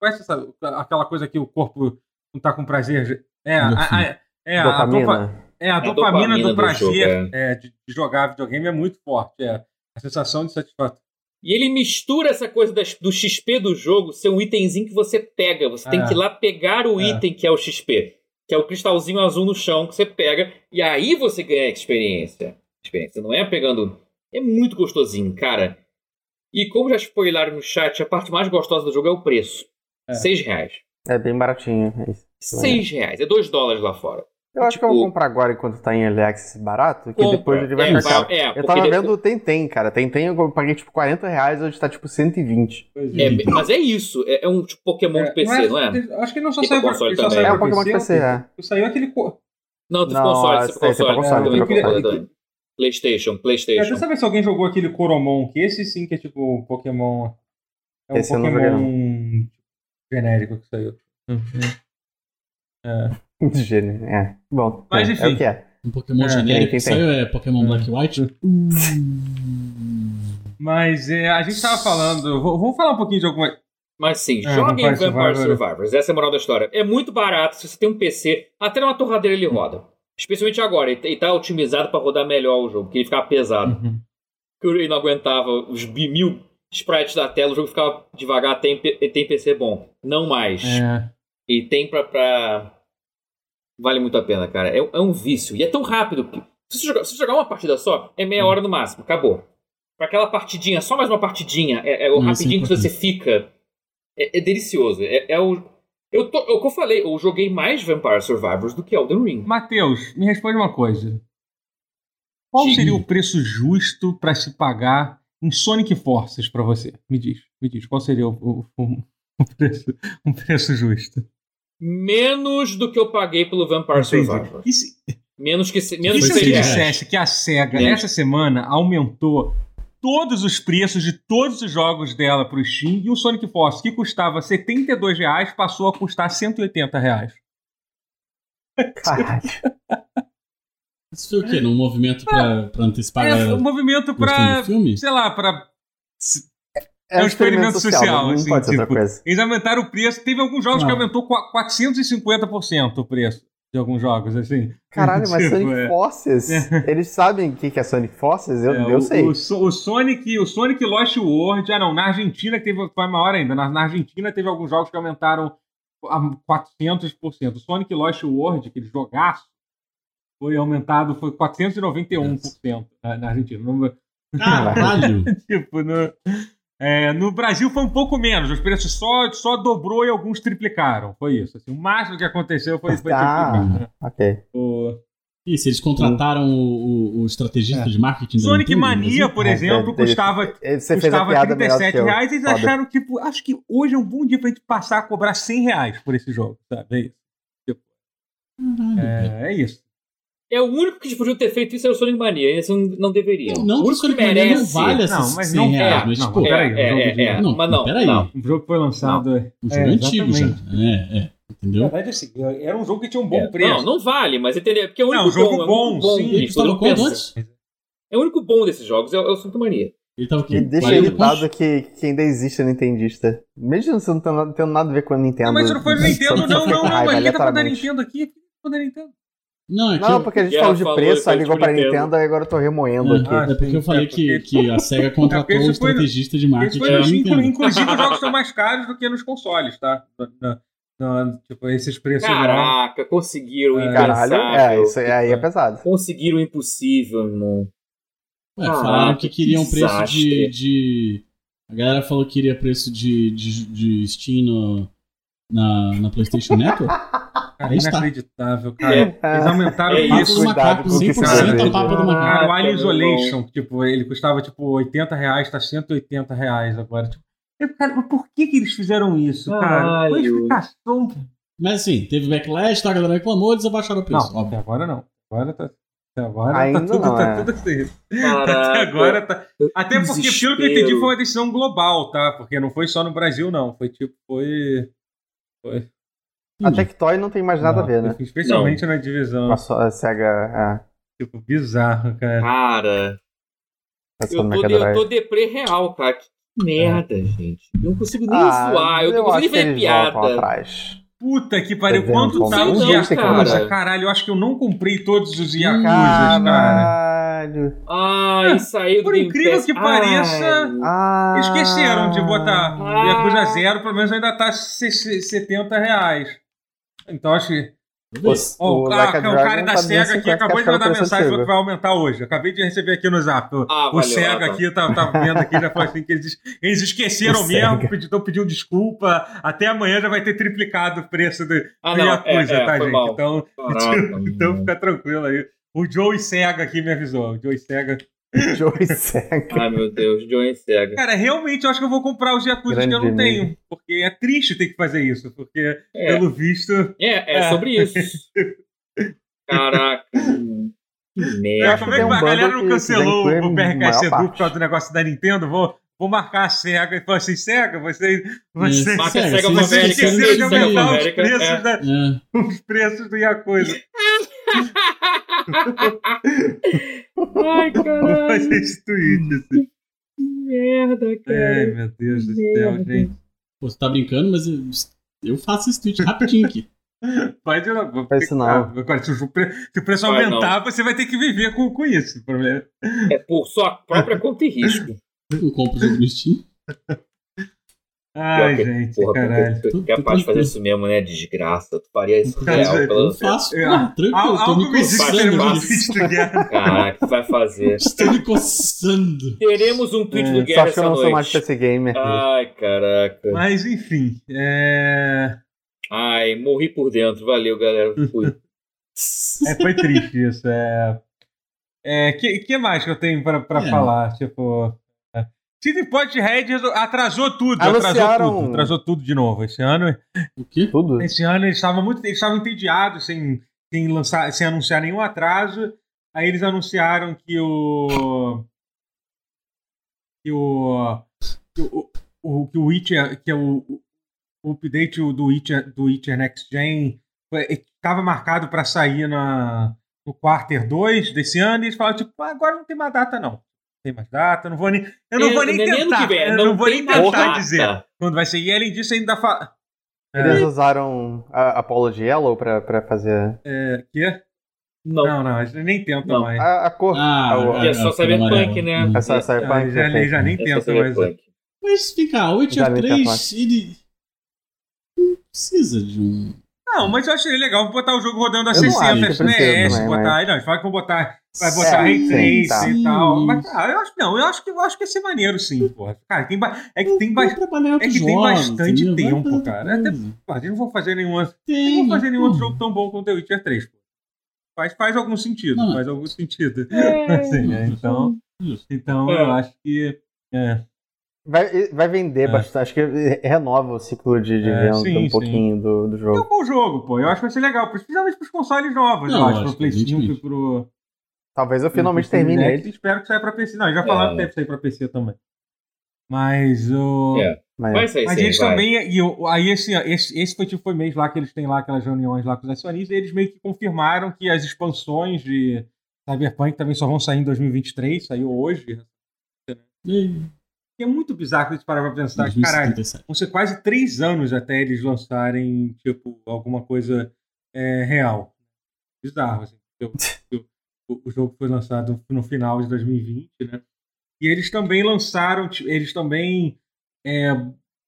Conhece essa, aquela coisa que o corpo não tá com prazer? É, a, a, é, a, dopa, é, a, é, dopamina, dopamina do, do prazer jogo, é. É, de, de, jogar videogame é muito forte. É. A sensação de satisfação. E ele mistura essa coisa das, do XP do jogo ser um itemzinho que você pega. Você tem é. que ir lá pegar o item que é o XP. Que é o cristalzinho azul no chão que você pega. E aí você ganha experiência. Experiência. Não é pegando. É muito gostosinho, cara. E como já spoilaram no chat, a parte mais gostosa do jogo é o preço. É. Seis reais. É bem baratinho. É isso. Seis reais. É dois dólares lá fora. Eu acho tipo, que eu vou tipo, comprar agora enquanto tá em Alex barato, que compra. depois ele vai é, ficar. É, eu tava vendo o Tentem, cara. Tentem eu paguei tipo 40 reais, hoje tá tipo 120. É, mas é isso. É, é um tipo Pokémon é, de PC, não é? Não é? Acho que não só saiu pra console também. É um Pokémon de PC, é. Saiu aquele. Não, consoles. Console, console. PlayStation, PlayStation. É, deixa eu saber se alguém jogou aquele Coromon, que esse sim que é tipo Pokémon. É um esse Pokémon genérico que saiu. Uhum. É. Genérico, é. Bom, Mas, enfim. é o que é. Um Pokémon é, genérico que saiu é Pokémon Black e White. Mas é, a gente tava falando. Vamos falar um pouquinho de alguma. Mas sim, é, joguem Vampire, Vampire Survivors. Survivors. Essa é a moral da história. É muito barato. Se você tem um PC, até numa torradeira ele roda. Especialmente agora. E tá otimizado para rodar melhor o jogo, porque ele ficava pesado. Uhum. ele não aguentava os mil sprites da tela, o jogo ficava devagar. Tem, tem PC bom. Não mais. É. E tem pra, pra. Vale muito a pena, cara. É, é um vício. E é tão rápido que. Se você, jogar, se você jogar uma partida só, é meia hora no máximo. Acabou. Pra aquela partidinha, só mais uma partidinha. É, é o rapidinho que você fica é, é delicioso. É, é o. Eu tô, é o que eu falei, eu joguei mais Vampire Survivors do que Elden Ring. Matheus, me responde uma coisa. Qual Sim. seria o preço justo para se pagar em Sonic Forces para você? Me diz, me diz, qual seria o, o, o (laughs) preço, um preço justo? Menos do que eu paguei pelo Vampire Survivors. Menos que menos e se eu te dissesse que a SEGA essa semana aumentou todos os preços de todos os jogos dela para o Steam e o Sonic Force, que custava 72 reais, passou a custar 180 reais. Caralho. Isso foi o quê? Num movimento pra, pra antecipar é, um movimento pra, sei lá, pra... É, é um experimento social, social não assim, pode ser tipo, outra coisa. Eles aumentaram o preço. Teve alguns jogos não. que aumentou 450% o preço de alguns jogos, assim. Caralho, (laughs) mas tipo, Sonic é. Forces, é. (laughs) eles sabem o que é Sonic Forces? Eu, é, eu sei. O, o, Sonic, o Sonic Lost World, ah não, na Argentina teve, foi maior ainda, na, na Argentina teve alguns jogos que aumentaram a 400%. O Sonic Lost World, aquele jogaço, foi aumentado, foi 491% na, na Argentina. Caralho! (laughs) tipo, no, é, no Brasil foi um pouco menos, os preços só, só dobrou e alguns triplicaram. Foi isso. Assim, o máximo que aconteceu foi, foi ah, triplicar. Né? Ok. O... Isso, eles contrataram o, o, o estrategista é. de marketing Sonic Nintendo, Mania, por exemplo, é, custava, custava 37 reais e eles Foda. acharam, tipo, acho que hoje é um bom dia pra gente passar a cobrar 100 reais por esse jogo, sabe? É isso. Tipo, é, é isso. É o único que podiam ter feito isso era o Sonic Mania. Esse não deveria. Não, não o Sonic merece... Mania não vale essas não, mas não, reais, é, mas não, tipo... Peraí, é, é, é, é, não, mas não, peraí. Não. O jogo foi lançado... Não. O jogo é, antigo já. É, é. Entendeu? Na verdade, assim, era um jogo que tinha um bom é, preço. Não, não vale, mas entendeu? Porque é o único não, jogo bom, bom, bom sim. Ele custava quanto antes? É o único bom desses jogos, é, é o Sonic Mania. Ele tava aqui. E deixa irritado que, que ainda existe a Nintendista. Mesmo você não tendo, nada a ver com a Nintendo. Não, mas não foi o Nintendo, não, não, não. Ninguém tá falando da Nintendo aqui. Tá da Nintendo. Não, é não eu, porque a gente falou de preço, aí ligou pra Nintendo, Nintendo e agora eu tô remoendo é, aqui. Ah, é porque eu falei que, (laughs) que a SEGA contratou um estrategista de marketing. Foi, inclusive, inclusive os jogos são mais (laughs) caros do que nos consoles, tá? tipo, esses preços. Caraca, não. conseguiram é, Caralho, é, isso aí é pesado. Conseguiram o impossível, irmão. Ué, falaram que queriam que preço de, de. A galera falou que queria preço de, de, de Steam no, na, na PlayStation Network. Cara, é inacreditável, cara. É, Eles aumentaram é o papo do macaco, 100% o papo do macaco. Cara, o Alien Isolation, tipo, ele custava tipo 80 reais, tá 180 reais agora. Tipo, cara, por que que eles fizeram isso, cara? A explicação? Mas assim, teve backlash, tá, a galera reclamou, eles abaixaram o preço. Não, até agora não. Agora tá... Até agora tá Ainda tá tudo, não, tá é. tudo assim. Até agora tá. Até porque, pelo que eu entendi, foi uma decisão global, tá? Porque não foi só no Brasil, não. Foi tipo, foi. Foi. A Tectoy não tem mais nada não, a ver, né? Especialmente não. na divisão. A, a SEGA. É. Tipo, bizarro, cara. Cara. Eu tô, eu tô deprê real, cara. Que merda, é. gente. Eu não consigo nem ah, zoar, eu não consigo nem ver piada. Atrás. Puta que pariu, quanto tá os Yakuza? Caralho, eu acho que eu não comprei todos os Yakuza, cara. Ai, saiu Por incrível que pareça, esqueceram de botar Ai. Yakuza Zero, pelo menos ainda tá 70 reais. Então acho que. O, oh, o, ah, o cara da SEGA aqui acabou de mandar mensagem falando que vai aumentar hoje. acabei de receber aqui no zap. Ah, o valeu, SEGA aqui tá, tá vendo aqui, já falou assim que eles, eles esqueceram (laughs) o mesmo, estão pedindo desculpa. Até amanhã já vai ter triplicado o preço do, ah, Yakuza, é, é, tá, gente? Mal. Então, (laughs) Caraca, então fica tranquilo aí. O Joey Sega aqui me avisou. O Joey Sega (laughs) Joey Sega. Ai, meu Deus, Joey Sega. Cara, realmente eu acho que eu vou comprar os Yakuza que eu não tenho. Porque é triste ter que fazer isso. Porque, é. pelo visto. É, é, é. sobre isso. Caraca. (laughs) Que merda. Como é que a galera não cancelou o PRK Edu por causa do negócio da Nintendo? Vou, vou marcar a SEGA e falar assim: SEGA, vocês. SEGA vocês esqueceram de aumentar os preços, é. da, é. os preços do Yakuza. Ai, caralho. Vou fazer esse tweet, assim. merda, cara. Ai, meu Deus do céu, gente. Pô, você tá brincando, mas eu, eu faço esse tweet rapidinho aqui. (laughs) Pode não. Faz isso não. Agora, se o, pre- se o preço Vai, aumentar, você vai ter que viver com, com isso. Problema. É por sua própria conta e risco. Eu compro o jogo no Steam. Ai, que- gente, Porra, caralho. tu, tu, tu é capaz de fazer isso mesmo, né? Desgraça. Tu faria isso real. eu. Eu faço, É, pô, tranquilo, Al- tô Algo me me diz que coçando do Guerra. Caraca, tu vai fazer. (laughs) Estou me coçando. Teremos um tweet do É, Guerra só que eu essa não sou mais noite. PC gamer. Ai, caraca. Mas, enfim. É... Ai, morri por dentro. Valeu, galera. Fui. (laughs) (laughs) é, foi triste isso. É. É, que, que mais que eu tenho pra, pra É. falar? Tipo. CD Point Red atrasou tudo, atrasou Anunciaram- tudo, atrasou tudo de novo. Esse ano, O quê? Tudo. esse ano eles estavam muito, eles estavam entediados sem, sem lançar, sem anunciar nenhum atraso. Aí eles anunciaram que o que o que o, o, que o Witcher, que é o, o update do Witcher, do Witcher Next Gen estava marcado para sair na, no Quarter 2 desse ano e eles falaram, tipo, "Ah, agora não tem mais data, não. Não tem mais data, não vou nem. Eu não vou nem Não é tentar. vem, eu não, vou tem nem tentar data. dizer quando vai ser. E além disso, ainda fala. Eles É, usaram a Apollo Yellow pra, pra fazer é, quê? Não. Não, não, eles nem tentam Não. mais. a, a cor. Ah, a- Que é só a- Cyberpunk, né? Essa Ah, já, nem- já nem É só tenta mais. Cyberpunk. Mas cá, o Witcher Já nem tá 3, fácil. ele. Não precisa de um. Não, mas eu achei legal botar o jogo rodando a Eu não 60 acho que precisa FPS, também, botar. mas- Não, eles falam que vão botar. Vai botar É, Ray Trace tá. e tal. Mas, cara, eu acho não, eu acho que eu acho que ia ser maneiro, sim, porra. Cara, tem, ba- é que tem, ba- Vou é que tem jogos, bastante tempo, cara. Até- eles não vão fazer nenhum, outro- Tem, não vão fazer nenhum jogo tão bom quanto The Witcher 3, pô. Faz, faz algum sentido, Não. faz algum sentido. É. (laughs) Assim, é, então, então É. eu acho que. É, Vai, vai vender É. bastante. Acho que renova o ciclo de, de É, venda sim, um pouquinho do, do é um jogo. bom jogo, pô. Eu acho que vai ser legal, principalmente pros consoles novos, Não, eu acho. lógico, Pro Play 5 e pro. Talvez eu finalmente Series termine ele. Espero que saia pra PC. Não, eles já falaram É. que deve sair pra PC também. Mas o. É. Mas, Vai sair Mas sim, eles vai. também. E aí esse, esse, esse foi tipo foi mês lá que eles têm lá aquelas reuniões lá com os acionistas, e eles meio que confirmaram que as expansões de Cyberpunk também só vão sair em 2023, saiu hoje. E- é muito bizarro que eles parar pra pensar, que, caralho, 2077. vão ser quase três anos até eles lançarem, tipo, alguma coisa é, real. Bizarro, assim. porque O, (laughs) o jogo foi lançado no final de 2020, né? E eles também lançaram, eles também é,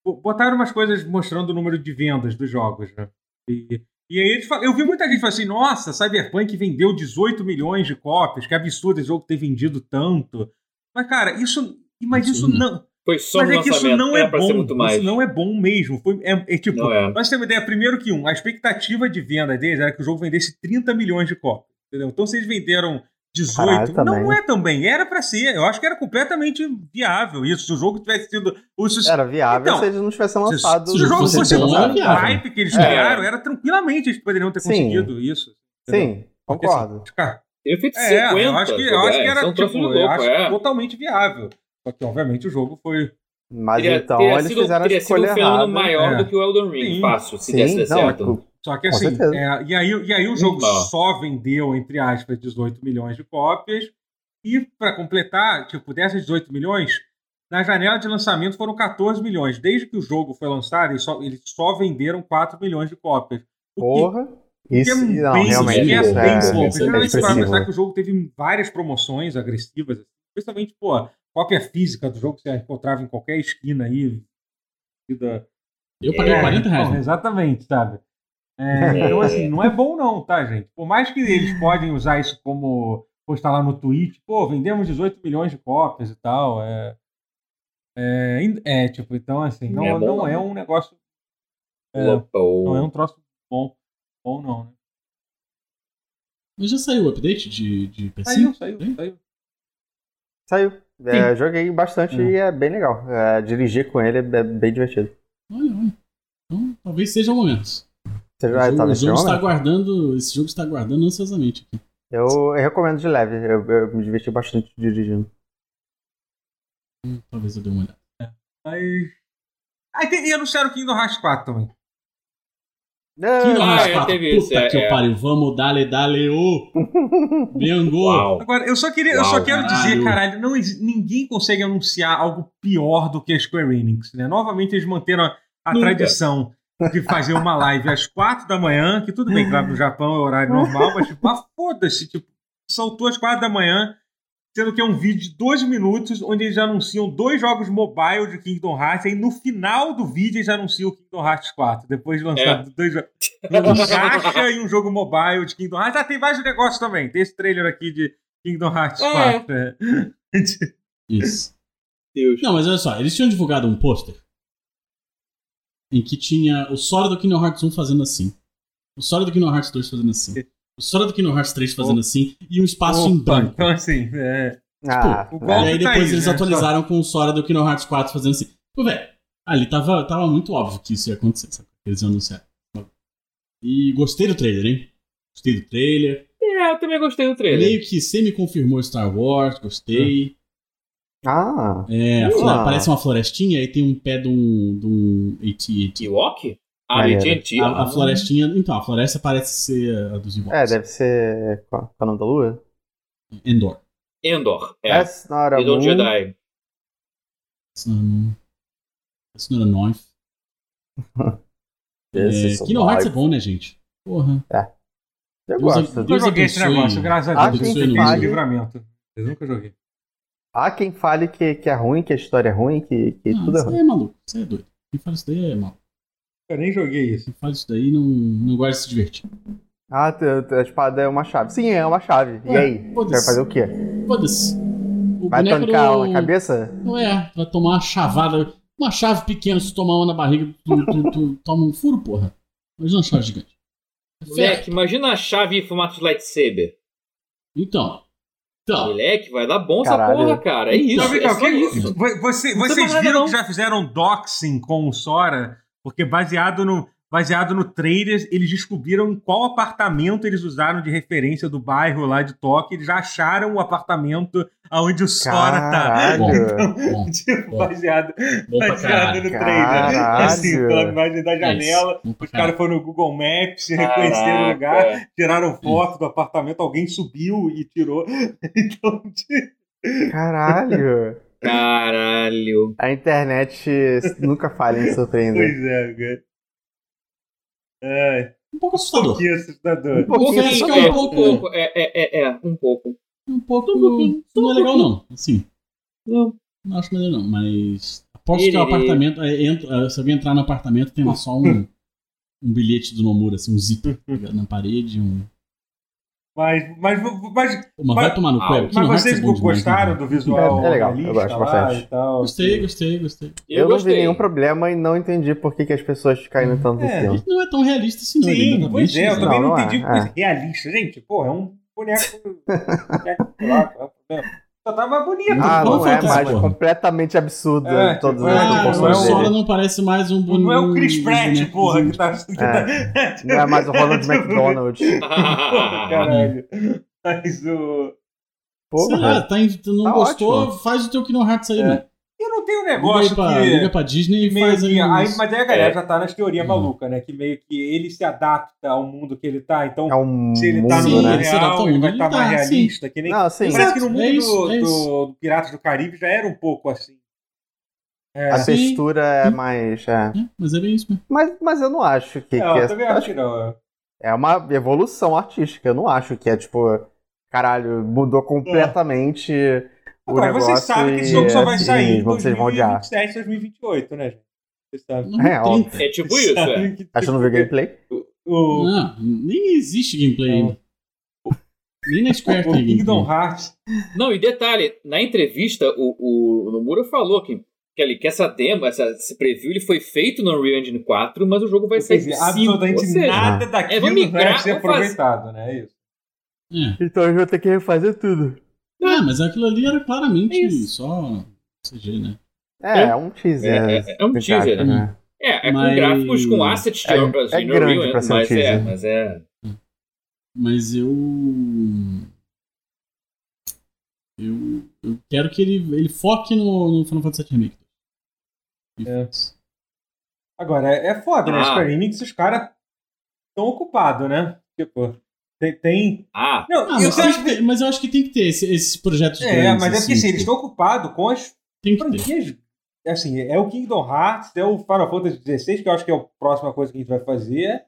bo- botaram umas coisas mostrando o número de vendas dos jogos, né? E, e aí eles eu vi muita gente falando assim, nossa, Cyberpunk vendeu 18 milhões de cópias, que absurdo esse jogo ter vendido tanto. Mas, cara, isso. Mas isso não. Foi só Mas é que isso não é ser bom. Isso não é bom mesmo. Foi, é, é tipo, Não é. nós temos uma ideia, primeiro que um, a expectativa de venda deles era que o jogo vendesse 30 milhões de cópias. Entendeu? Então, se eles venderam 18, Caralho, não é também. Era pra ser. Eu acho que era completamente viável isso. Se o jogo tivesse sido. O, se, Era viável Então, se eles não tivessem se, lançado. se o jogo fosse o hype que eles É. criaram, era tranquilamente eles poderiam ter Sim. conseguido isso. Sim, Porque, concordo. assim, cara, Ele fez é, 50. eu acho que, eu acho que é, era é tipo, troço eu louco, acho é. totalmente viável. Só que, obviamente, o jogo foi. Mas Teria- então teria eles sido, fizeram a teria sido escolha um fenômeno errada. maior É. do que o Elden Ring, Sim. fácil, se Sim, desse não, certo. Só que assim, é, e, aí, e aí o jogo Não. só vendeu, entre aspas, 18 milhões de cópias. E para completar, tipo, dessas 18 milhões, na janela de lançamento foram 14 milhões. Desde que o jogo foi lançado, eles só, eles só venderam 4 milhões de cópias. O Porra. que Isso, é não, bem, realmente. é isso bem é, pouco. é expressivo. pensar que o jogo teve várias promoções agressivas, principalmente, pô, cópia física do jogo que você encontrava em qualquer esquina aí. Da, Eu paguei É, 40 reais. Bom, né? exatamente, sabe? É, então, assim, não é bom não, tá, gente? Por mais que eles podem usar isso como postar lá no Twitch, pô, vendemos 18 milhões de cópias e tal, é... É, é, tipo, então, assim, não, É bom, não não. é um negócio... é, não é um troço bom, bom não, né? Mas já saiu o update de, de PC? Saiu, saiu, Hein? saiu. Saiu. É, joguei bastante e é bem legal. É, dirigir com ele é bem divertido. Olha, olha. Então, talvez seja o momento. Você já jogo, tá nesse jogo está aguardando. Esse jogo está aguardando ansiosamente aqui. Eu, eu recomendo de leve. Eu, eu me diverti bastante dirigindo. Hum, Talvez eu dê uma olhada. Mas... Aí tem, e anunciaram o Kingdom Hearts 4 também. Kingdom Hearts 4, puta isso, é, que é. pariu. Vamos, dale, dale, ô. (laughs) Biango. Agora, eu só queria, Uau, eu só quero caralho. dizer, caralho, não, ninguém consegue anunciar algo pior do que a Square Enix, né? Novamente eles manteram a, a tradição de fazer uma live às quatro da manhã, que tudo bem, claro, no Japão é horário normal, mas tipo, ah, foda-se, tipo, saltou às quatro da manhã, sendo que é um vídeo de dois minutos, onde eles anunciam dois jogos mobile de Kingdom Hearts, e aí no final do vídeo eles anunciam o Kingdom Hearts 4, depois de lançar é. dois jogos. Um caixa e um jogo mobile de Kingdom Hearts. Ah, tem vários negócios também. Tem esse trailer aqui de Kingdom Hearts é. 4. É. (laughs) Isso. Deus. Não, mas olha só, eles tinham divulgado um pôster em que tinha o Sora do Kingdom Hearts 1 fazendo assim, o Sora do Kingdom Hearts 2 fazendo assim, o Sora do Kingdom Hearts 3 fazendo assim e um espaço Opa, em branco. Então, assim, é. Ah, tipo, e aí depois tá aí, eles né? atualizaram com o Sora do Kingdom Hearts 4 fazendo assim. Pô, velho, ali tava, tava muito óbvio que isso ia acontecer, sabe? Eles iam anunciar. E gostei do trailer, hein? Gostei do trailer. É, eu também gostei do trailer. Meio que semi-confirmou Star Wars, gostei. Ah! É, ah. parece uma florestinha e tem um pé de um. de um AT-AT. Ewok? Ah, AT&T. A, a, florestinha. Então, a floresta parece ser a dos Ewoks. É, deve ser. Qual é o nome da lua? Endor. Endor. É. That's not a moon. Jedi. That's not a moon. That's not a knife. é, Kingdom Hearts é bom, né, gente? Porra. É. Eu Deus, gosto. Deus eu joguei esse negócio, graças a Deus. Eu fiz fale... livramento. Eu nunca joguei. Há quem fale que, que é ruim, que a história é ruem, que, que não, tudo é ruim. Isso aí é maluco. Isso aí é doido. Quem fala isso daí é maluco. Eu nem joguei isso. Quem fala isso daí não, não gosta de se divertir. Ah, a espada é uma chave. Sim, é uma chave. E aí? Vai fazer o quê? Foda-se. Vai tancar do... na cabeça? Não é, vai tomar uma chavada. Uma chave pequena, se tomar uma na barriga, tu, tu, tu (laughs) toma um furo, porra. Imagina uma chave gigante. É Moleque, imagina a chave em formato de lightsaber. Então. Então. Moleque, vai dar bom Caralho. essa porra, cara. É isso. Então, é só isso. Você, vocês viram que já fizeram doxing com o Sora? Porque baseado no baseado no trailer, eles descobriram em qual apartamento eles usaram de referência do bairro lá de Tóquio. Eles já acharam o apartamento onde o Sora tá. Então, (laughs) tipo, baseado, baseado no trailer. Assim, pela imagem da janela, Isso. os caras foram no Google Maps, (laughs) reconheceram o lugar, tiraram foto do apartamento, alguém subiu e tirou. (laughs) Então, tipo... Caralho! Caralho. A internet nunca falha em surpreender. Pois é, cara. É. Um pouco assustador. Um pouquinho assustador. Um pouquinho assustador. É, um pouco. É, é, é, é, um pouco. Um pouco. Um pouquinho. Não é legal, não. Assim. Não. Não acho melhor, não. Mas. Aposto que o apartamento. É, entra, se alguém entrar no apartamento, tem lá só um, (laughs) um bilhete do Nomura, assim, um zíper na parede, um. Mas, mas, mas, mas, mas vai tomar no pé. Mas vocês gostaram demais, do visual? É, é legal, eu gosto bastante. Gostei, gostei, gostei. Eu, eu não vi nenhum problema e não entendi por que, que as pessoas caíram tanto é, em cima. Não é tão realista assim, não. Sim, pois é, eu também não, não entendi é, é. realista. Gente, porra, é um boneco. (laughs) boneco lá, é o problema? Só tava bonito. Ah, não, não é mais porra. completamente absurdo é, todas as é, O Sora não parece mais um boneco. Não é o Chris Pratt, porra, que tá... Que é, Não é mais o Ronald (laughs) McDonald. porra, (laughs) caralho. Mas o... Porra, Sei lá, tá, não tá gostou, ótimo. faz o teu Kingdom Hearts aí, é. né? Tenho um negócio liga pra, que... Liga pra Disney e faz aí, aí Mas aí a galera é. já tá nas teorias uhum. malucas, né? Que meio que ele se adapta ao mundo que ele tá. Então, é um se ele tá no mundo né? real, ele vai estar tá mais realista. Que nem... Não, sim. Parece que no mundo é isso, do, é do, do, Piratas do Caribe já era um pouco assim. É. A textura é mais... É. mas é bem isso mesmo. Mas, mas eu não acho que... Não, que eu também acho que não. É uma evolução artística. Eu não acho que é tipo... Caralho, mudou completamente... É Agora, vocês sabem que esse jogo só vai sair em 2027, 2028, né, gente? Vocês sabem. É, óbvio. É tipo isso, é. Acho que não viu gameplay? (laughs) O... Não, nem existe gameplay ainda. Nem na Square tem Kingdom Hearts. Não, e detalhe, na entrevista, o, o Nomura falou que, que, ali, que essa demo, essa, esse preview, ele foi feito no Unreal Engine 4, mas o jogo vai sair dizer, Absolutamente seja, nada daquilo é, migrar, vai ser aproveitado, né? É isso. É. Então eu vou ter que refazer tudo. Ah, mas aquilo ali era claramente é só CG, né? É, é um teaser. É, é, é um teaser, né? É, é mas... com gráficos, com assets de é, obras é grande Real, pra ser mas um é, mas é. Mas eu. Eu, eu quero que ele, ele foque no, no Final Fantasy VII Remake. É. Agora, é, é foda, né? ah. né? Square Enix, os caras tão ocupado, né? Tipo, tem. tem... Ah, não, ah, eu mas, acho que... mas, eu acho que tem que ter esses esse projetos é, grandes. É, mas é porque assim, eles estão ocupados com as franquias. Assim, é o Kingdom Hearts, é o Final Fantasy XVI, que eu acho que é a próxima coisa que a gente vai fazer.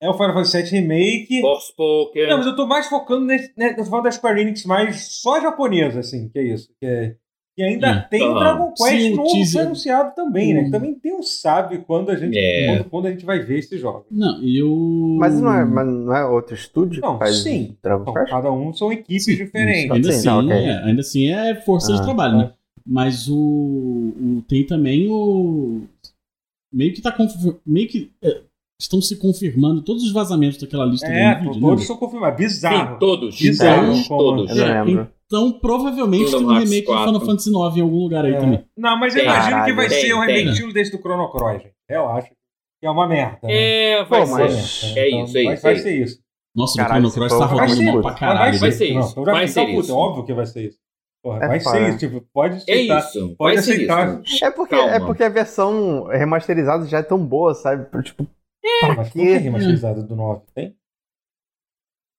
É o Final Fantasy VII Remake. Forspoken. Não, mas eu tô mais focando nesse, né, tô falando da Square Enix mais só japonesa, assim, que é isso. Que, é, que ainda é. tem o. Dragon Quest Sim, novo teaser... anunciado também, né? Que também tem um sabe quando a gente é. quando, quando, a gente vai ver esse jogo. Não, e o. Mas não é, mas não é outro estúdio? Não, faz sim. Dragon então, Quest? Cada um são equipes sim, diferentes. Ainda assim, não, okay. é, ainda assim é força ah, de trabalho, né? Mas o, o, tem também o meio que tá meio que é, estão se confirmando todos os vazamentos daquela lista é, do vídeo, todos estão confirmados. Bizarro. Sim, todos. Bizarro. Todos. todos. É, então, provavelmente tem um remake do Final Fantasy IX em algum lugar aí é. também. Não, mas eu imagino Caralho, que vai tem, ser um remake estilo desse do Chrono Cross, gente. Eu acho que é uma merda. Né? É, vai Pô, ser. Mas... É, então, isso, é isso. Vai, vai ser isso. Nossa, Caralho, o Chrono Cross tá rodando mal pra caralho. Vai ser isso. Vai ser isso. Óbvio que vai ser isso. Porra, é vai ser isso, tipo, pode aceitar. É isso, pode aceitar. É porque, é porque a versão remasterizada já é tão boa, sabe? Tipo, é, mas que é remasterizado do 9? Tem?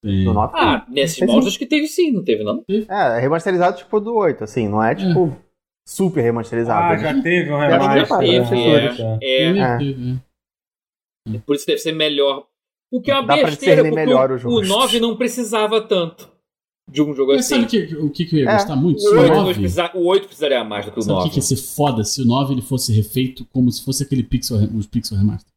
Tem. Do 9 ah, nesses moldes acho que teve sim, não teve não? É, remasterizado tipo do 8, assim, não é tipo é. super remasterizado. Ah, já teve um remaster. Já teve, é, é. é. Por isso deve ser melhor. O que é uma Dá besteira, porque melhor o, o 9 não precisava tanto de um jogo Mas assim. Mas sabe que, o que, que eu ia gostar muito? O 8, 9, precisa, o 8 precisaria mais do que o sabe 9. Sabe o que ia ser foda se o 9 ele fosse refeito como se fosse aquele pixel, os Pixel Remaster?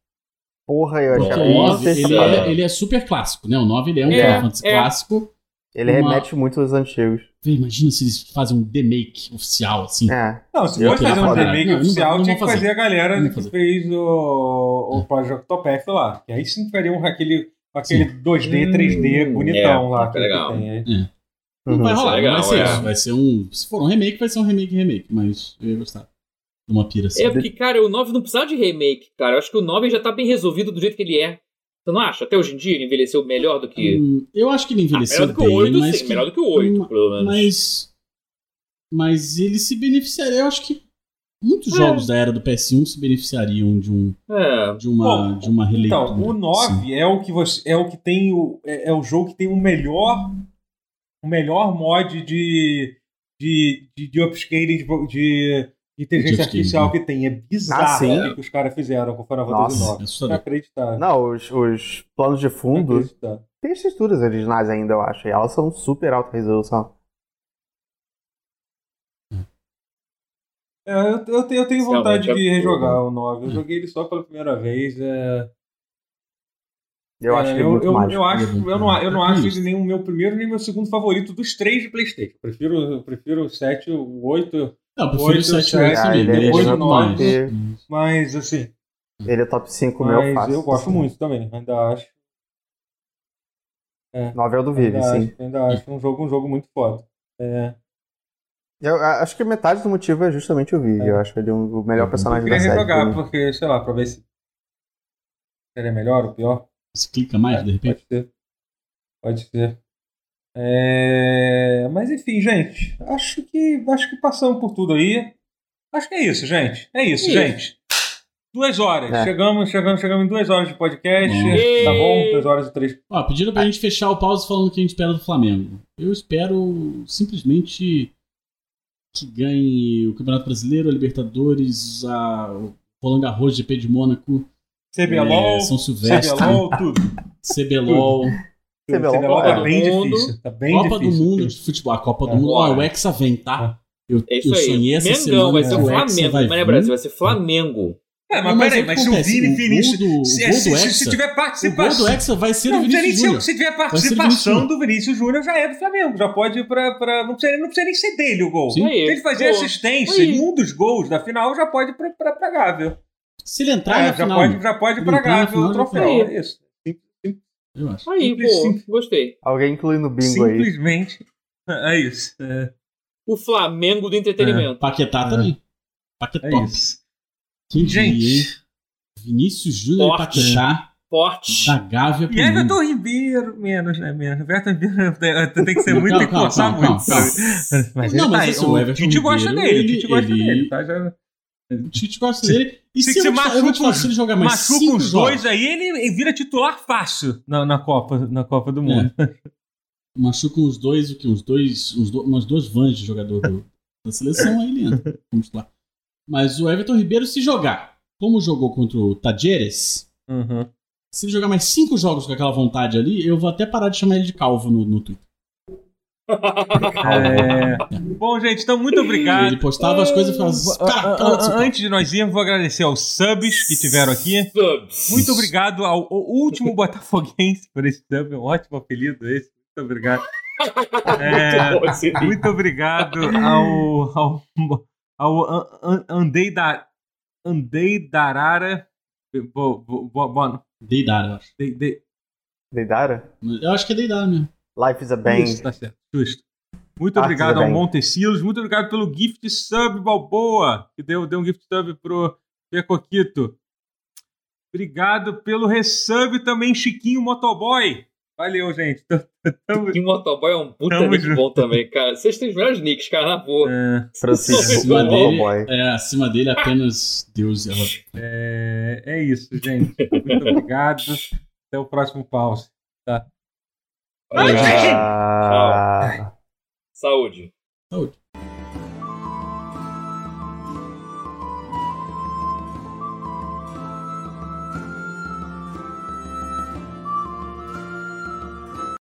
Porra, eu achava. O 9, ele, é, ele é super clássico, né? O 9 ele é um é, Final Fantasy é. clássico. Ele uma... remete muito aos antigos. Imagina se eles fazem um demake oficial, assim. É. Não, se for fazer um demake oficial, não, tinha que fazer a galera que fez o, o Project Octopath lá. Que aí sim faria um, aquele, aquele 2D, 3D bonitão lá. Que legal. Tem aí. É. Não vai rolar, legal, vai ser é. isso. Vai ser um. Se for um remake, vai ser um remake remake, mas eu ia gostar. Uma pira assim. É, porque, cara, o 9 não precisa de remake, cara. Eu acho que o 9 já tá bem resolvido do jeito que ele é. Você não acha? Até hoje em dia ele envelheceu melhor do que. Hum, eu acho que ele envelheceu ah, melhor do que o 8, bem, sim. Que... Melhor do que o 8, pelo menos. Mas. Mas ele se beneficiaria. Eu acho que muitos é. jogos da era do PS1 se beneficiariam de um. É. De uma, Bom, de uma releitura. Então, o 9 é o que você. É o que tem o. É, é o jogo que tem o melhor o melhor mod de, de, de, de upscaling de, de inteligência artificial né? que tem. É bizarro ah, o que os caras fizeram com o Final Fantasy IX. Não acreditar. Não, os, os planos de fundo tem as texturas originais ainda, eu acho. E elas são super alta resolução. É, eu, eu, eu tenho vontade de rejogar o 9. Eu joguei ele só pela primeira vez. É... Eu acho é, que é muito eu, mágico. Eu, acho, eu não, eu não acho ele nem o meu primeiro nem o meu segundo favorito dos três de Playstation. Eu prefiro, eu prefiro o 7, o 8. Não, eu prefiro o 7 e o 8 também. Ele é 9. Mas, assim. Ele é top 5 meu fácil. eu gosto assim. muito também, ainda acho. É, 9 é o do Vive, ainda sim. Acho, ainda acho um jogo, um jogo muito foda. É. Eu acho que metade do motivo é justamente o Vive. É. Eu acho ele o melhor personagem da série. Eu queria rejogar, porque, sei lá, pra ver se ele é melhor ou pior. Você clica mais, é, de repente? Pode ser. Pode ser. É... Mas enfim, gente. Acho que acho que passamos por tudo aí. Acho que é isso, gente. É isso, isso. gente. Duas horas. É. Chegamos, chegamos, chegamos em duas horas de podcast. Uhum. Tá bom? Duas horas e três. Ó, pediram pra gente fechar o pause falando o que a gente espera do Flamengo. Eu espero simplesmente que ganhe o Campeonato Brasileiro, a Libertadores, a, o Roland Garros, GP de Mônaco CBLOL, é, São Silvestre, CBLOL, tudo. (laughs) CBLOL. CBLOL, CBLOL tá bem difícil. Tá bem Copa difícil, do Mundo de futebol. A Copa do é. Mundo. Ó, o Hexa vem, tá? É. Eu, é isso eu sonhei essa Mengão, semana. vai ser o Flamengo. Vai, vai, Brasil, vai ser Flamengo. É, mas, mas peraí, mas se o Vini Vinícius. Do, se, se, se, se, tiver participação. O gol do Hexa vai ser não, do Vinícius Júnior. Se tiver participação do Vinícius Júnior, já é do Flamengo. Já pode ir pra. pra não, precisa, não precisa nem ser dele o gol. Sim. Se ele fazer assistência em um dos gols da final, já pode ir pra, pra, pra Gávea. Se ele entrar é, na já final. Pode, já pode pragar pelo troféu. É isso. Eu acho. Aí, simples, pô, simples. gostei. Alguém inclui no bingo Simplesmente. aí. (laughs) É isso. É. O Flamengo do entretenimento. É. Paquetá também. Paquetá. É isso. Quem Gente. Diria, Vinícius Júnior e Paquetá. Forte. Da Gávea E Everton Ribeiro, menos, né? Menos. Everton Ribeiro (laughs) tem que ser muito, tem que forçar muito. Mas não, mas tá, assim, o, Everton Tite gosta dele, o Tite gosta dele, tá? Já... O Tite gosta dele. E se, se, se machuca, eu te jogar mais machuca os dois aí, ele vira titular fácil na, na, Copa, na Copa do Mundo. É. (laughs) Machuca uns dois, o que? Uns dois. Uns do, umas duas vans de jogador do, (laughs) da seleção, aí ele entra. Vamos lá. Mas o Everton Ribeiro, se jogar, como jogou contra o Tajeres, uhum. se ele jogar mais cinco jogos com aquela vontade ali, eu vou até parar de chamar ele de calvo no, no Twitter. É... Bom, gente, então muito obrigado. Ele postava as coisas e falava. Assim, Antes de nós irmos, vou agradecer aos subs que tiveram aqui. Subs. Muito obrigado ao, ao último Botafoguense por esse sub. É um ótimo apelido esse. Muito obrigado. (laughs) É, muito obrigado ao, ao, ao Andei da Andei Darara. Bom, Deidara, eu acho. Deidara? Eu acho que é Deidara mesmo. Life is a Bang. Isso, tá certo. Justo. Muito Art obrigado ao Montecilos. Muito obrigado pelo gift sub, Balboa, que deu, deu um gift sub pro Pecoquito. Obrigado pelo resub também, Chiquinho Motoboy. Valeu, gente. (laughs) Chiquinho Motoboy é um puta nick bom também, cara. Vocês têm os melhores nicks, cara, na boa. É. Francisco acima dele, é, acima dele apenas Deus. Ela... É, é isso, gente. Muito obrigado. Até o próximo pause. Tá? Tchau. Saúde. Saúde.